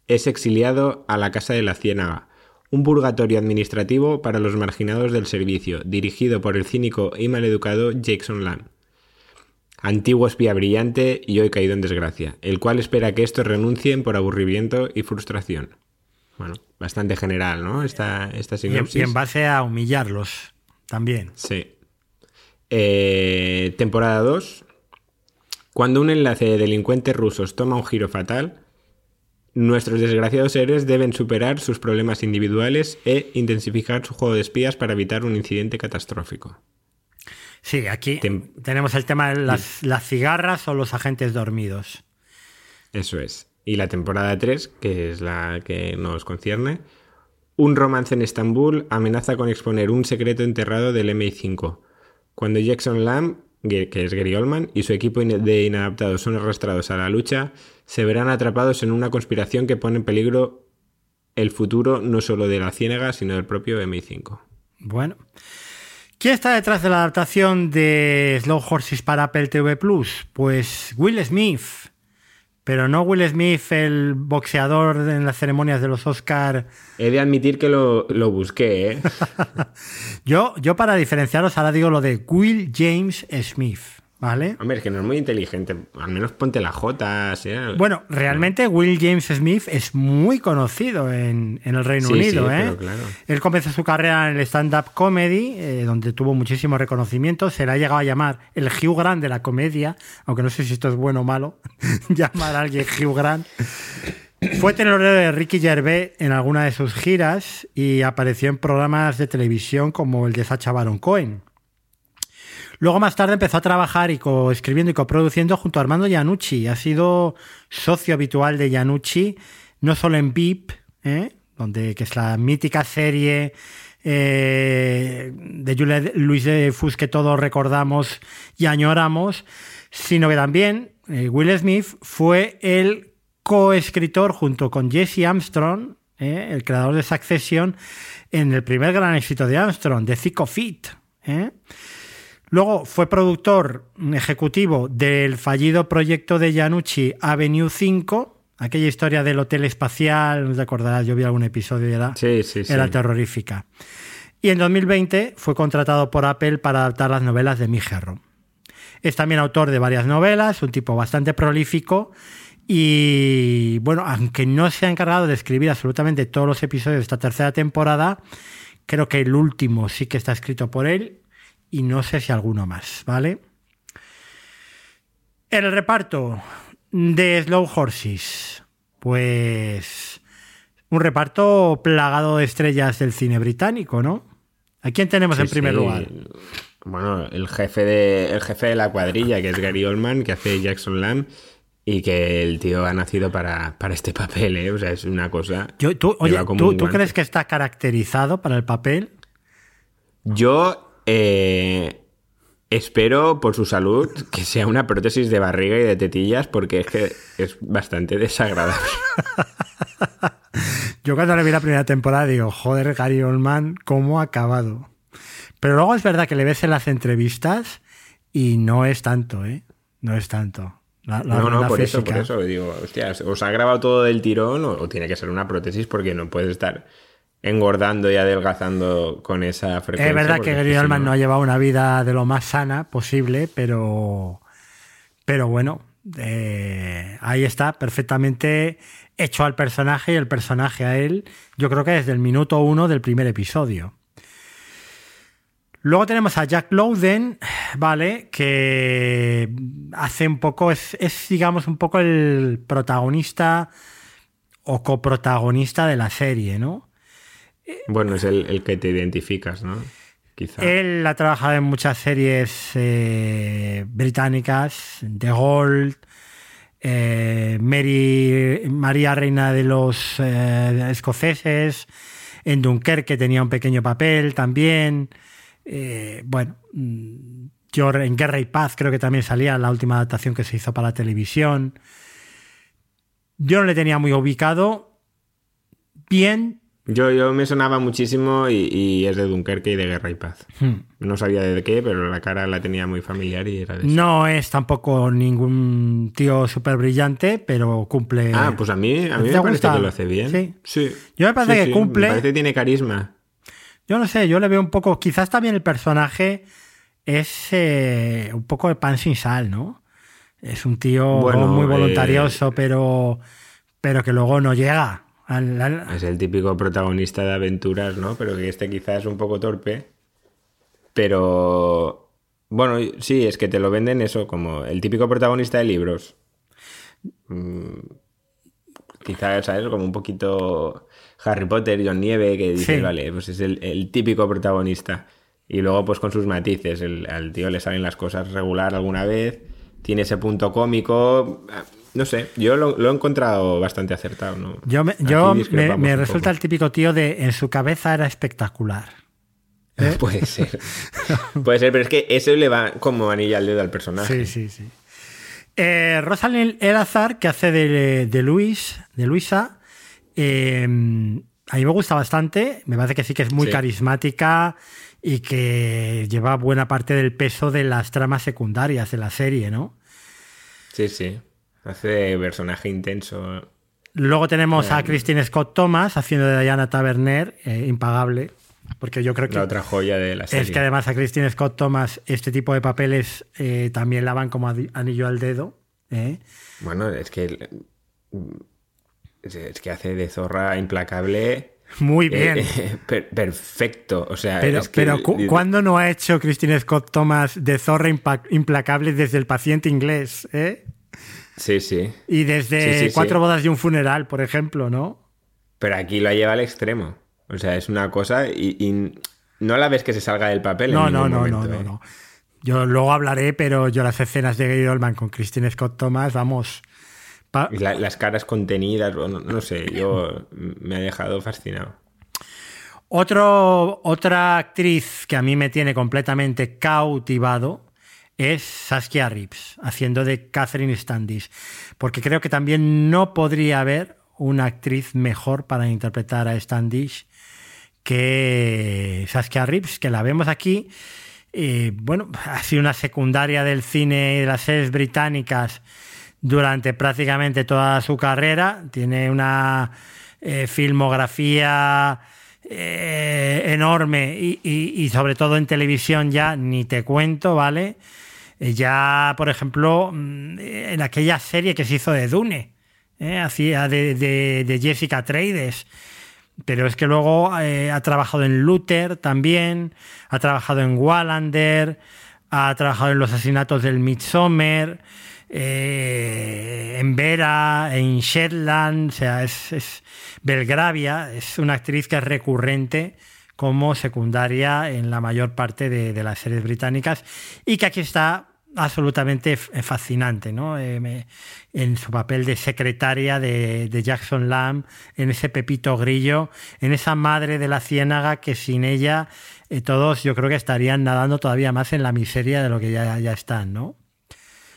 es exiliado a la Casa de la Ciénaga, un purgatorio administrativo para los marginados del servicio, dirigido por el cínico y maleducado Jackson Lamb. Antiguo espía brillante y hoy caído en desgracia, el cual espera que estos renuncien por aburrimiento y frustración. Bueno, bastante general, ¿no? Esta, esta sinopsis. Y en base a humillarlos también. Sí. Eh, temporada 2. Cuando un enlace de delincuentes rusos toma un giro fatal, nuestros desgraciados héroes deben superar sus problemas individuales e intensificar su juego de espías para evitar un incidente catastrófico. Sí, aquí tenemos el tema de las, cigarras o los agentes dormidos. Eso es. Y la temporada 3, que es la que nos concierne, un romance en Estambul amenaza con exponer un secreto enterrado del MI5. Cuando Jackson Lamb, que es Gary Oldman, y su equipo de inadaptados son arrastrados a la lucha, se verán atrapados en una conspiración que pone en peligro el futuro no solo de la Ciénaga, sino del propio MI5. Bueno. ¿Quién está detrás de la adaptación de Slow Horses para Apple TV Plus? Pues Will Smith. Pero no Will Smith, el boxeador en las ceremonias de los Oscar. He de admitir que lo, lo busqué, ¿eh? yo, yo, para diferenciaros, ahora digo lo de Will James Smith. ¿Vale? Hombre, es que no es muy inteligente. Al menos ponte la J. Bueno, realmente Will James Smith es muy conocido en, el Reino Unido. ¿eh? Él comenzó su carrera en el stand-up comedy, eh, donde tuvo muchísimo reconocimiento. Se le ha llegado a llamar el Hugh Grant de la comedia, aunque no sé si esto es bueno o malo, llamar a alguien Hugh Grant. Fue telonero de Ricky Gervais en alguna de sus giras y apareció en programas de televisión como el de Sacha Baron Cohen. Luego más tarde empezó a trabajar y coescribiendo y coproduciendo junto a Armando Iannucci. Ha sido socio habitual de Iannucci, no solo en VIP, ¿eh? donde que es la mítica serie eh, de Luis de Fus que todos recordamos y añoramos, sino que también eh, Will Smith fue el coescritor junto con Jesse Armstrong, el creador de Succession, en el primer gran éxito de Armstrong, The Thick of. Luego fue productor ejecutivo del fallido proyecto de Yanucci Avenue 5, aquella historia del hotel espacial, no te acordarás, yo vi algún episodio y era, era terrorífica. Y en 2020 fue contratado por Apple para adaptar las novelas de Migerro. Es también autor de varias novelas, un tipo bastante prolífico y bueno, aunque no se ha encargado de escribir absolutamente todos los episodios de esta tercera temporada, creo que el último sí que está escrito por él y no sé si alguno más, ¿vale? El reparto de Slow Horses, pues un reparto plagado de estrellas del cine británico, ¿no? ¿A quién tenemos en primer lugar? Bueno, el jefe, de, el jefe de la cuadrilla, que es Gary Oldman, que hace Jackson Lamb, y que el tío ha nacido para, este papel, ¿eh? O sea, es una cosa... tú, oye, ¿tú, ¿tú crees que está caracterizado para el papel? Yo eh, espero por su salud que sea una prótesis de barriga y de tetillas porque es que es bastante desagradable. Yo cuando le vi la primera temporada digo, joder, Gary Oldman, ¿cómo ha acabado? Pero luego es verdad que le ves en las entrevistas y no es tanto, ¿eh? No es tanto. no, no, por eso, por eso digo, hostia, ¿os ha grabado todo del tirón o, tiene que ser una prótesis porque no puede estar engordando y adelgazando con esa frecuencia. Es verdad que Gary Oldman no... ha llevado una vida de lo más sana posible, pero, pero bueno, eh, ahí está, perfectamente hecho al personaje y el personaje a él, yo creo que desde el minuto uno del primer episodio. Luego tenemos a Jack Lowden, ¿vale? Que hace un poco, es, es digamos un poco el protagonista o coprotagonista de la serie, ¿no? Bueno, es el, que te identificas, ¿no? Quizá. Él ha trabajado en muchas series eh, británicas, The Gold, eh, Mary, María Reina de los eh, escoceses, en Dunkerque tenía un pequeño papel también. bueno, mm, yo en Guerra y Paz creo que también salía la última adaptación que se hizo para la televisión. Yo no le tenía muy ubicado. Bien, yo, yo me sonaba muchísimo y, es de Dunkerque y de Guerra y Paz. Hmm. No sabía de qué, pero la cara la tenía muy familiar y era de No es tampoco ningún tío súper brillante, pero cumple. Ah, pues a mí, a mí me parece que lo hace bien. Sí. Yo me parece que cumple. Me parece que tiene carisma. Yo no sé, yo le veo un poco. Quizás también el personaje es eh, un poco de pan sin sal, ¿no? Es un tío muy voluntarioso, eh, pero, pero que luego no llega. Es el típico protagonista de aventuras, ¿no? Pero que este quizás es un poco torpe. Pero bueno, sí, es que te lo venden eso como el típico protagonista de libros. Mm, quizás, ¿sabes? Como un poquito Harry Potter, John Nieve, que dice, vale, pues es el, típico protagonista. Y luego, pues con sus matices, el, al tío le salen las cosas regular alguna vez, tiene ese punto cómico no sé, yo lo, lo he encontrado bastante acertado. ¿no? Yo, me, yo me, me resulta el típico tío de en su cabeza era espectacular. ¿eh? Puede ser. Puede ser, pero es que eso le va como anilla al dedo al personaje. Sí, sí, sí. Eh, Rosalind Elazar, que hace de, de Luis, de Luisa, eh, a mí me gusta bastante. Me parece que sí que es muy Sí. carismática y que lleva buena parte del peso de las tramas secundarias de la serie, ¿no? Sí, sí. Hace de personaje intenso. Luego tenemos a Eh, Christine Scott Thomas haciendo de Diana Taverner, eh, impagable, porque yo creo que La otra joya de la serie. es que además a Christine Scott Thomas este tipo de papeles eh, también la van como anillo al dedo. ¿eh? Bueno, es que. Es que hace de zorra implacable. Muy bien. eh, per- perfecto. O sea, Pero, es que- pero cu- ¿cuándo no ha hecho Christine Scott Thomas de zorra implacable desde el paciente inglés? ¿eh? Sí, sí. Y desde Sí, sí, sí. cuatro bodas y un funeral, por ejemplo, ¿no? Pero aquí lo lleva al extremo. O sea, es una cosa y, y no la ves que se salga del papel. No, en no, no, momento, no, no, ¿eh? no. Yo luego hablaré, pero yo las escenas de Gary Oldman con Christine Scott Thomas, vamos. pa- la- las caras contenidas, no, no sé, yo me ha dejado fascinado. Otro, otra actriz que a mí me tiene completamente cautivado es Saskia Reeves, haciendo de Catherine Standish, porque creo que también no podría haber una actriz mejor para interpretar a Standish que Saskia Reeves, que la vemos aquí. bueno, ha sido una secundaria del cine y de las series británicas durante prácticamente toda su carrera. Tiene una eh, filmografía eh, enorme y, y- y sobre todo en televisión ya ni te cuento, ¿vale? Eh, Ya, por ejemplo, mm, en aquella serie que se hizo de Dune, ¿eh? hacía de, de- Jessica Trades. Pero es que luego eh, ha trabajado en Luther también, ha trabajado en Wallander, ha trabajado en los asesinatos del Midsommar, eh, en Vera, en Shetland, o sea, es, es Belgravia, es una actriz que es recurrente como secundaria en la mayor parte de, de las series británicas y que aquí está absolutamente f- fascinante, ¿no? Eh, en su papel de secretaria de, de Jackson Lamb, en ese Pepito Grillo, en esa madre de la ciénaga que sin ella eh, todos yo creo que estarían nadando todavía más en la miseria de lo que ya, ya están, ¿no?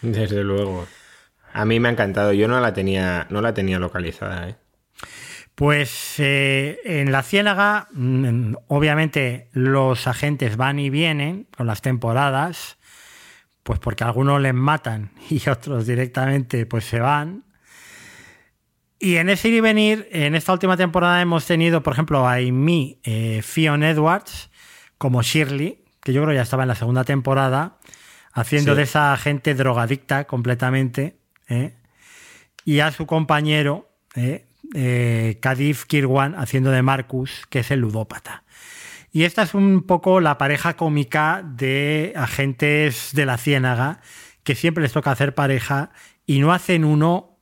Desde luego. A mí me ha encantado. Yo no la tenía, no la tenía localizada, ¿eh? Pues eh, en la ciénaga, mm, obviamente los agentes van y vienen con las temporadas, pues porque algunos les matan y otros directamente pues se van. Y en ese ir y venir, en esta última temporada hemos tenido, por ejemplo, a Amy eh, Fionn Edwards como Shirley, que yo creo ya estaba en la segunda temporada, haciendo Sí. de esa agente drogadicta completamente, ¿eh? y a su compañero, ¿eh? eh, Kadif Kirwan, haciendo de Marcus, que es el ludópata. Y esta es un poco la pareja cómica de agentes de la ciénaga, que siempre les toca hacer pareja y no hacen uno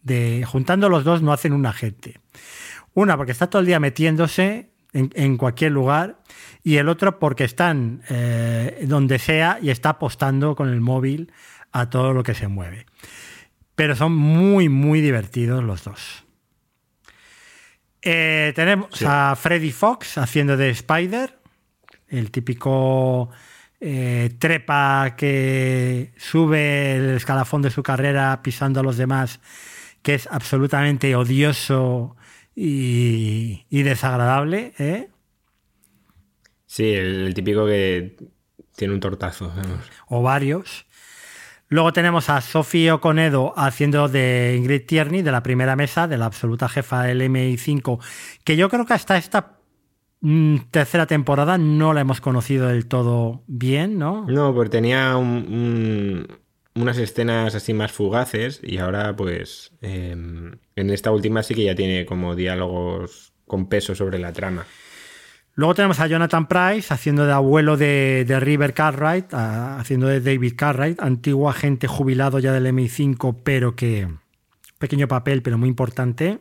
de. Juntando los dos, no hacen un agente. Una, porque está todo el día metiéndose en, cualquier lugar, y el otro, porque están eh, donde sea y está apostando con el móvil a todo lo que se mueve. Pero son muy, muy divertidos los dos. Eh, tenemos Sí. a Freddy Fox haciendo de Spider, el típico eh, trepa que sube el escalafón de su carrera pisando a los demás, que es absolutamente odioso y, y desagradable. ¿eh? Sí, el, el típico que tiene un tortazo. vamos. o varios. Luego tenemos a Sofía Oconedo haciendo de Ingrid Tierney, de la primera mesa, de la absoluta jefa del MI5, que yo creo que hasta esta mm, tercera temporada no la hemos conocido del todo bien, ¿no? No, porque tenía un- un- unas escenas así más fugaces y ahora pues eh, en esta última sí que ya tiene como diálogos con peso sobre la trama. Luego tenemos a Jonathan Price haciendo de abuelo de, de River Cartwright, a- haciendo de David Cartwright, antiguo agente jubilado ya del MI5, pero que. Pequeño papel, pero muy importante.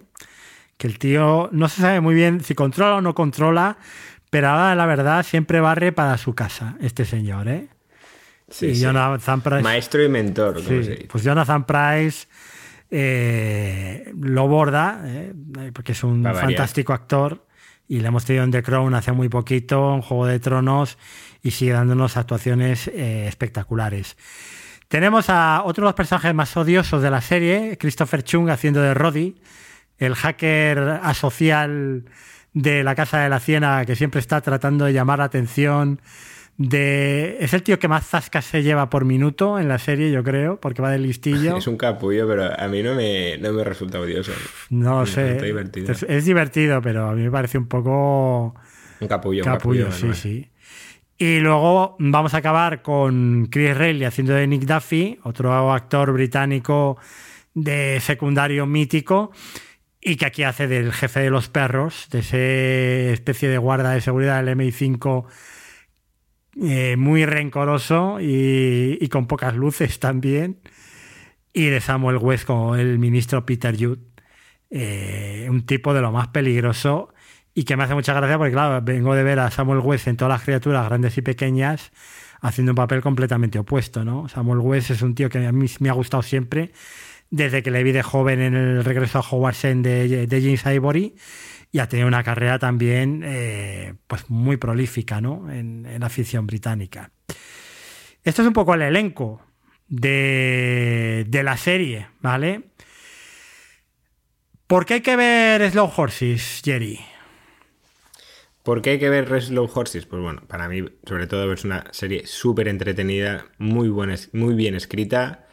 Que el tío no se sabe muy bien si controla o no controla, pero ahora la verdad siempre barre para su casa, este señor, ¿eh? Sí, y sí. Jonathan Price. Maestro y mentor, Sí, se dice. pues Jonathan Price eh, lo borda, eh, porque es un fantástico actor y le hemos tenido en The Crown hace muy poquito, en Juego de Tronos, y sigue dándonos actuaciones eh, espectaculares. Tenemos a otro de los personajes más odiosos de la serie, Christopher Chung haciendo de Roddy, el hacker asocial de la Casa de la Ciena que siempre está tratando de llamar la atención de... Es el tío que más zascas se lleva por minuto en la serie, yo creo, porque va de listillo. es un capullo, pero a mí no me, no me resulta odioso. No sé. Divertido. Es, divertido, pero a mí me parece un poco... Un capullo. Capullo, un capullo sí, sí. Y luego vamos a acabar con Chris Reilly haciendo de Nick Duffy, otro actor británico de secundario mítico, y que aquí hace del jefe de los perros, de esa especie de guarda de seguridad del MI5 eh, muy rencoroso y, con pocas luces también. Y de Samuel West como el ministro Peter Judd, eh, un tipo de lo más peligroso y que me hace mucha gracia porque, claro, vengo de ver a Samuel West en todas las criaturas grandes y pequeñas haciendo un papel completamente opuesto, ¿no? Samuel West es un tío que a mí me ha gustado siempre desde que le vi de joven en el regreso a Howard de, de James Ivory y ha tenido una carrera también eh, pues muy prolífica ¿no? en, la ficción británica. Esto es un poco el elenco de, de la serie, ¿vale? ¿Por qué hay que ver Slow Horses, Jerry? ¿Por qué hay que ver Slow Horses? Pues bueno, para mí, sobre todo, es una serie súper entretenida, muy, muy bien escrita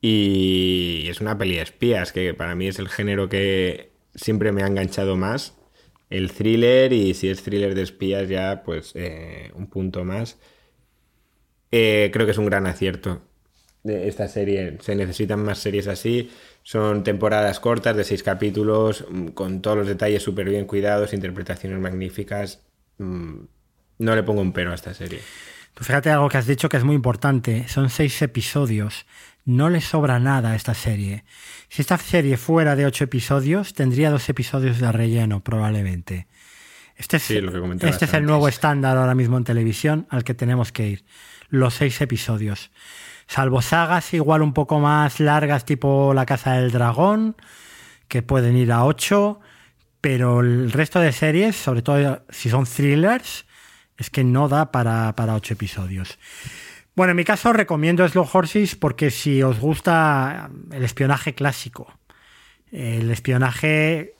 y es una peli de espías, que para mí es el género que siempre me ha enganchado más. El thriller, y si es thriller de espías, ya pues eh, un punto más. Eh, creo que es un gran acierto de esta serie. Se necesitan más series así. Son temporadas cortas de seis capítulos, mm, con todos los detalles súper bien cuidados, interpretaciones magníficas. Mm, no le pongo un pero a esta serie. Tú fíjate algo que has dicho que es muy importante. Son seis episodios. No le sobra nada a esta serie. Si esta serie fuera de ocho episodios, tendría dos episodios de relleno, probablemente. Este es, este es el nuevo estándar ahora mismo en televisión al que tenemos que ir. Los seis episodios salvo sagas igual un poco más largas tipo La Casa del Dragón, que pueden ir a 8, pero el resto de series, sobre todo si son thrillers, es que no da para, para 8 episodios. Bueno, en mi caso recomiendo Slow Horses porque si os gusta el espionaje clásico, el espionaje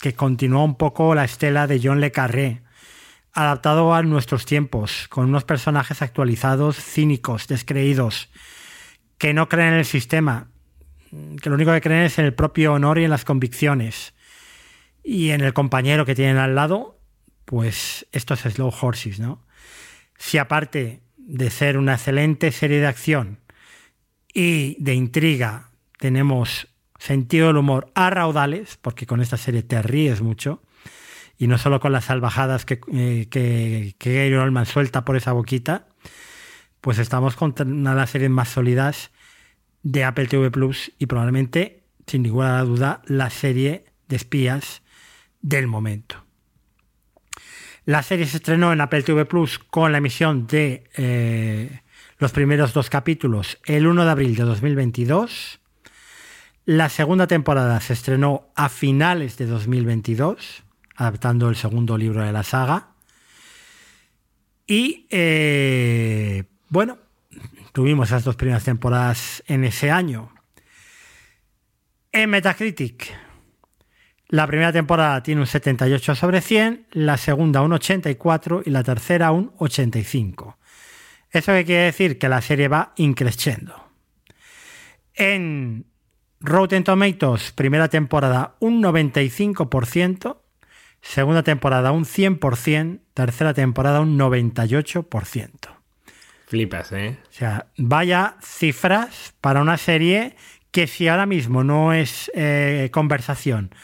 que continúa un poco la estela de John Le Carré, adaptado a nuestros tiempos, con unos personajes actualizados, cínicos, descreídos, que no creen en el sistema, que lo único que creen es en el propio honor y en las convicciones. Y en el compañero que tienen al lado, pues esto es Slow Horses, ¿no? Si aparte de ser una excelente serie de acción y de intriga, tenemos sentido del humor a raudales, porque con esta serie te ríes mucho, y no solo con las salvajadas que, eh, que, que Gary Oldman suelta por esa boquita, pues estamos con una de las series más sólidas de Apple TV Plus y probablemente, sin ninguna duda, la serie de espías del momento. La serie se estrenó en Apple TV Plus con la emisión de eh, los primeros dos capítulos el 1 de abril de 2022. La segunda temporada se estrenó a finales de 2022 adaptando el segundo libro de la saga. Y eh, bueno, tuvimos esas dos primeras temporadas en ese año. En Metacritic, la primera temporada tiene un 78 sobre 100, la segunda un 84 y la tercera un 85. ¿Eso qué quiere decir? Que la serie va increciendo. En Rotten Tomatoes, primera temporada un 95%, Segunda temporada un 100%, tercera temporada un 98%. Flipas, ¿eh? O sea, vaya cifras para una serie que si ahora mismo no es eh, conversación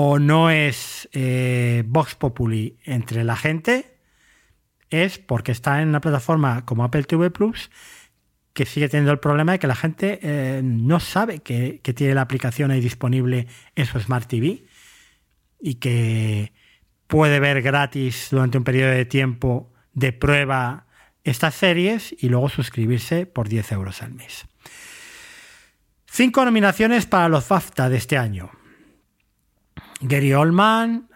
o no es eh, Vox Populi entre la gente, es porque está en una plataforma como Apple TV Plus que sigue teniendo el problema de que la gente eh, no sabe que, tiene la aplicación ahí disponible en su Smart TV y que puede ver gratis durante un periodo de tiempo de prueba estas series y luego suscribirse por 10 euros al mes. Cinco nominaciones para los BAFTA de este año. Gary Oldman,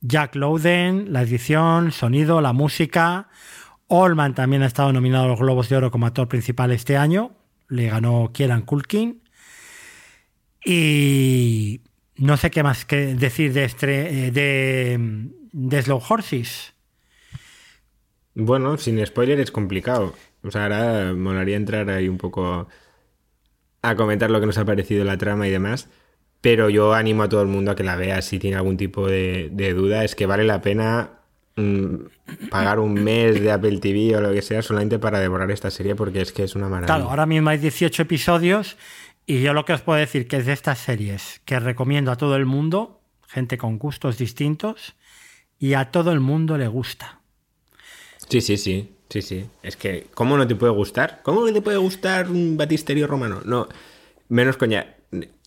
Jack Lowden, la edición, sonido, la música. Oldman también ha estado nominado a los Globos de Oro como actor principal este año. Le ganó Kieran Culkin. Y no sé qué más que decir de, este, de, de Slow Horses. Bueno, sin spoiler es complicado. O sea, ahora molaría entrar ahí un poco a comentar lo que nos ha parecido la trama y demás. Pero yo animo a todo el mundo a que la vea si tiene algún tipo de, duda. Es que vale la pena mm, pagar un mes de Apple TV o lo que sea solamente para devorar esta serie porque es que es una maravilla. Claro, ahora mismo hay 18 episodios y yo lo que os puedo decir que es de estas series que recomiendo a todo el mundo, gente con gustos distintos, y a todo el mundo le gusta. Sí, sí, sí. Sí, sí. Es que, ¿cómo no te puede gustar? ¿Cómo no te puede gustar un batisterio romano? No, menos coña.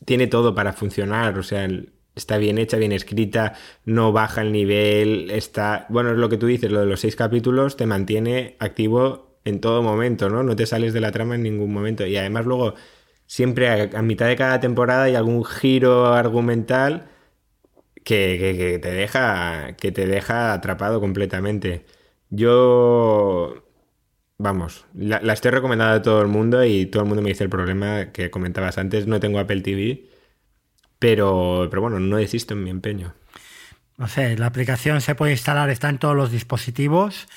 Tiene todo para funcionar. O sea, está bien hecha, bien escrita, no baja el nivel, está... Bueno, es lo que tú dices, lo de los seis capítulos te mantiene activo en todo momento, ¿no? No te sales de la trama en ningún momento. Y además luego, siempre a, mitad de cada temporada hay algún giro argumental que, te deja, que te deja atrapado completamente. Yo, vamos, la, estoy recomendando a todo el mundo y todo el mundo me dice el problema que comentabas antes, no tengo Apple TV, pero, pero bueno, no desisto en mi empeño. No sé, la aplicación se puede instalar, está en todos los dispositivos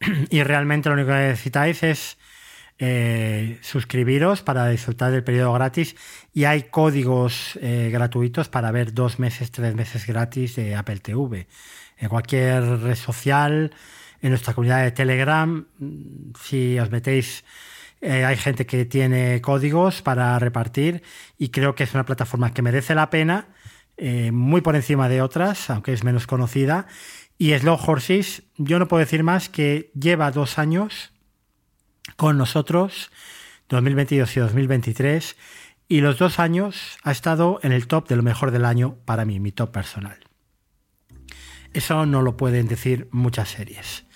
y realmente lo único que necesitáis es eh, suscribiros para disfrutar del periodo gratis y hay códigos eh, gratuitos para ver dos meses, tres meses gratis de Apple TV. En cualquier red social, en nuestra comunidad de Telegram. Si os metéis, eh, hay gente que tiene códigos para repartir y creo que es una plataforma que merece la pena, eh, muy por encima de otras, aunque es menos conocida. Y Slow Horses, yo no puedo decir más que lleva dos años con nosotros, 2022 y 2023, y los dos años ha estado en el top de lo mejor del año para mí, mi top personal. Eso no lo pueden decir muchas series.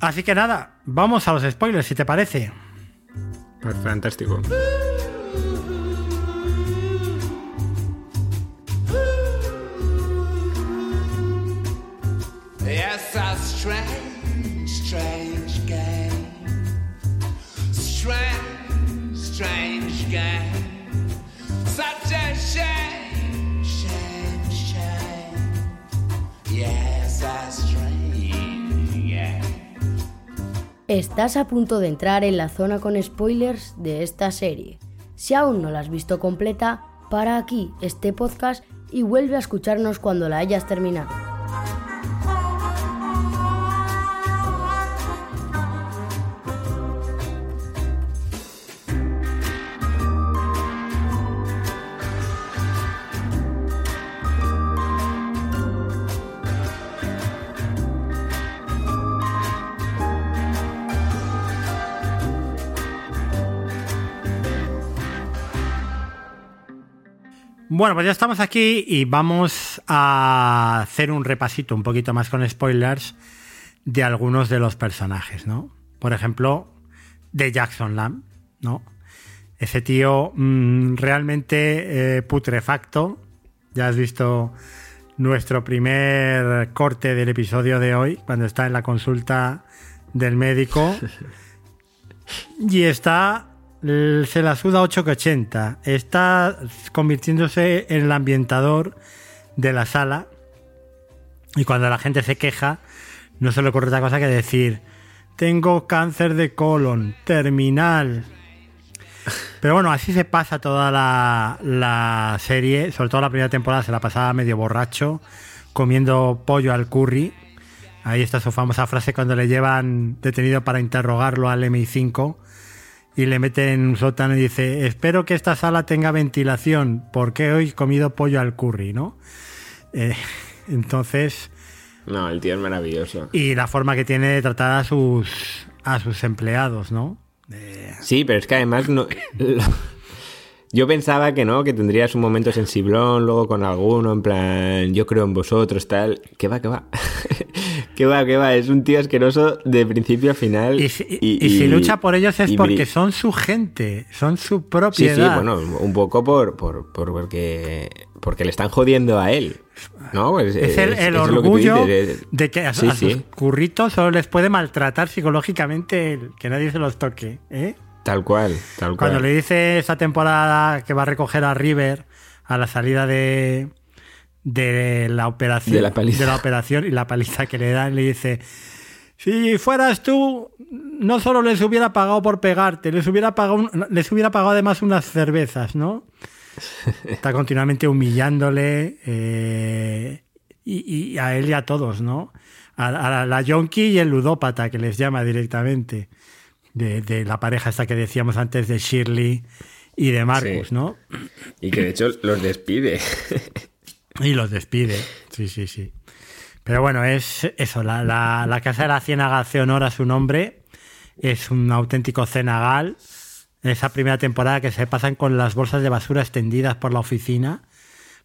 Así que nada, vamos a los spoilers, si te parece. Fantástico. Yes, Estás a punto de entrar en la zona con spoilers de esta serie. Si aún no la has visto completa, para aquí este podcast y vuelve a escucharnos cuando la hayas terminado. Bueno, pues ya estamos aquí y vamos a hacer un repasito un poquito más con spoilers de algunos de los personajes, ¿no? Por ejemplo, de Jackson Lamb, ¿no? Ese tío mm, realmente eh, putrefacto. Ya has visto nuestro primer corte del episodio de hoy, cuando está en la consulta del médico. Y está se la suda 8 que 80. Está convirtiéndose en el ambientador de la sala. Y cuando la gente se queja, no se le ocurre otra cosa que decir: Tengo cáncer de colon, terminal. Pero bueno, así se pasa toda la, la serie. Sobre todo la primera temporada se la pasaba medio borracho, comiendo pollo al curry. Ahí está su famosa frase cuando le llevan detenido para interrogarlo al MI5 y le mete en un sótano y dice, espero que esta sala tenga ventilación, porque hoy he comido pollo al curry, ¿no? Eh, entonces... No, el tío es maravilloso. Y la forma que tiene de tratar a sus, a sus empleados, ¿no? Sí, pero es que además no... Yo pensaba que no, que tendrías un momento sensiblón luego con alguno, en plan, yo creo en vosotros, tal. Que va, que va. Que va, que va, es un tío asqueroso de principio a final. Y si, y, si lucha por ellos es porque son su gente, son su propiedad. Sí, sí, bueno, un poco por, por, por porque, porque le están jodiendo a él. ¿no? Es, es el, el orgullo de que a, sí, a sus sí. curritos solo les puede maltratar psicológicamente el, que nadie se los toque. ¿eh? Tal cual, tal cual. Cuando le dice esa temporada que va a recoger a River a la salida de, de la operación de la, paliza. de la operación y la paliza que le dan le dice si fueras tú no solo les hubiera pagado por pegarte les hubiera pagado les hubiera pagado además unas cervezas no está continuamente humillándole eh, y, y, a él y a todos no a, a la yonki y el ludópata que les llama directamente de, de la pareja esta que decíamos antes de Shirley y de Marcus, Sí. ¿no? Y que de hecho los despide. Y los despide, sí, sí, sí. Pero bueno, es eso, la, la, la Casa de la Ciénaga hace honor a su nombre, es un auténtico cenagal. Esa primera temporada que se pasan con las bolsas de basura extendidas por la oficina,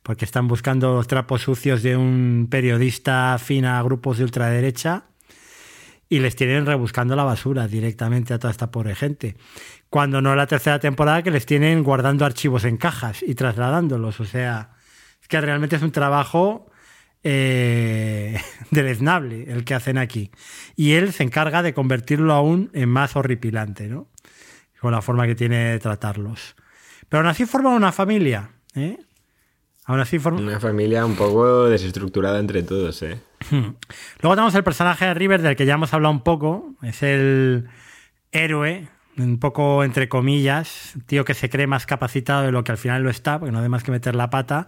porque están buscando los trapos sucios de un periodista afín a grupos de ultraderecha y les tienen rebuscando la basura directamente a toda esta pobre gente. Cuando no la tercera temporada que les tienen guardando archivos en cajas y trasladándolos. O sea, es que realmente es un trabajo eh, deleznable el que hacen aquí. Y él se encarga de convertirlo aún en más horripilante, ¿no? Con la forma que tiene de tratarlos. Pero aún así forman una familia, ¿eh? Aún así forman... Una familia un poco desestructurada entre todos, ¿eh? Luego tenemos el personaje de River, del que ya hemos hablado un poco. Es el héroe, un poco entre comillas, tío que se cree más capacitado de lo que al final lo está, porque no hay más que meter la pata.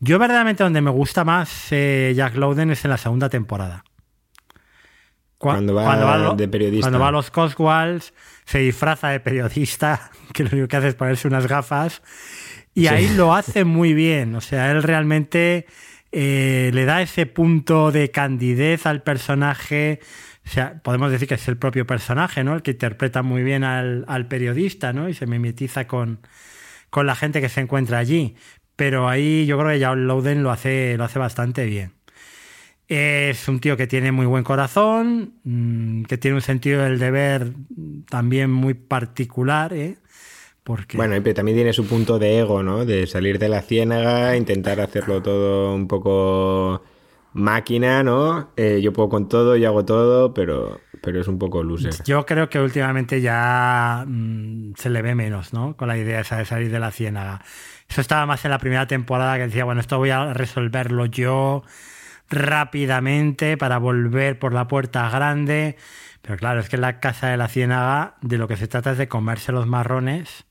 Yo verdaderamente donde me gusta más eh, Jack Lowden es en la segunda temporada. Cu- Cuando va lo- de periodista. Cuando va a los Coswalls, se disfraza de periodista, que lo único que hace es ponerse unas gafas, y Sí. ahí lo hace muy bien. O sea, él realmente eh, le da ese punto de candidez al personaje. O sea, podemos decir que es el propio personaje, ¿no? El que interpreta muy bien al, al periodista, ¿no? Y se mimetiza con, con la gente que se encuentra allí. Pero ahí yo creo que Jack Lowden lo hace, lo hace bastante bien. Es un tío que tiene muy buen corazón, mm, que tiene un sentido del deber también muy particular, ¿eh? Porque Bueno, pero también tiene su punto de ego, ¿no? De salir de la ciénaga, intentar hacerlo todo un poco máquina, ¿no? Eh, yo puedo con todo, yo hago todo, pero, pero es un poco loser. yo creo que últimamente ya mm, se le ve menos, ¿no? Con la idea esa de salir de la ciénaga. Eso estaba más en la primera temporada que decía, bueno, esto voy a resolverlo yo rápidamente para volver por la puerta grande. Pero claro, es que en la casa de la ciénaga de lo que se trata es de comerse los marrones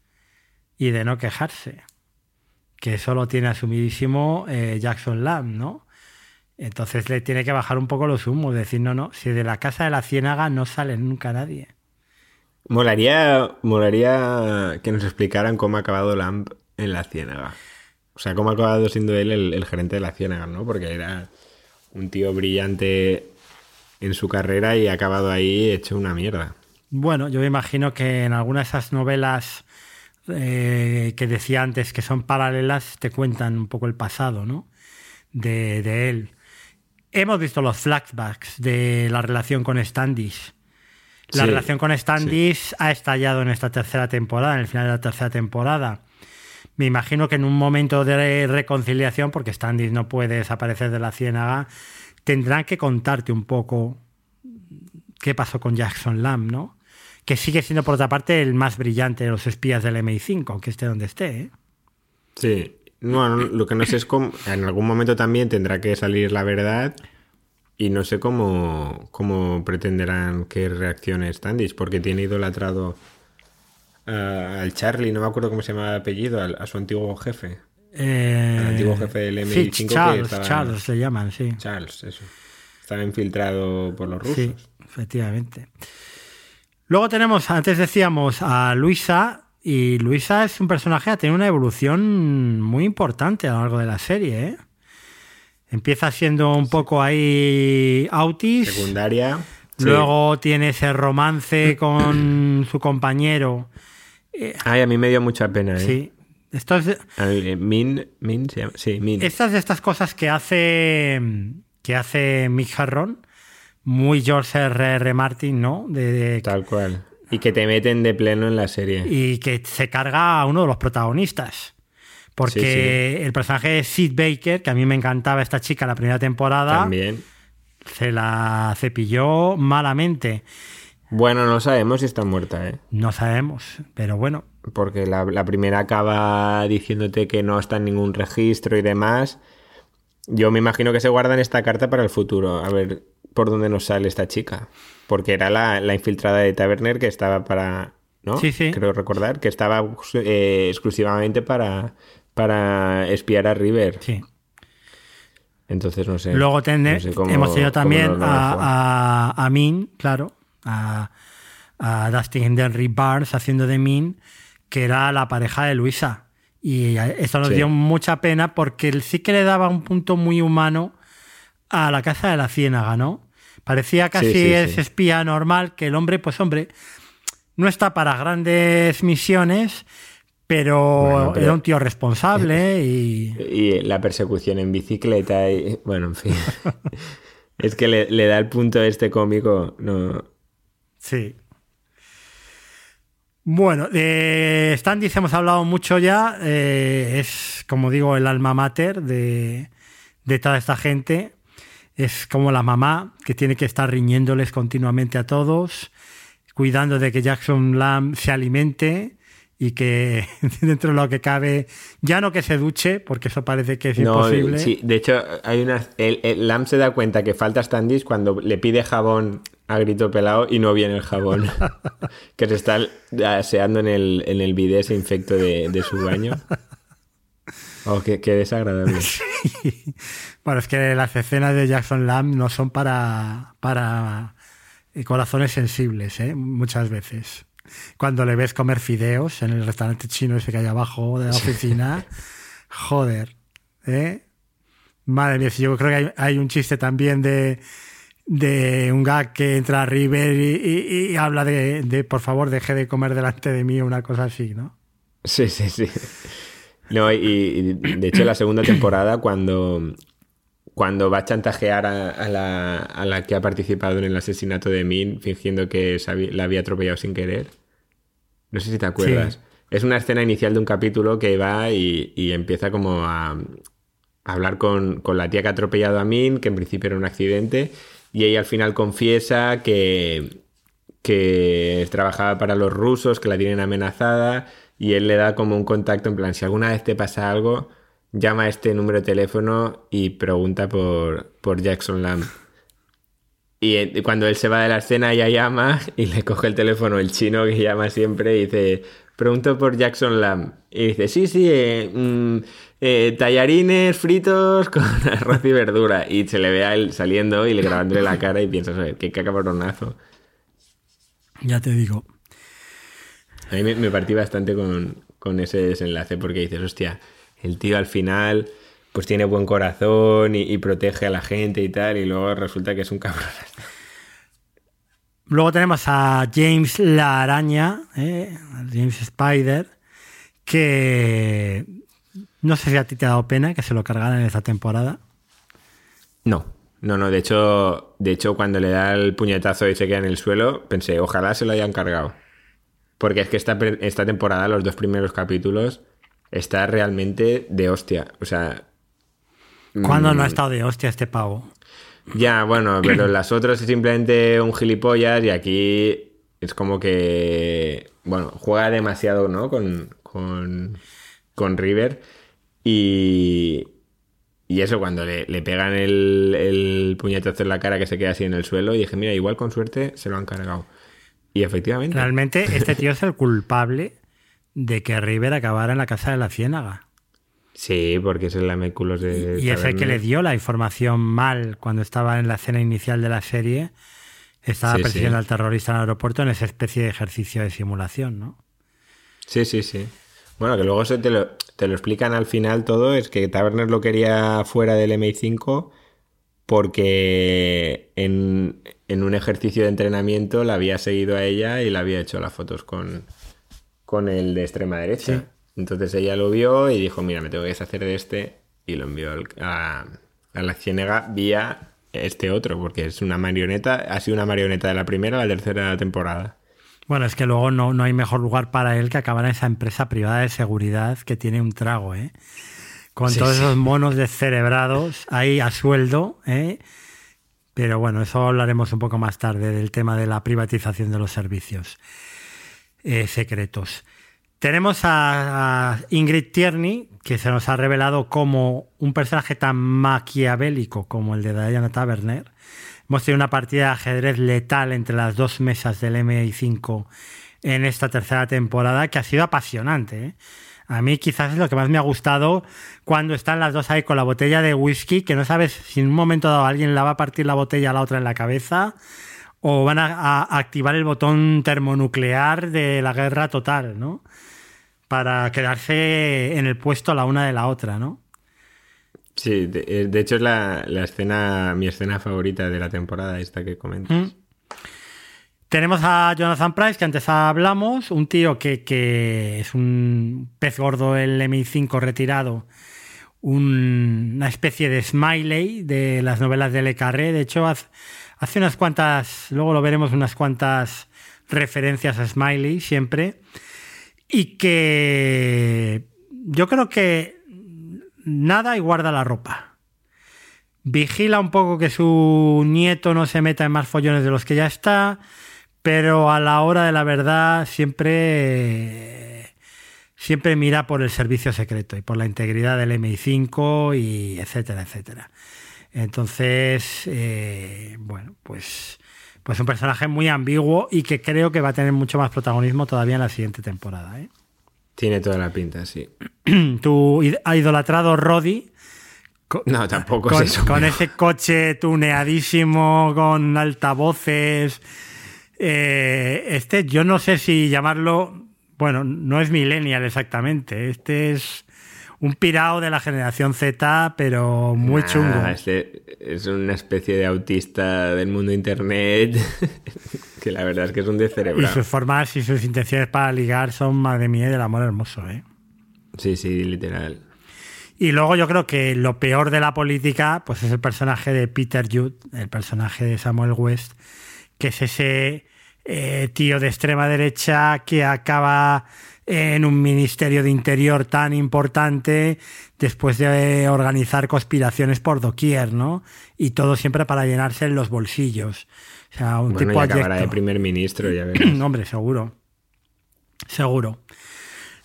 y de no quejarse. Que eso lo tiene asumidísimo eh, Jackson Lamb, ¿no? Entonces le tiene que bajar un poco los humos, decir, no, no, si de la casa de la ciénaga no sale nunca nadie. Molaría, molaría que nos explicaran cómo ha acabado Lamp en la ciénaga. O sea, cómo ha acabado siendo él el, el gerente de la ciénaga, ¿no? Porque era un tío brillante en su carrera y ha acabado ahí hecho una mierda. Bueno, yo me imagino que en alguna de esas novelas eh, que decía antes que son paralelas te cuentan un poco el pasado, ¿no? De, de él. Hemos visto los flashbacks de la relación con Standish. La Sí, relación con Standish ha estallado en esta tercera temporada, en el final de la tercera temporada. Me imagino que en un momento de reconciliación, porque Standish no puede desaparecer de la ciénaga, tendrán que contarte un poco qué pasó con Jackson Lamb, ¿no? Que sigue siendo, por otra parte, el más brillante de los espías del MI5, aunque esté donde esté, ¿eh? Sí. Bueno, lo que no sé es cómo. En algún momento también tendrá que salir la verdad. Y no sé cómo, cómo pretenderán que reaccione Standish, porque tiene idolatrado a- al Charlie, no me acuerdo cómo se llama el apellido, al- a su antiguo jefe. Eh, Al antiguo jefe del sí, MI5 que Charles, estaba- Charles le llaman, sí. Charles, eso. Estaba infiltrado por los rusos. Sí, efectivamente. Luego tenemos, antes decíamos, a Luisa, y Luisa es un personaje que ha tenido una evolución muy importante a lo largo de la serie, ¿eh? Empieza siendo un poco ahí autis. Secundaria. sí. Luego tiene ese romance con su compañero. Ay, a mí me dio mucha pena, ¿eh? Sí. Esto es de- A mí, eh, Min, Min se llama. Sí, Min. estas de estas cosas que hace que hace Mick Harron, muy George R. R. Martin, ¿no? De, de- Tal cual. Y que te meten de pleno en la serie. y que se carga a uno de los protagonistas. Porque Sí, el personaje de Sid Baker, que a mí me encantaba esta chica la primera temporada, También. se la cepilló malamente. Bueno, no sabemos si está muerta, ¿eh? No sabemos, pero bueno. Porque la, la primera acaba diciéndote que no está en ningún registro y demás. Yo me imagino que se guardan esta carta para el futuro. A ver por dónde nos sale esta chica. Porque era la, la infiltrada de Taverner que estaba para. ¿No? Sí, sí. Creo recordar que estaba eh, exclusivamente para, para espiar a River. Sí. Entonces no sé. Luego tene- no sé cómo- hemos tenido también a, a, a Min, claro, a, a Dustin Henry Barnes haciendo de Min, que era la pareja de Luisa. Y eso nos Sí. dio mucha pena porque él sí que le daba un punto muy humano a la casa de la ciénaga, ¿no? Parecía casi sí, ese espía normal que el hombre, pues hombre, no está para grandes misiones, pero, Bueno, pero- era un tío responsable y... Y la persecución en bicicleta y... Bueno, en fin. es que le, le da el punto este cómico. No... Sí. Bueno, de Standis hemos hablado mucho ya. eh, es, como digo, el alma mater de, de toda esta gente. Es como la mamá que tiene que estar riñéndoles continuamente a todos, cuidando de que Jackson Lamb se alimente y que dentro de lo que cabe, ya no que se duche, porque eso parece que es No, imposible. sí, de hecho, hay una. El, el Lam se da cuenta que falta Standish cuando le pide jabón a grito pelado y no viene el jabón. que se está aseando en el, en el bidet ese infecto de, de su baño. Oh, qué, qué desagradable. Bueno, es que las escenas de Jackson Lamb no son para, para eh, corazones sensibles, ¿eh? muchas veces. Cuando le ves comer fideos en el restaurante chino ese que hay abajo de la oficina, joder, ¿eh? Madre mía, yo creo que hay, hay un chiste también de, de un gag que entra a River y, y- y habla de, de, por favor, deje de comer delante de mí, una cosa así, ¿no? Sí, sí, sí. No, y, y de hecho, la segunda temporada, cuando, cuando va a chantajear a, a la, a la que ha participado en el asesinato de Min, fingiendo que había- la había atropellado sin querer. No sé si te acuerdas. Sí. Es una escena inicial de un capítulo que va y, y empieza como a, a hablar con, con la tía que ha atropellado a Min, que en principio era un accidente, y ella al final confiesa que, que trabajaba para los rusos, que la tienen amenazada, y él le da como un contacto en plan, si alguna vez te pasa algo, llama a este número de teléfono y pregunta por, por Jackson Lamb. Y eh, cuando él se va de la escena, ella llama y le coge el teléfono el chino que llama siempre y dice, pregunto por Jackson Lamb. Y dice, sí, sí, eh, mm, eh, tallarines fritos con arroz y verdura. Y se le ve a él saliendo y le grabándole la cara y piensas, a ver, qué cabronazo. Ya te digo. A mí me, me partí bastante con, con ese desenlace porque dices, hostia, el tío al final pues tiene buen corazón y, y protege a la gente y tal, y luego resulta que es un cabrón. Luego tenemos a James la araña, ¿eh? James Spider, que no sé si a ti te ha dado pena que se lo cargaran en esta temporada. No, no, no, de hecho, de hecho cuando le da el puñetazo y se queda en el suelo, pensé, ojalá se lo hayan cargado. Porque es que esta, esta temporada, los dos primeros capítulos, está realmente de hostia. O sea... ¿Cuándo no ha mm, estado de hostia este pavo? Ya, bueno, pero las otras es simplemente un gilipollas y aquí es como que, bueno, juega demasiado, ¿no? Con, con, con River y, y eso, cuando le, le pegan el, el puñetazo en la cara que se queda así en el suelo y dije, mira, igual con suerte se lo han cargado. Y efectivamente. Realmente este tío es el culpable de que River acabara en la casa de la ciénaga. Sí, porque es el laméculos de... Y es el que le dio la información mal cuando estaba en la escena inicial de la serie. Estaba Sí, persiguiendo sí. al terrorista en el aeropuerto en esa especie de ejercicio de simulación, ¿no? Sí, sí, sí. Bueno, que luego se te lo, te lo explican al final todo, es que Taberner lo quería fuera del MI5 porque en, en un ejercicio de entrenamiento la había seguido a ella y le había hecho las fotos con, con el de extrema derecha. Sí. Entonces ella lo vio y dijo, mira, me tengo que deshacer de este y lo envió al- a, a la ciénaga vía este otro, porque es una marioneta, ha sido una marioneta de la primera a la tercera temporada. Bueno, es que luego no, no hay mejor lugar para él que acabar en esa empresa privada de seguridad que tiene un trago, ¿eh? Con Sí, todos sí. esos monos descerebrados ahí a sueldo, ¿eh? Pero bueno, eso hablaremos un poco más tarde del tema de la privatización de los servicios eh, secretos. Tenemos a, Ingrid Tierney, que se nos ha revelado como un personaje tan maquiavélico como el de Diana Taverner. Hemos tenido una partida de ajedrez letal entre las dos mesas del MI5 en esta tercera temporada que ha sido apasionante. ¿eh? A mí quizás es lo que más me ha gustado cuando están las dos ahí con la botella de whisky, que no sabes si en un momento dado alguien la va a partir la botella a la otra en la cabeza o van a, a activar el botón termonuclear de la guerra total, ¿no? Para quedarse en el puesto la una de la otra, ¿no? Sí, de, eh, de hecho es la, la escena, mi escena favorita de la temporada esta que comentas. Mm. Tenemos a Jonathan Price, que antes hablamos, un tío que, que es un pez gordo el MI5 retirado, un- una especie de smiley de las novelas de Le Carré. De hecho, haz- hace unas cuantas, luego lo veremos, unas cuantas referencias a smiley siempre. Y que yo creo que nada y guarda la ropa. Vigila un poco que su nieto no se meta en más follones de los que ya está, pero a la hora de la verdad siempre siempre mira por el servicio secreto y por la integridad del MI5 y etcétera, etcétera. Entonces, eh, bueno, pues, pues un personaje muy ambiguo y que creo que va a tener mucho más protagonismo todavía en la siguiente temporada. ¿eh? Tiene toda la pinta, sí. tu id- idolatrado Roddy. No, tampoco con, es eso. con ese coche tuneadísimo, con altavoces. eh, este, yo no sé si llamarlo. Bueno, no es millennial exactamente. Este es un pirao de la generación Z, pero muy Nah, chungo. este es una especie de autista del mundo internet que la verdad es que es un Y descerebrado. sus formas y sus intenciones para ligar son, madre mía, del amor hermoso, ¿eh? Sí, sí, literal. Y luego yo creo que lo peor de la política, pues es el personaje de Peter Judd, el personaje de Samuel West, que es ese eh, tío de extrema derecha que acaba en un ministerio de interior tan importante después de organizar conspiraciones por doquier, ¿no? Y todo siempre para llenarse los bolsillos. O sea, un Bueno, tipo acabará de primer ministro, ya verás. Hombre, seguro. Seguro.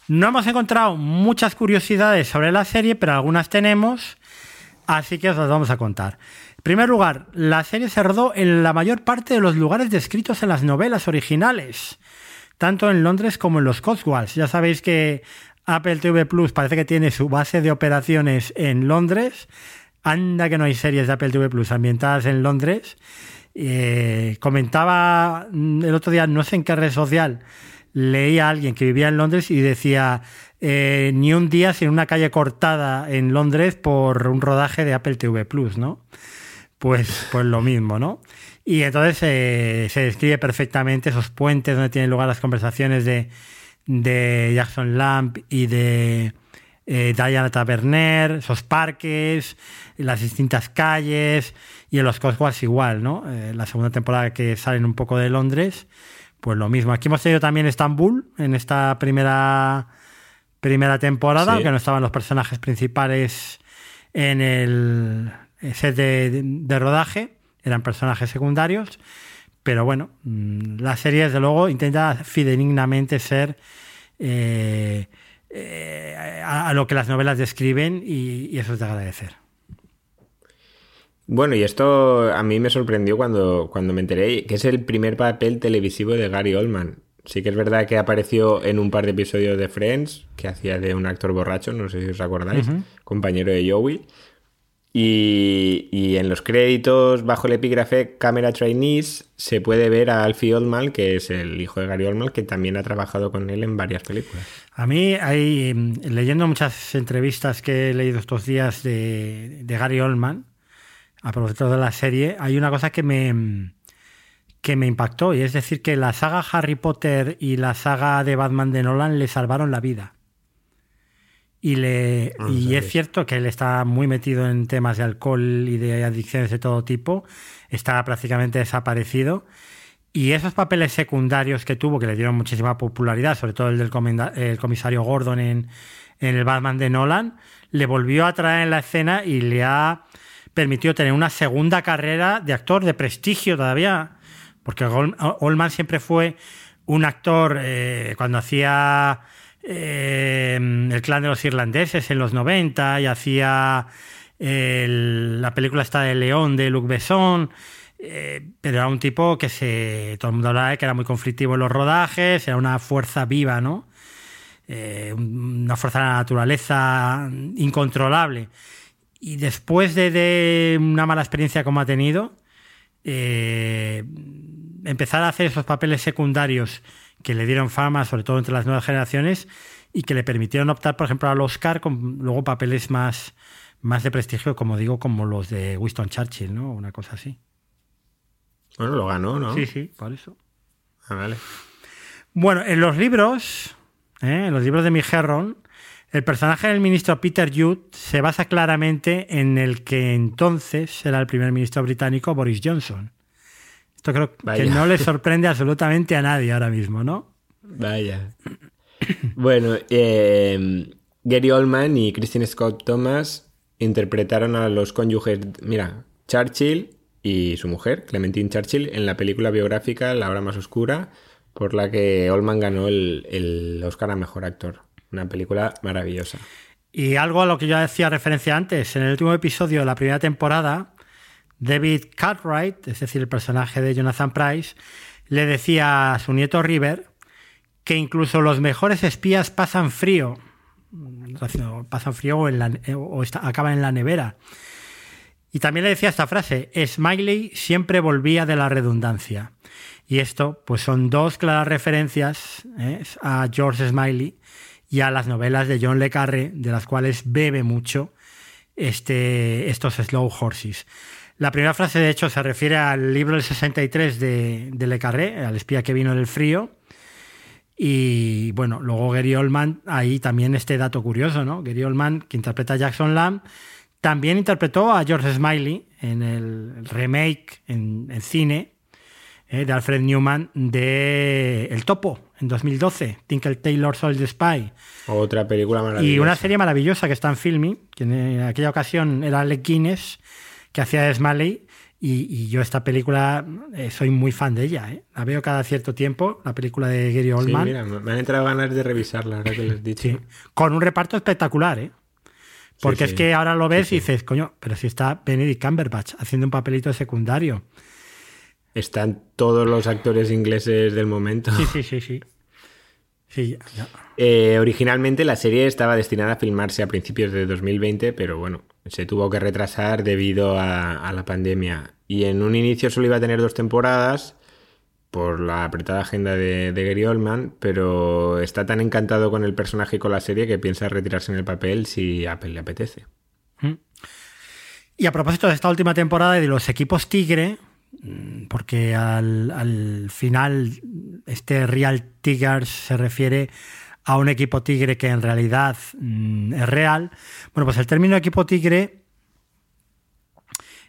No hemos encontrado muchas curiosidades sobre la serie, pero algunas tenemos, así que os las vamos a contar. En primer lugar, la serie se rodó en la mayor parte de los lugares descritos en las novelas originales, tanto en Londres como en los Cotswolds. Ya sabéis que Apple TV Plus parece que tiene su base de operaciones en Londres. Anda que no hay series de Apple TV Plus ambientadas en Londres. Eh, comentaba mm, el otro día, no sé en qué red social, leía a alguien que vivía en Londres y decía eh, ni un día sin una calle cortada en Londres por un rodaje de Apple TV Plus, ¿no? Pues, pues lo mismo, ¿no? Y entonces eh, se describe perfectamente esos puentes donde tienen lugar las conversaciones de, de Jackson Lamp y de eh, Diana Taverner, esos parques, las distintas calles y en los Cotswolds igual, ¿no? Eh, la segunda temporada que salen un poco de Londres, pues lo mismo. Aquí hemos tenido también Estambul en esta primera, primera temporada, Sí. aunque no estaban los personajes principales en el set de, de rodaje, eran personajes secundarios. Pero bueno, mm, la serie desde luego intenta fidedignamente ser eh, eh, a, a lo que las novelas describen y, y eso es de agradecer. Bueno, y esto a mí me sorprendió cuando, cuando me enteré que es el primer papel televisivo de Gary Oldman. Sí que es verdad que apareció en un par de episodios de Friends, que hacía de un actor borracho, no sé si os acordáis, compañero de Joey. Y, en los créditos, bajo el epígrafe Camera Trainees, se puede ver a Alfie Oldman, que es el hijo de Gary Oldman, que también ha trabajado con él en varias películas. A mí, hay, mm, leyendo muchas entrevistas que he leído estos días de, de Gary Oldman, a propósito de la serie, hay una cosa que me, mm, que me impactó, y es decir, que la saga Harry Potter y la saga de Batman de Nolan le salvaron la vida. Y, le, Ah, y es cierto que él está muy metido en temas de alcohol y de adicciones de todo tipo. Está prácticamente desaparecido. Y esos papeles secundarios que tuvo, que le dieron muchísima popularidad, sobre todo el del el comisario Gordon en, en el Batman de Nolan, le volvió a traer en la escena y le ha permitido tener una segunda carrera de actor de prestigio todavía. Porque Ol- Oldman siempre fue un actor eh, cuando hacía eh, El clan de los irlandeses en los 90 y hacía la película esta de León de Luc Besson. eh, pero era un tipo que se. Todo el mundo hablaba de que era muy conflictivo en los rodajes, era una fuerza viva, ¿no? Eh, un- una fuerza de la naturaleza incontrolable. Y después de, de una mala experiencia como ha tenido, eh, empezar a hacer esos papeles secundarios que le dieron fama, sobre todo entre las nuevas generaciones, y que le permitieron optar, por ejemplo, al Oscar con luego papeles más, más de prestigio, como digo, como los de Winston Churchill, ¿no? Una cosa así. Bueno, lo ganó, ¿no? Sí, sí, por eso. Ah, vale. Bueno, en los libros, ¿eh? en los libros de Migerron, el personaje del ministro Peter Judd se basa claramente en el que entonces era el primer ministro británico, Boris Johnson. Esto creo Vaya. que no le sorprende absolutamente a nadie ahora mismo, ¿no? Vaya. Bueno, eh, Gary Oldman y Christine Scott Thomas interpretaron a los cónyuges, mira, Churchill y su mujer, Clementine Churchill, en la película biográfica La hora más oscura, por la que Oldman ganó el, el Oscar a Mejor Actor. Una película maravillosa. Y algo a lo que yo hacía referencia antes, en el último episodio de la primera temporada, David Cartwright, es decir, el personaje de Jonathan Price, le decía a su nieto River que incluso los mejores espías pasan frío, pasan frío o, en la- acaban en la nevera. Y también le decía esta frase, Smiley siempre volvía de la redundancia. Y esto, pues son dos claras referencias ¿eh? a George Smiley y a las novelas de John Le Carré, de las cuales bebe mucho este, estos Slow Horses. La primera frase, de hecho, se refiere al libro del 63 de, de Le Carré, al espía que vino del frío. Y bueno, luego Gary Oldman, ahí también este dato curioso, ¿no? Gary Oldman, que interpreta a Jackson Lamb, también interpretó a George Smiley en el remake en, en cine eh, de Alfred Newman de El Topo en 2012, Tinkle Taylor Soldier Spy. Otra película maravillosa. Y una serie maravillosa que está en Filmy, que en aquella ocasión era Alec Guinness, que hacía de Smiley. Y, y yo esta película eh, soy muy fan de ella. ¿eh? La veo cada cierto tiempo, la película de Gary Sí, Oldman. mira, me han entrado ganas de revisarla, ahora que lo has dicho. Sí, con un reparto espectacular, ¿eh? Porque Sí, es sí. que ahora lo ves Sí, y dices, coño, pero si está Benedict Cumberbatch haciendo un papelito secundario. Están todos los actores ingleses del momento. Sí, sí, sí, sí. Sí, ya- Eh, originalmente la serie estaba destinada a filmarse a principios de 2020, pero bueno, se tuvo que retrasar debido a, la pandemia. Y en un inicio solo iba a tener dos temporadas por la apretada agenda de, Gary Oldman, pero está tan encantado con el personaje y con la serie que piensa retirarse en el papel si Apple le apetece. Y a propósito de esta última temporada y de los equipos Tigre, mm, porque al, al final este Real Tigers se refiere a un equipo Tigre que en realidad mm, es real. Bueno, pues el término equipo Tigre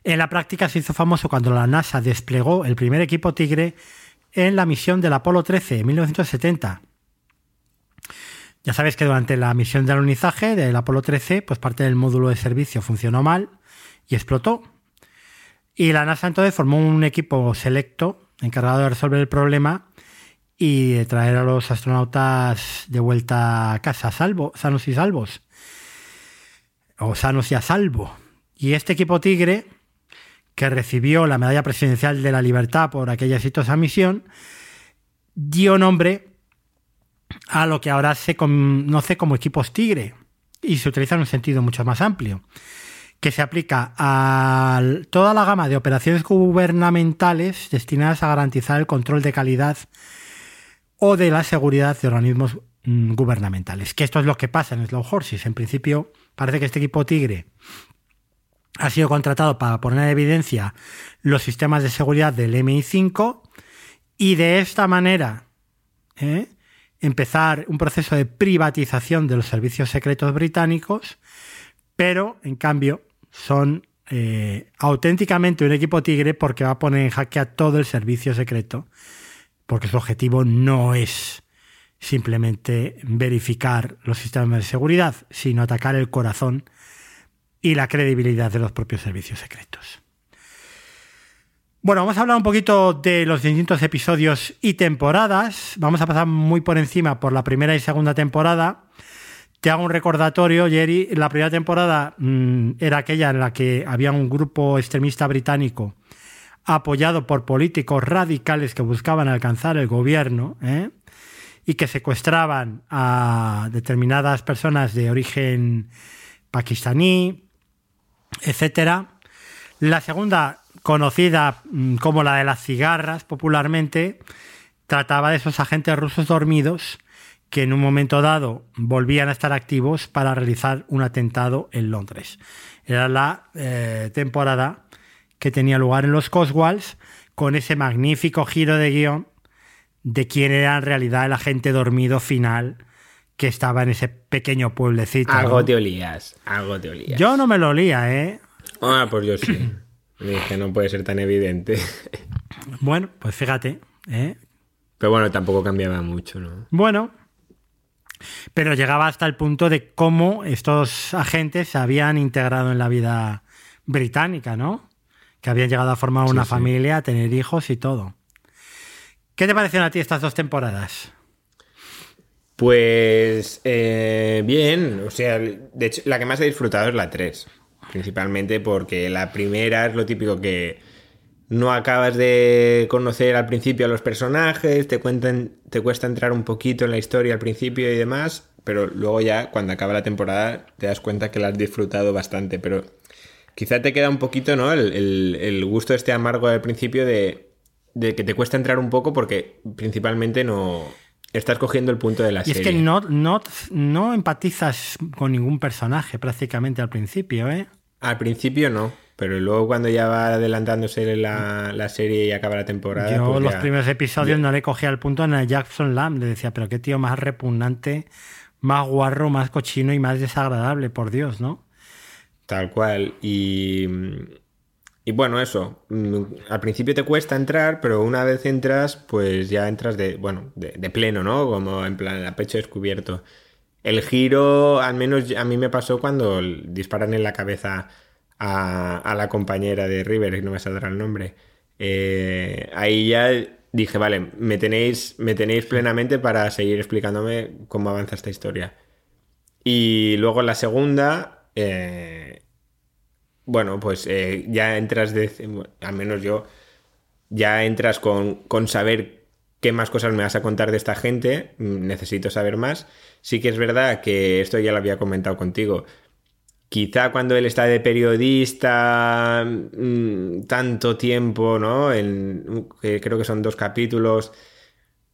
en la práctica se hizo famoso cuando la NASA desplegó el primer equipo Tigre en la misión del Apolo 13 en 1970. Ya sabes que durante la misión de alunizaje del Apolo 13, pues parte del módulo de servicio funcionó mal y explotó. Y la NASA entonces formó un equipo selecto encargado de resolver el problema y traer a los astronautas de vuelta a casa, salvo, sanos y salvos. O sanos y a salvo. Y este equipo Tigre, que recibió la medalla presidencial de la libertad por aquella exitosa misión, dio nombre a lo que ahora se conoce como equipos Tigre y se utiliza en un sentido mucho más amplio, que se aplica a toda la gama de operaciones gubernamentales destinadas a garantizar el control de calidad o de la seguridad de organismos mm, gubernamentales. Que esto es lo que pasa en Slow Horses. En principio, parece que este equipo Tigre ha sido contratado para poner en evidencia los sistemas de seguridad del MI5 y de esta manera ¿eh? empezar un proceso de privatización de los servicios secretos británicos, pero en cambio son eh, auténticamente un equipo tigre porque va a poner en jaque a todo el servicio secreto, porque su objetivo no es simplemente verificar los sistemas de seguridad, sino atacar el corazón y la credibilidad de los propios servicios secretos. Bueno, vamos a hablar un poquito de los distintos episodios y temporadas. Vamos a pasar muy por encima por la primera y segunda temporada. Te hago un recordatorio, Jerry. La primera temporada mmm, era aquella en la que había un grupo extremista británico apoyado por políticos radicales que buscaban alcanzar el gobierno ¿eh? y que secuestraban a determinadas personas de origen pakistaní, etcétera. La segunda conocida mm, como la de las cigarras popularmente, trataba de esos agentes rusos dormidos que en un momento dado volvían a estar activos para realizar un atentado en Londres. Era la eh, temporada que tenía lugar en los Coswalls con ese magnífico giro de guion de quién era en realidad el agente dormido final que estaba en ese pequeño pueblecito. Algo ¿no? te olías, algo te olías. Yo no me lo olía, ¿eh? Ah, pues yo sí. Dije, no puede ser tan evidente. Bueno, pues fíjate. ¿eh? Pero bueno, tampoco cambiaba mucho, ¿no? Bueno, pero llegaba hasta el punto de cómo estos agentes se habían integrado en la vida británica, ¿no? Que habían llegado a formar una sí. familia, a tener hijos y todo. ¿Qué te parecieron a ti estas dos temporadas? Pues eh, bien, o sea, de hecho la que más he disfrutado es la 3, principalmente porque la primera es lo típico que no acabas de conocer al principio a los personajes, te cuentan, te cuesta entrar un poquito en la historia al principio y demás, pero luego ya cuando acaba la temporada te das cuenta que la has disfrutado bastante, pero quizá te queda un poquito, ¿no? El, el- el gusto este amargo al principio de, de que te cuesta entrar un poco porque principalmente no estás cogiendo el punto de la Y es que no, no, no empatizas con ningún personaje prácticamente al principio, ¿eh? Al principio no, pero luego cuando ya va adelantándose la, la serie y acaba la temporada. Yo pues los ya- primeros episodios ya- no le cogía el punto el Jackson Lamb. Le decía, pero qué tío más repugnante, más guarro, más cochino y más desagradable, por Dios, ¿no? Tal cual. Y, y bueno, eso. mm, Al principio te cuesta entrar, pero una vez entras, pues ya entras de, bueno, de, pleno, ¿no? Como en plan a pecho descubierto. El giro, al menos a mí me pasó cuando disparan en la cabeza a, a la compañera de River, que no me saldrá el nombre. Eh, ahí ya dije, vale, me tenéis, me tenéis plenamente para seguir explicándome cómo avanza esta historia. Y luego la segunda, eh, bueno, pues eh, ya entras de, al menos yo, ya entras con, con saber qué más cosas me vas a contar de esta gente, mm, necesito saber más. Sí que es verdad que esto ya lo había comentado contigo. Quizá cuando él está de periodista mm, tanto tiempo, ¿no? En, creo que son dos capítulos,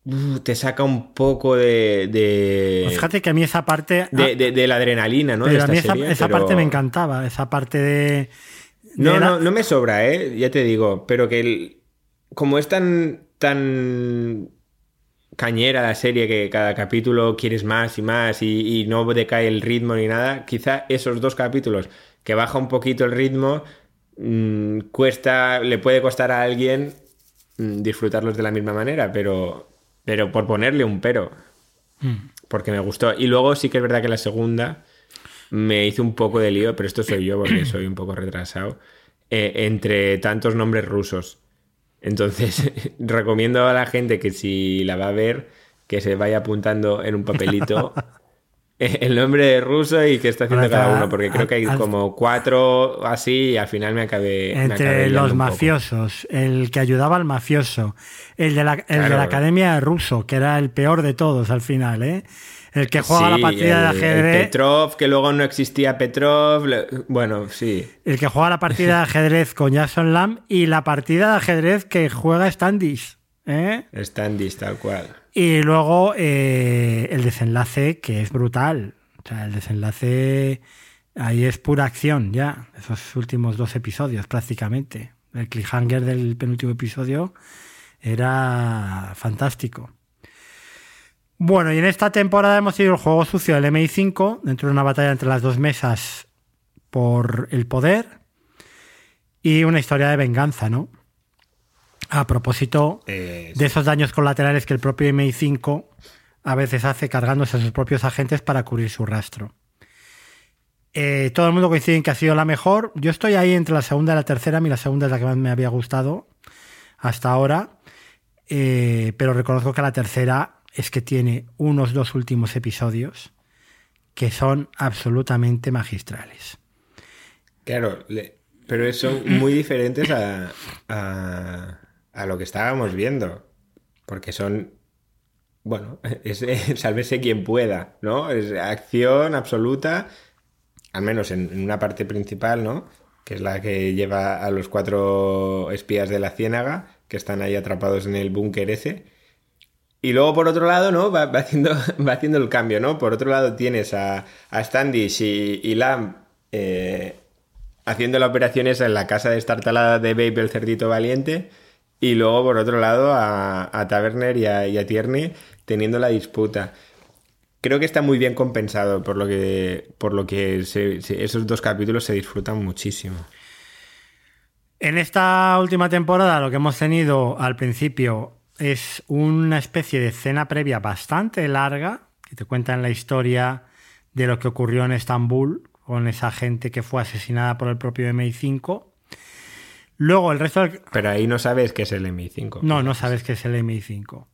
uh, te saca un poco de... de- Pues fíjate que a mí esa parte... de, de- de la adrenalina, ¿no? de pero a esta mí esa, serie, esa pero- parte me encantaba, esa parte de... No, no, no me sobra, ¿eh? Ya te digo, pero que el- como es tan, tan cañera la serie que cada capítulo quieres más y más y, y no decae el ritmo ni nada, quizá esos dos capítulos que baja un poquito el ritmo, mm, cuesta, le puede costar a alguien mm, disfrutarlos de la misma manera, pero, pero por ponerle un pero, Mm. porque me gustó. Y luego sí que es verdad que la segunda me hizo un poco de lío, pero esto soy yo porque soy un poco retrasado, eh, entre tantos nombres rusos. Entonces, recomiendo a la gente que si la va a ver, que se vaya apuntando en un papelito el nombre de ruso y qué está haciendo Ahora, cada uno, porque creo que hay al- como cuatro así y al final me acabé... me acabé Entre los poco. mafiosos, el que ayudaba al mafioso, el de la, el de la academia de ruso, que era el peor de todos al final, ¿eh? El que juega la partida de el ajedrez. Petrov, que luego no existía Petrov. Bueno, sí. El que juega la partida de ajedrez con Jackson Lamb y la partida de ajedrez que juega Standish. ¿eh? Standish, tal cual. Y luego eh, el desenlace, que es brutal. O sea, el desenlace ahí es pura acción ya. Esos últimos dos episodios prácticamente. El cliffhanger del penúltimo episodio era fantástico. Bueno, y en esta temporada hemos tenido el juego sucio del MI5, dentro de una batalla entre las dos mesas por el poder y una historia de venganza, ¿no? A propósito Eh, de esos daños colaterales que el propio MI5 a veces hace cargándose a sus propios agentes para cubrir su rastro. Eh, todo el mundo coincide en que ha sido la mejor. Yo estoy ahí entre la segunda y la tercera. A mí la segunda es la que más me había gustado hasta ahora. Eh, pero reconozco que la tercera es que tiene unos dos últimos episodios que son absolutamente magistrales. Claro, le- pero son muy diferentes a, a, a lo que estábamos viendo. Porque son. Bueno, es, es sálvese quien pueda, ¿no? Es acción absoluta, al menos en, una parte principal, ¿no? Que es la que lleva a los cuatro espías de la ciénaga, que están ahí atrapados en el búnker ese. Y luego, por otro lado, ¿no? Va, haciendo, va haciendo el cambio, ¿no? Por otro lado tienes a, a Standish y, y Lam eh, haciendo la operación esa en la casa de estartalada de Babe, el cerdito valiente. Y luego, por otro lado, a, a Taverner y a, Tierney teniendo la disputa. Creo que está muy bien compensado, por lo que, por lo que esos dos capítulos se disfrutan muchísimo. En esta última temporada lo que hemos tenido al principio es una especie de escena previa bastante larga que te cuentan la historia de lo que ocurrió en Estambul con esa gente que fue asesinada por el propio MI5. Luego el resto del... Pero ahí no sabes qué es el MI5. No, no sabes qué es el MI5.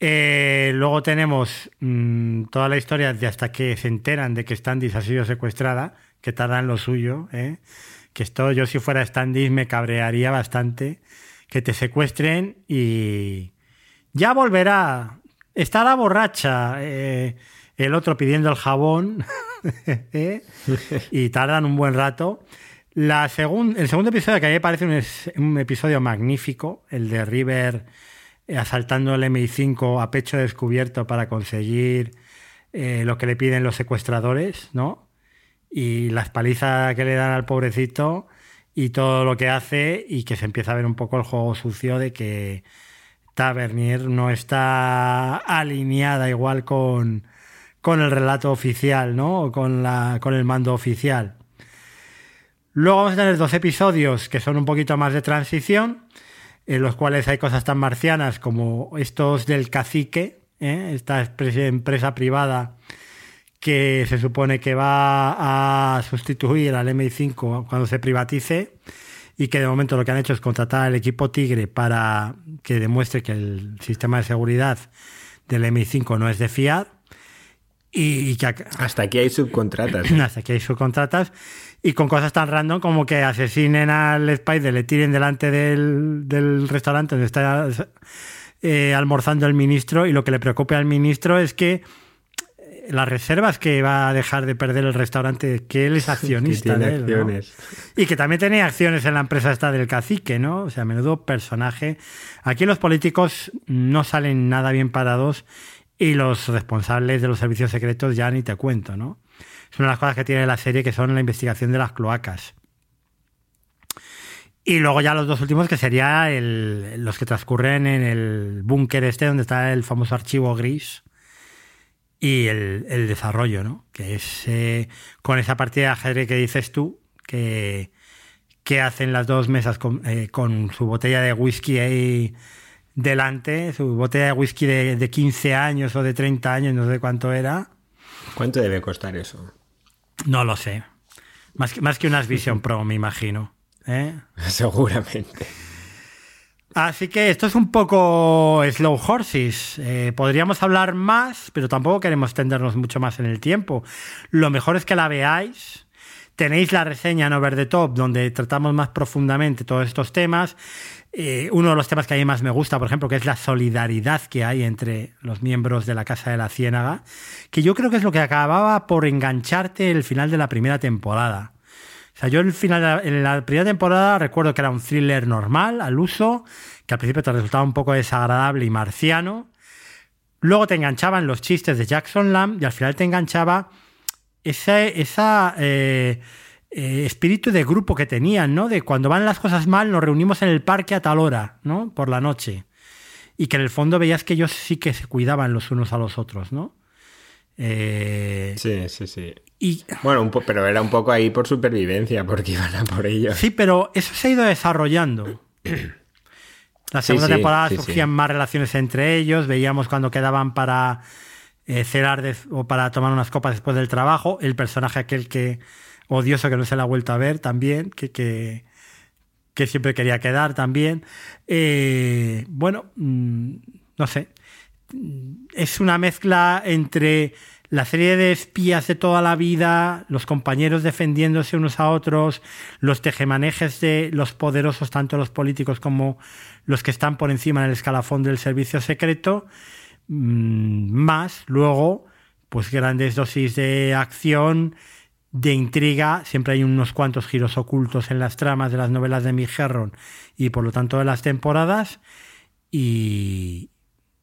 Eh, luego tenemos mm, toda la historia de hasta que se enteran de que Standish ha sido secuestrada, que tardan lo suyo. ¿eh? Que esto, yo si fuera Standish me cabrearía bastante. Que te secuestren y ya volverá. Estará borracha. eh, el otro pidiendo el jabón. ¿eh? y tardan un buen rato. La el segundo episodio, que a mí me parece un episodio magnífico, el de River eh, asaltando el MI5 a pecho descubierto para conseguir eh, lo que le piden los secuestradores, ¿no? Y las palizas que le dan al pobrecito y todo lo que hace y que se empieza a ver un poco el juego sucio de que Tavernier no está alineada igual con, con el relato oficial, ¿no? O con, la, con el mando oficial. Luego vamos a tener dos episodios que son un poquito más de transición, en los cuales hay cosas tan marcianas como estos del cacique, ¿eh? esta empresa privada que se supone que va a sustituir al MI5 cuando se privatice y que de momento lo que han hecho es contratar al equipo Tigre para que demuestre que el sistema de seguridad del MI5 no es de fiar y, que Hasta aquí hay subcontratas. ¿eh? hasta aquí hay subcontratas y con cosas tan random como que asesinen al Spider, le tiren delante del, del restaurante donde está eh, almorzando el ministro y lo que le preocupa al ministro es que eh, las reservas que va a dejar de perder el restaurante, que él es accionista de él. Y que también tenía acciones en la empresa esta del cacique, ¿no? O sea, menudo personaje. Aquí los políticos no salen nada bien parados y los responsables de los servicios secretos ya ni te cuento, ¿no? Es una de las cosas que tiene la serie que son la investigación de las cloacas. Y luego ya los dos últimos que serían los que transcurren en el búnker este donde está el famoso archivo gris y el, desarrollo, ¿no? Que es eh, con esa partida de ajedrez que dices tú, que, que hacen las dos mesas con, eh, con su botella de whisky ahí delante, su botella de whisky de, de 15 años o de 30 años, no sé cuánto era. ¿Cuánto debe costar eso? No lo sé. Más que, más que unas Vision Pro, me imagino. ¿eh? Seguramente. Así que esto es un poco Slow Horses. Eh, podríamos hablar más, pero tampoco queremos extendernos mucho más en el tiempo. Lo mejor es que la veáis. Tenéis la reseña en Over the Top, donde tratamos más profundamente todos estos temas. Eh, uno de los temas que a mí más me gusta, por ejemplo, que es la solidaridad que hay entre los miembros de la Casa de la Ciénaga, que yo creo que es lo que acababa por engancharte el final de la primera temporada. O sea, yo el final en la primera temporada recuerdo que era un thriller normal, al uso, que al principio te resultaba un poco desagradable y marciano. Luego te enganchaban los chistes de Jackson Lamb y al final te enganchaba ese esa, eh, eh, espíritu de grupo que tenían, ¿no? De cuando van las cosas mal nos reunimos en el parque a tal hora, ¿no? Por la noche. y que en el fondo veías que ellos sí que se cuidaban los unos a los otros, ¿no? Eh, sí, sí, sí. Y, bueno, pero era un poco ahí por supervivencia, porque iban a por ellos. Sí, pero eso se ha ido desarrollando. La segunda Sí, sí, temporada sí, surgían más relaciones entre ellos, veíamos cuando quedaban para eh, de- o para tomar unas copas después del trabajo, el personaje aquel que odioso que no se la ha vuelto a ver también, que, que, que siempre quería quedar también. Eh, bueno, mm, no sé, es una mezcla entre la serie de espías de toda la vida, los compañeros defendiéndose unos a otros, los tejemanejes de los poderosos, tanto los políticos como los que están por encima en el escalafón del servicio secreto, más luego, pues grandes dosis de acción, de intriga, siempre hay unos cuantos giros ocultos en las tramas de las novelas de Mick Herron y por lo tanto de las temporadas, y,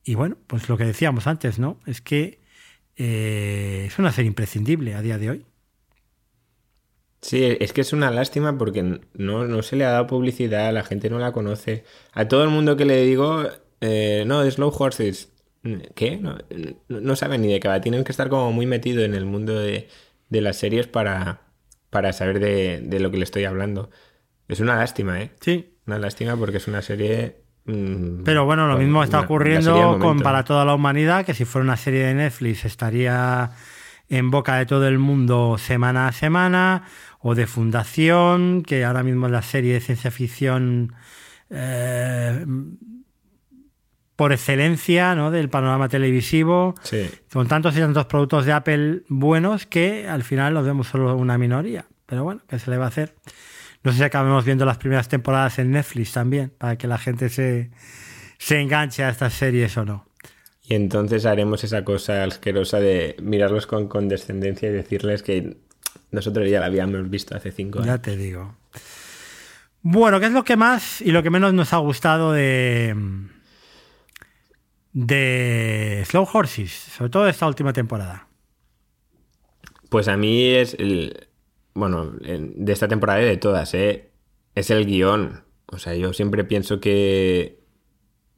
y bueno, pues lo que decíamos antes, ¿no? Es que eh, es una serie imprescindible a día de hoy. Sí, es que es una lástima porque no, no se le ha dado publicidad, la gente no la conoce. A todo el mundo que le digo, eh, no, Slow Horses, ¿qué? No, saben ni de qué va. Tienen que estar como muy metido en el mundo de, de las series para, para saber de, de lo que le estoy hablando. Es una lástima, ¿eh? Sí. Una lástima porque es una serie... mm, Pero bueno, lo mismo está una- ocurriendo con para toda la humanidad, que si fuera una serie de Netflix estaría en boca de todo el mundo semana a semana, o de Fundación, que ahora mismo es la serie de ciencia ficción eh, por excelencia ¿no? del panorama televisivo, Sí. con tantos y tantos productos de Apple buenos que al final los vemos solo una minoría. Pero bueno, ¿qué se le va a hacer? No sé si acabemos viendo las primeras temporadas en Netflix también, para que la gente se, se enganche a estas series o no. Y entonces haremos esa cosa asquerosa de mirarlos con condescendencia y decirles que nosotros ya la habíamos visto hace cinco Ya años. te digo. Bueno, ¿qué es lo que más y lo que menos nos ha gustado de, de Slow Horses? Sobre todo de esta última temporada. Pues a mí es el. Bueno, en- de esta temporada y de todas, ¿eh? Es el guion. O sea, yo siempre pienso que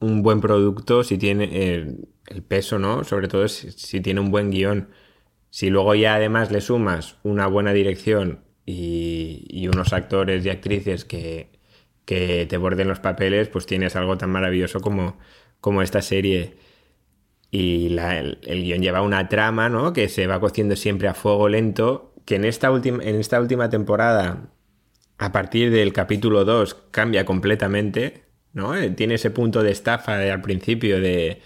un buen producto, si tiene el, peso, ¿no? Sobre todo si, si tiene un buen guion. Si luego ya además le sumas una buena dirección y, y unos actores y actrices que, que te borden los papeles, pues tienes algo tan maravilloso como, como esta serie. Y el, el guion lleva una trama, ¿no? Que se va cociendo siempre a fuego lento. Que en esta, última en esta última temporada, a partir del capítulo 2, cambia completamente, ¿no? Eh, Tiene ese punto de estafa al principio de,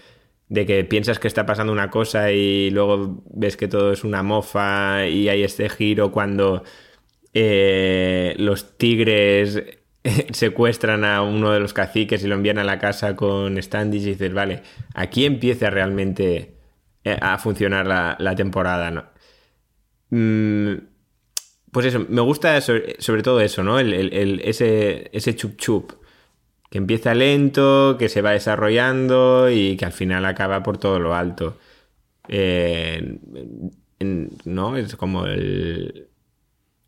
de que piensas que está pasando una cosa y luego ves que todo es una mofa y hay este giro cuando eh, los tigres secuestran a uno de los caciques y lo envían a la casa con Standish y dices, vale, aquí empieza realmente eh, a funcionar la, la temporada, ¿no? Mm, pues eso, me gusta sobre, todo eso, ¿no? El, el- ese, ese chup chup. Que empieza lento, que se va desarrollando y que al final acaba por todo lo alto. Eh, ¿No? Es como el-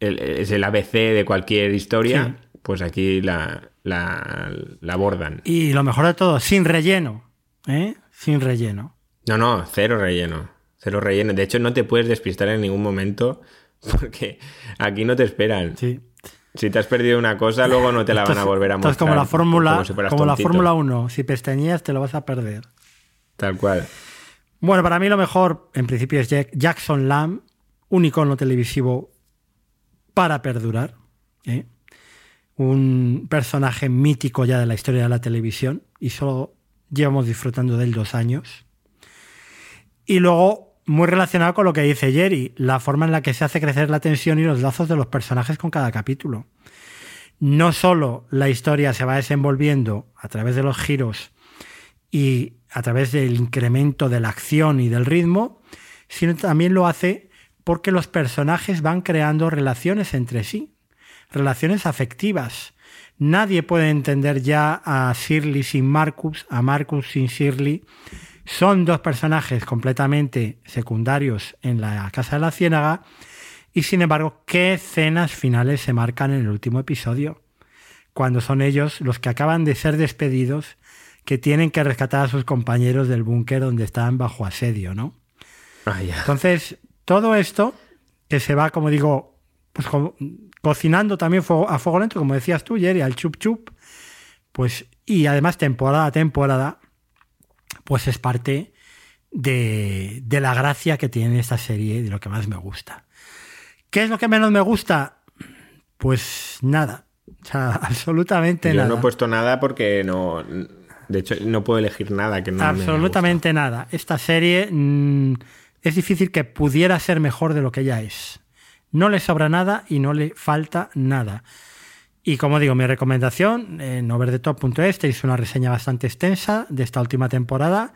Es el ABC de cualquier historia. Pues aquí la, la, la abordan. Y lo mejor de todo, sin relleno. ¿eh? Sin relleno. No, no, cero relleno. Cero relleno. De hecho, no te puedes despistar en ningún momento porque aquí no te esperan. Sí. Si te has perdido una cosa, luego no te la van a volver a mostrar. es como la Fórmula como si como la. Fórmula 1. Si pestañeas te lo vas a perder. Tal cual. Bueno, para mí lo mejor, en principio, es Jack- Jackson Lamb, un icono televisivo para perdurar. ¿eh? Un personaje mítico ya de la historia de la televisión y solo llevamos disfrutando de él dos años. Y luego, muy relacionado con lo que dice Jerry, la forma en la que se hace crecer la tensión y los lazos de los personajes con cada capítulo. No solo la historia se va desenvolviendo a través de los giros y a través del incremento de la acción y del ritmo, sino también lo hace porque los personajes van creando relaciones entre sí, relaciones afectivas. Nadie puede entender ya a Shirley sin Marcus, a Marcus sin Shirley. Son dos personajes completamente secundarios en la Casa de la Ciénaga y sin embargo, ¿qué escenas finales se marcan en el último episodio? Cuando son ellos los que acaban de ser despedidos, que tienen que rescatar a sus compañeros del búnker donde están bajo asedio, ¿no? Ah. Entonces, todo esto que se va, como digo, pues co- cocinando también a fuego lento, como decías tú, Jerry, al chup chup, pues, y además temporada a temporada, pues es parte de, de la gracia que tiene esta serie y de lo que más me gusta. ¿Qué es lo que menos me gusta? Pues nada. O sea, absolutamente Yo nada. no he puesto nada porque no. De hecho, no puedo elegir nada que no me absolutamente nada. Esta serie mm, es difícil que pudiera ser mejor de lo que ya es. No le sobra nada y no le falta nada. Y como digo, mi recomendación en overdetop.es tenéis una reseña bastante extensa de esta última temporada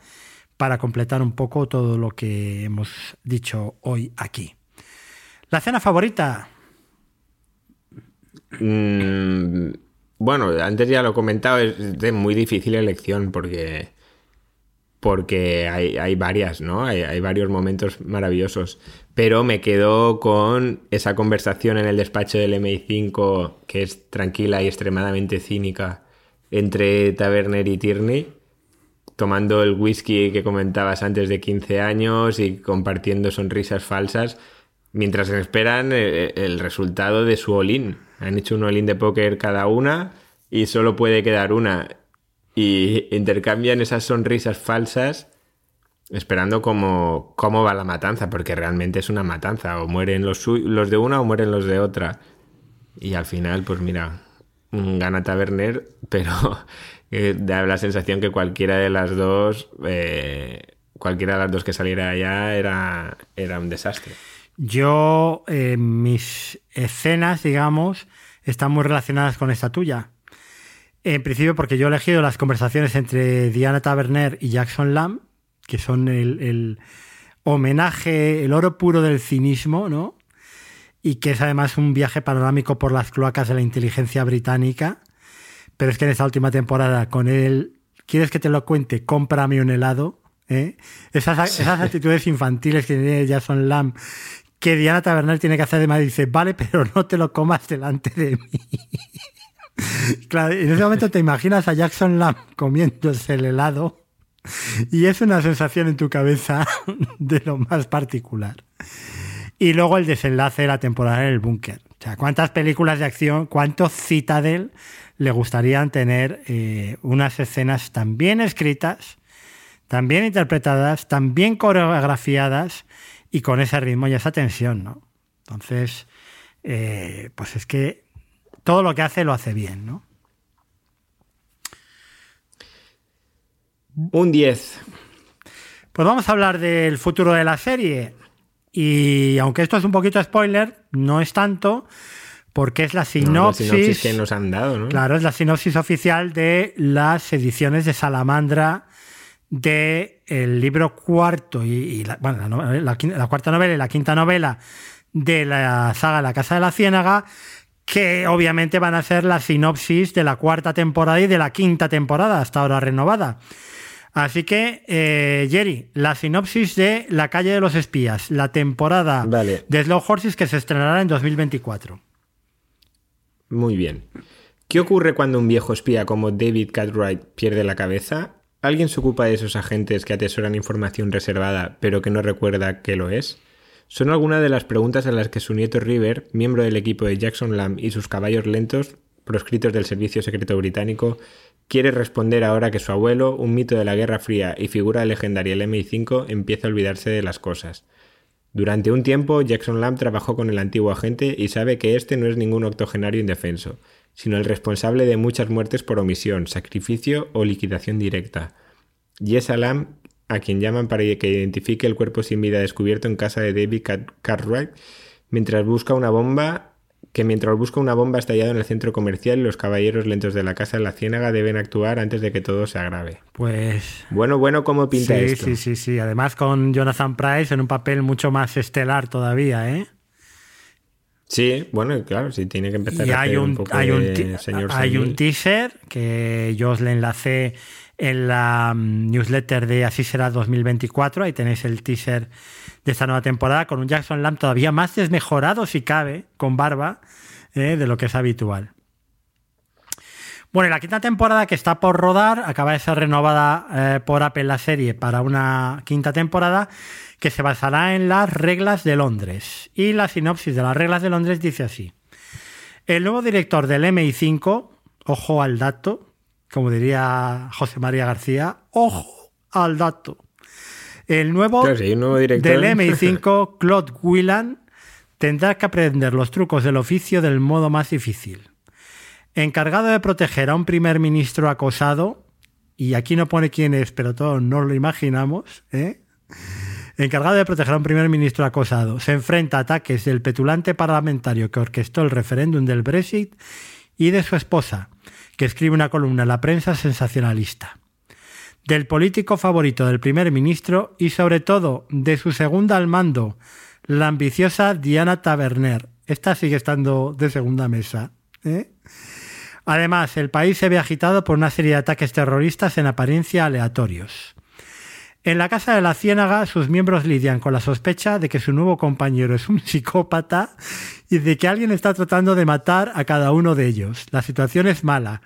para completar un poco todo lo que hemos dicho hoy aquí. La escena favorita, Mm, bueno, antes ya lo he comentado, es de muy difícil elección porque. Porque hay, hay varias, ¿no? Hay, hay varios momentos maravillosos. Pero me quedo con esa conversación en el despacho del MI5, que es tranquila y extremadamente cínica, entre Taverner y Tierney, tomando el whisky que comentabas antes de 15 años y compartiendo sonrisas falsas, mientras esperan el, el resultado de su all-in. Han hecho un all-in de póker cada una y solo puede quedar una. Y intercambian esas sonrisas falsas esperando cómo, cómo va la matanza, porque realmente es una matanza. O mueren los, los de una o mueren los de otra. Y al final, pues mira, gana Taverner, pero eh, da la sensación que cualquiera de las dos, eh, cualquiera de las dos que saliera allá era, era un desastre. yo, eh, mis escenas, digamos, están muy relacionadas con esta tuya. En principio, porque yo he elegido las conversaciones entre Diana Taverner y Jackson Lamb, que son el, el homenaje, el oro puro del cinismo, ¿no? Y que es además un viaje panorámico por las cloacas de la inteligencia británica. Pero es que en esta última temporada, con él, ¿quieres que te lo cuente? Cómprame un helado. ¿eh? Esas, esas actitudes infantiles que tiene Jackson Lamb, que Diana Taverner tiene que hacer de madre, dice, vale, pero no te lo comas delante de mí. Claro, en ese momento te imaginas a Jackson Lamb comiéndose el helado y es una sensación en tu cabeza de lo más particular. Y luego el desenlace de la temporada en el búnker. O sea, ¿cuántas películas de acción, cuántos Citadel le gustarían tener eh, unas escenas tan bien escritas, tan bien interpretadas, tan bien coreografiadas y con ese ritmo y esa tensión, ¿no? Entonces, eh, pues es que todo lo que hace lo hace bien, ¿no? Un 10. Pues vamos a hablar del futuro de la serie. Y aunque esto es un poquito spoiler, no es tanto, porque es la No, la sinopsis. sinopsis que nos han dado, ¿no? Claro, es la sinopsis oficial de las ediciones de Salamandra de el libro cuarto y, y la, bueno, la, la cuarta novela y la quinta novela de la saga La Casa de la Ciénaga, que obviamente van a ser la sinopsis de la cuarta temporada y de la quinta temporada, hasta ahora renovada. Así que, eh, Jerry, la sinopsis de La calle de los espías, la temporada Vale. de Slow Horses que se estrenará en 2024. Muy bien. ¿Qué ocurre cuando un viejo espía como David Cartwright pierde la cabeza? ¿Alguien se ocupa de esos agentes que atesoran información reservada pero que no recuerda que lo es? Son algunas de las preguntas a las que su nieto River, miembro del equipo de Jackson Lamb y sus caballos lentos, proscritos del Servicio Secreto Británico, quiere responder ahora que su abuelo, un mito de la Guerra Fría y figura legendaria del MI5, empieza a olvidarse de las cosas. Durante un tiempo, Jackson Lamb trabajó con el antiguo agente y sabe que este no es ningún octogenario indefenso, sino el responsable de muchas muertes por omisión, sacrificio o liquidación directa. Y es a Lamb a quien llaman para que identifique el cuerpo sin vida descubierto en casa de David Car- Cartwright mientras busca una bomba que mientras busca una bomba estallada en el centro comercial los caballeros lentos de la casa de la ciénaga deben actuar antes de que todo se agrave. Pues Bueno, bueno, ¿cómo pinta sí, esto? sí, sí, sí. Además con Jonathan Price en un papel mucho más estelar todavía, ¿eh? Sí, bueno, claro, sí tiene que empezar Y a hay hacer un, un poco hay un, de ti- señor hay un teaser que yo os le enlacé en la mm, newsletter de Así será 2024. Ahí tenéis el teaser de esta nueva temporada con un Jackson Lamb todavía más desmejorado, si cabe, con barba, ¿eh? de lo que es habitual. Bueno, la quinta temporada que está por rodar acaba de ser renovada eh, por Apple la serie para una quinta temporada que se basará en las reglas de Londres. Y la sinopsis de las reglas de Londres dice así. El nuevo director del MI5, ojo al dato, como diría José María García, ojo al dato. El nuevo, Claro, sí, nuevo director. del MI5, Claude Whelan, tendrá que aprender los trucos del oficio del modo más difícil. Encargado de proteger a un primer ministro acosado, y aquí no pone quién es, pero todos nos lo imaginamos, ¿eh? Encargado de proteger a un primer ministro acosado, se enfrenta a ataques del petulante parlamentario que orquestó el referéndum del Brexit y de su esposa, que escribe una columna en la prensa sensacionalista. Del político favorito del primer ministro y sobre todo de su segunda al mando, la ambiciosa Diana Taverner. Esta sigue estando de segunda mesa. ¿eh? Además, el país se ve agitado por una serie de ataques terroristas en apariencia aleatorios. En la Casa de la Ciénaga, sus miembros lidian con la sospecha de que su nuevo compañero es un psicópata y de que alguien está tratando de matar a cada uno de ellos. La situación es mala,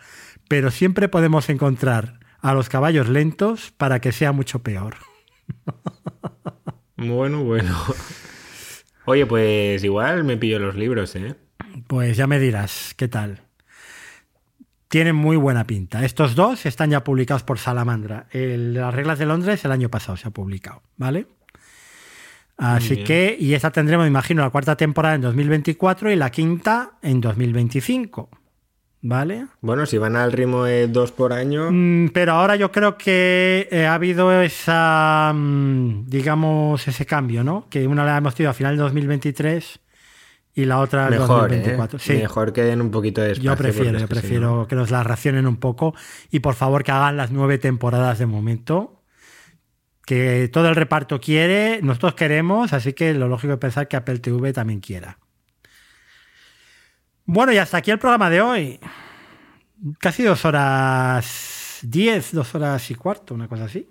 pero siempre podemos encontrar a los caballos lentos para que sea mucho peor. Bueno, bueno. Oye, pues igual me pillo los libros, ¿eh? Pues ya me dirás, ¿qué tal? Tienen muy buena pinta. Estos dos están ya publicados por Salamandra. El- las reglas de Londres el año pasado se ha publicado, ¿vale? Así que, y esta tendremos, me imagino, la cuarta temporada en 2024 y la quinta en 2025, ¿vale? Bueno, si van al ritmo de dos por año, Mm, Pero ahora yo creo que eh, ha habido esa, mm, digamos, ese cambio, ¿no? Que una la hemos tenido a final de 2023 y la otra en mejor, 2024. ¿eh? Sí. Mejor que den un poquito de espacio. Yo prefiero, yo que prefiero no- que nos la racionen un poco y por favor que hagan las nueve temporadas de momento. Que todo el reparto quiere, nosotros queremos, así que lo lógico es pensar que Apple TV también quiera. Bueno, y hasta aquí el programa de hoy. Casi dos horas diez, dos horas y cuarto, una cosa así.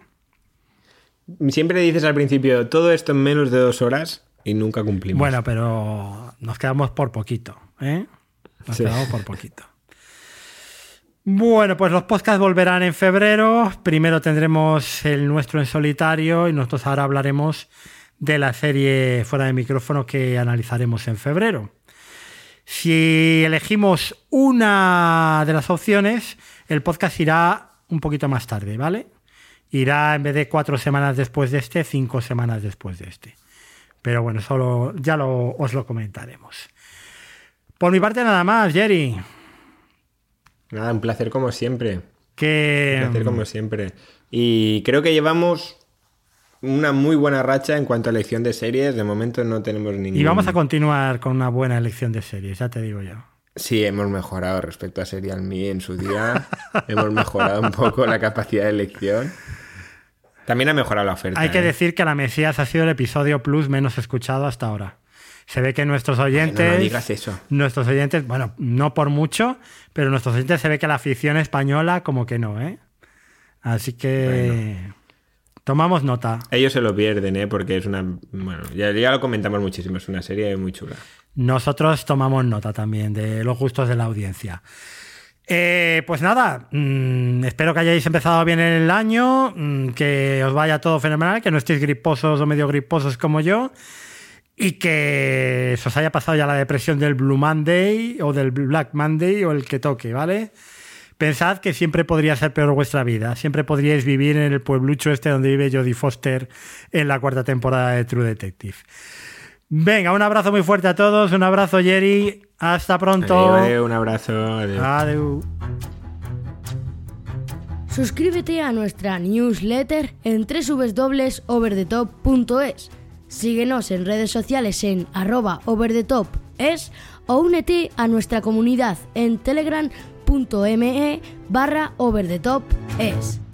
Siempre dices al principio todo esto en menos de dos horas y nunca cumplimos. Bueno, pero nos quedamos por poquito, ¿eh? Nos Sí. quedamos por poquito. Bueno, pues los podcasts volverán en febrero. Primero tendremos el nuestro en solitario y nosotros ahora hablaremos de la serie fuera de micrófono que analizaremos en febrero. Si elegimos una de las opciones, el podcast irá un poquito más tarde, ¿vale? Irá en vez de cuatro semanas después de este, cinco semanas después de este. Pero bueno, solo ya lo, os lo comentaremos. Por mi parte nada más, Jerry. Nada, un placer como siempre. Que Un placer como siempre. Y creo que llevamos una muy buena racha en cuanto a elección de series. De momento no tenemos ningún... y vamos a continuar con una buena elección de series, ya te digo yo. Sí, hemos mejorado respecto a Serial Me en su día. hemos mejorado un poco la capacidad de elección. También ha mejorado la oferta. Hay que ¿eh? decir que la Mesías ha sido el episodio plus menos escuchado hasta ahora. Se ve que nuestros oyentes. no digas eso. Nuestros oyentes, bueno, no por mucho, pero nuestros oyentes se ve que la afición española, como que no, ¿eh? Así que. Tomamos nota. Ellos se lo pierden, ¿eh? Porque es una... Bueno, ya, ya lo comentamos muchísimo. Es una serie muy chula. Nosotros tomamos nota también de los gustos de la audiencia. Eh, pues nada, mm, espero que hayáis empezado bien el año, mm, que os vaya todo fenomenal, que no estéis griposos o medio griposos como yo y que se os haya pasado ya la depresión del Blue Monday o del Black Monday o el que toque, ¿vale? Pensad que siempre podría ser peor vuestra vida, siempre podríais vivir en el pueblucho este donde vive Jodie Foster en la cuarta temporada de True Detective. Venga, un abrazo muy fuerte a todos, un abrazo Jerry, hasta pronto. Adiós, adiós, un abrazo. adiós. Adiós. Suscríbete a nuestra newsletter en www.overthetop.es. Síguenos en redes sociales en arroba overthetopes o únete a nuestra comunidad en telegram.me barra overthetopes.